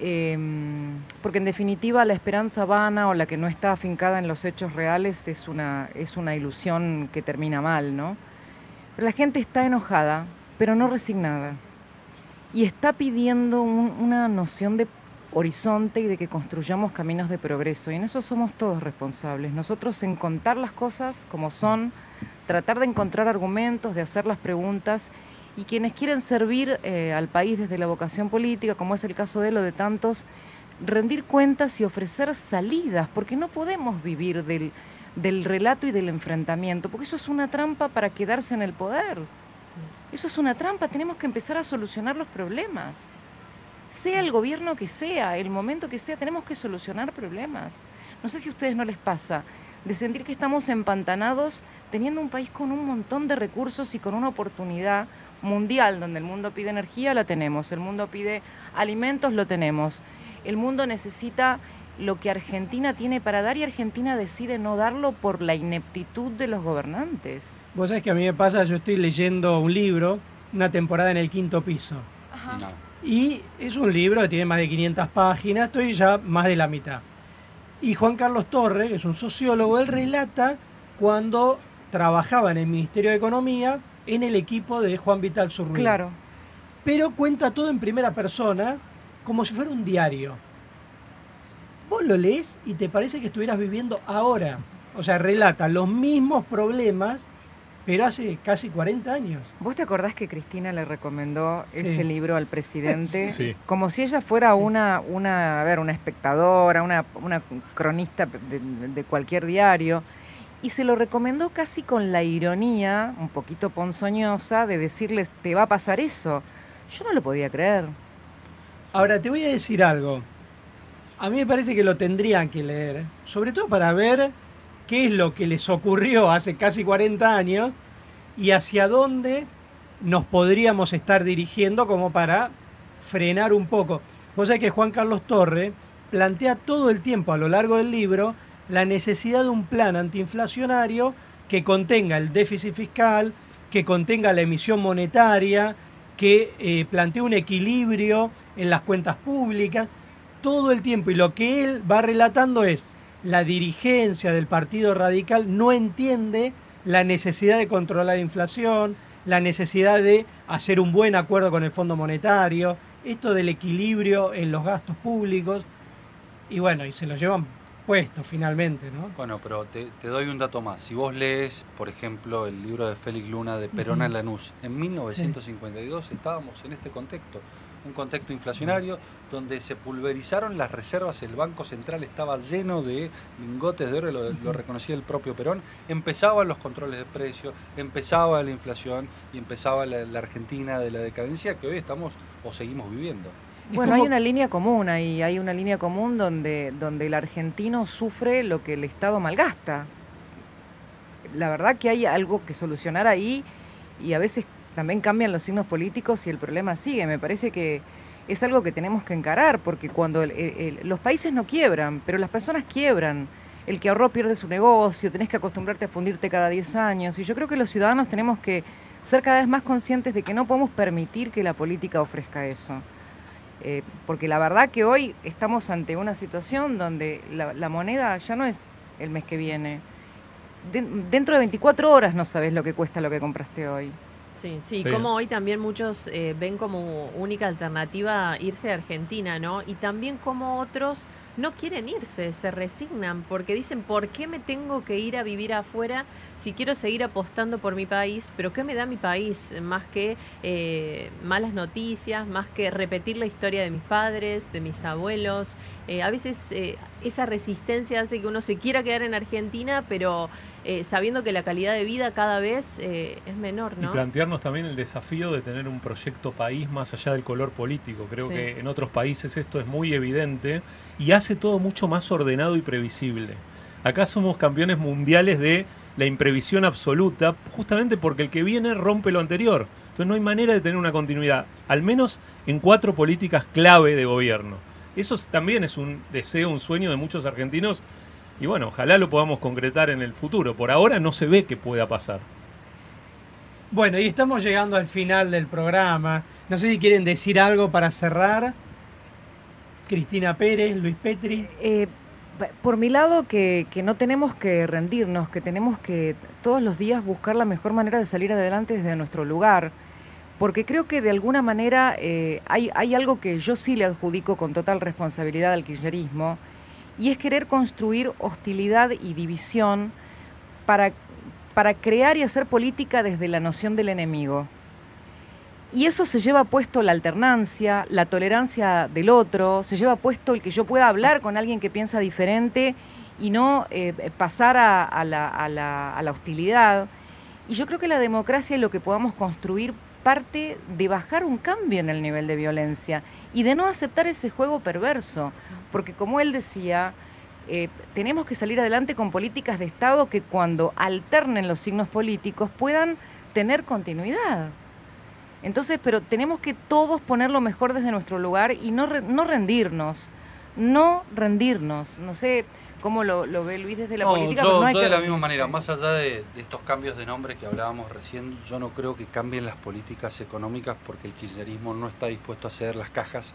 eh, porque en definitiva la esperanza vana o la que no está afincada en los hechos reales es una, es una ilusión que termina mal, ¿no? La gente está enojada, pero no resignada, y está pidiendo un- una noción de horizonte y de que construyamos caminos de progreso. Y en eso somos todos responsables. Nosotros en contar las cosas como son, tratar de encontrar argumentos, de hacer las preguntas, y quienes quieren servir eh, al país desde la vocación política, como es el caso de él o de tantos, rendir cuentas y ofrecer salidas, porque no podemos vivir del, del relato y del enfrentamiento, porque eso es una trampa para quedarse en el poder. Eso es una trampa, tenemos que empezar a solucionar los problemas. Sea el gobierno que sea, el momento que sea, tenemos que solucionar problemas. No sé si a ustedes no les pasa de sentir que estamos empantanados teniendo un país con un montón de recursos y con una oportunidad mundial donde el mundo pide energía, la tenemos, el mundo pide alimentos, lo tenemos. El mundo necesita lo que Argentina tiene para dar y Argentina decide no darlo por la ineptitud de los gobernantes. Vos sabés que a mí me pasa, yo estoy leyendo un libro, una temporada en el quinto piso. Y es un libro que tiene más de 500 páginas, estoy ya más de la mitad. Y Juan Carlos Torre, que es un sociólogo, él relata cuando trabajaba en el Ministerio de Economía en el equipo de Juan Vital Zurruy. Claro. Pero cuenta todo en primera persona, como si fuera un diario. Vos lo lees y te parece que estuvieras viviendo ahora. O sea, relata los mismos problemas, pero hace casi 40 años. ¿Vos te acordás que Cristina le recomendó Sí. ese libro al presidente? Sí. Como si ella fuera una, una, a ver, una espectadora, una, una cronista de, de cualquier diario. Y se lo recomendó casi con la ironía, un poquito ponzoñosa, de decirles, te va a pasar eso. Yo no lo podía creer. Ahora, te voy a decir algo. A mí me parece que lo tendrían que leer, sobre todo para ver qué es lo que les ocurrió hace casi 40 años y hacia dónde nos podríamos estar dirigiendo como para frenar un poco. Vos sabés que Juan Carlos Torre plantea todo el tiempo a lo largo del libro la necesidad de un plan antiinflacionario que contenga el déficit fiscal, que contenga la emisión monetaria, que eh, plantee un equilibrio en las cuentas públicas, todo el tiempo. Y lo que él va relatando es, la dirigencia del Partido Radical no entiende la necesidad de controlar la inflación, la necesidad de hacer un buen acuerdo con el Fondo Monetario, esto del equilibrio en los gastos públicos, y bueno, y se lo llevan puesto finalmente, ¿no? Bueno, pero te, te doy un dato más. Si vos lees, por ejemplo, el libro de Félix Luna de Perón Ujú. en Lanús, en 1952 estábamos en este contexto, un contexto inflacionario donde se pulverizaron las reservas, el Banco Central estaba lleno de lingotes de oro, lo, lo reconocía el propio Perón, empezaban los controles de precios, empezaba la inflación y empezaba la, la Argentina de la decadencia que hoy estamos o seguimos viviendo. Bueno, hay una línea común ahí, hay una línea común donde, donde el argentino sufre lo que el Estado malgasta. La verdad que hay algo que solucionar ahí y a veces también cambian los signos políticos y el problema sigue. Me parece que es algo que tenemos que encarar porque cuando el- el- los países no quiebran, pero las personas quiebran. el que ahorró pierde su negocio, tenés que acostumbrarte a fundirte cada 10 años. Y yo creo que los ciudadanos tenemos que ser cada vez más conscientes de que no podemos permitir que la política ofrezca eso. Eh, porque la verdad que hoy estamos ante una situación donde la, moneda ya no es el mes que viene. dentro de 24 horas no sabes lo que cuesta lo que compraste hoy. Sí, sí, como hoy también muchos eh, ven como única alternativa irse a Argentina, ¿no? Y también como otros no quieren irse, se resignan porque dicen, ¿por qué me tengo que ir a vivir afuera si quiero seguir apostando por mi país? Pero ¿qué me da mi país? Más que eh, malas noticias, más que repetir la historia de mis padres, de mis abuelos. Eh, a veces eh, esa resistencia hace que uno se quiera quedar en Argentina, pero sabiendo que la calidad de vida cada vez es menor, ¿no? Y plantearnos también el desafío de tener un proyecto país más allá del color político. Creo que en otros países esto es muy evidente y hace todo mucho más ordenado y previsible. Acá somos campeones mundiales de la imprevisión absoluta, justamente porque el que viene rompe lo anterior. Entonces no hay manera de tener una continuidad, al menos en cuatro políticas clave de gobierno. Eso también es un deseo, un sueño de muchos argentinos y bueno, ojalá lo podamos concretar en el futuro. Por ahora no se ve que pueda pasar. Bueno, y estamos llegando al final del programa. No sé si quieren decir algo para cerrar. Cristina Pérez, Luis Petri. Eh, por mi lado, que, no tenemos que rendirnos, que tenemos que todos los días buscar la mejor manera de salir adelante desde nuestro lugar. Porque creo que de alguna manera eh, hay, hay algo que yo sí le adjudico con total responsabilidad al kirchnerismo, y es querer construir hostilidad y división para, para crear y hacer política desde la noción del enemigo. Y eso se lleva puesto la alternancia, la tolerancia del otro, se lleva puesto el que yo pueda hablar con alguien que piensa diferente y no eh, pasar a, la, hostilidad. Y yo creo que la democracia y lo que podamos construir parte de bajar un cambio en el nivel de violencia y de no aceptar ese juego perverso. Porque como él decía, eh, tenemos que salir adelante con políticas de Estado que cuando alternen los signos políticos puedan tener continuidad. Entonces, pero tenemos que todos poner lo mejor desde nuestro lugar y no, no rendirnos, no rendirnos. No sé cómo lo, ve Luis desde la política. Yo, no yo de la misma manera, más allá de, estos cambios de nombre que hablábamos recién, yo no creo que cambien las políticas económicas porque el kirchnerismo no está dispuesto a ceder las cajas,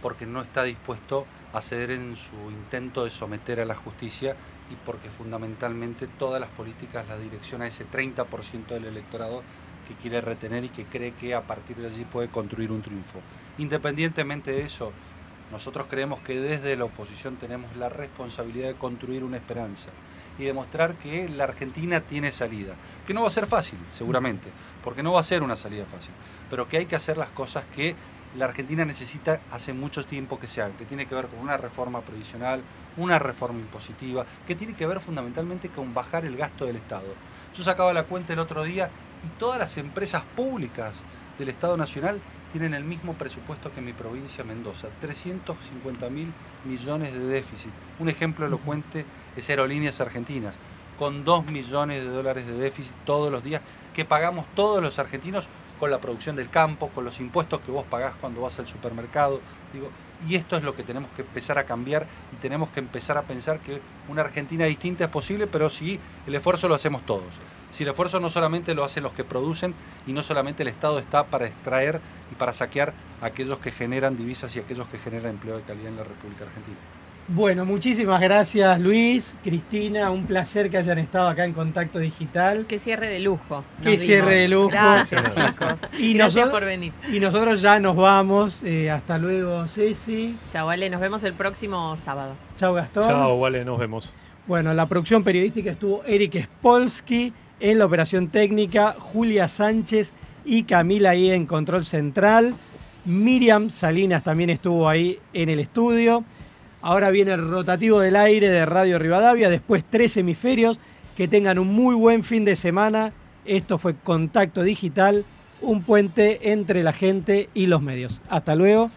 porque no está dispuesto a ceder en su intento de someter a la justicia y porque fundamentalmente todas las políticas la dirección a ese 30% del electorado que quiere retener y que cree que a partir de allí puede construir un triunfo. Independientemente de eso, nosotros creemos que desde la oposición tenemos la responsabilidad de construir una esperanza y demostrar que la Argentina tiene salida. Que no va a ser fácil, seguramente, porque no va a ser una salida fácil, pero que hay que hacer las cosas que la Argentina necesita hace mucho tiempo que se hagan, que tiene que ver con una reforma previsional, una reforma impositiva, que tiene que ver fundamentalmente con bajar el gasto del Estado. Yo sacaba la cuenta el otro día y todas las empresas públicas del Estado Nacional tienen el mismo presupuesto que mi provincia Mendoza, 350 mil millones de déficit. Un ejemplo elocuente es Aerolíneas Argentinas, con 2 millones de dólares de déficit todos los días que pagamos todos los argentinos con la producción del campo, con los impuestos que vos pagás cuando vas al supermercado. Digo, y esto es lo que tenemos que empezar a cambiar y tenemos que empezar a pensar que una Argentina distinta es posible, pero si el esfuerzo lo hacemos todos. Si el esfuerzo no solamente lo hacen los que producen y no solamente el Estado está para extraer y para saquear a aquellos que generan divisas y aquellos que generan empleo de calidad en la República Argentina. Bueno, muchísimas gracias Luis, Cristina, un placer que hayan estado acá en Contacto Digital. Que cierre de lujo. Que cierre de lujo. Gracias chicos. Y gracias por venir. Y nosotros ya nos vamos. Eh, hasta luego, Ceci. Chao, Vale, nos vemos el próximo sábado. Chao, Gastón. Chao, Vale, nos vemos. Bueno, la producción periodística estuvo Eric Spolsky en la operación técnica, Julia Sánchez y Camila ahí en control central. Miriam Salinas también estuvo ahí en el estudio. Ahora viene el rotativo del aire de Radio Rivadavia, después tres hemisferios. Que tengan un muy buen fin de semana. Esto fue Contacto Digital, un puente entre la gente y los medios. Hasta luego.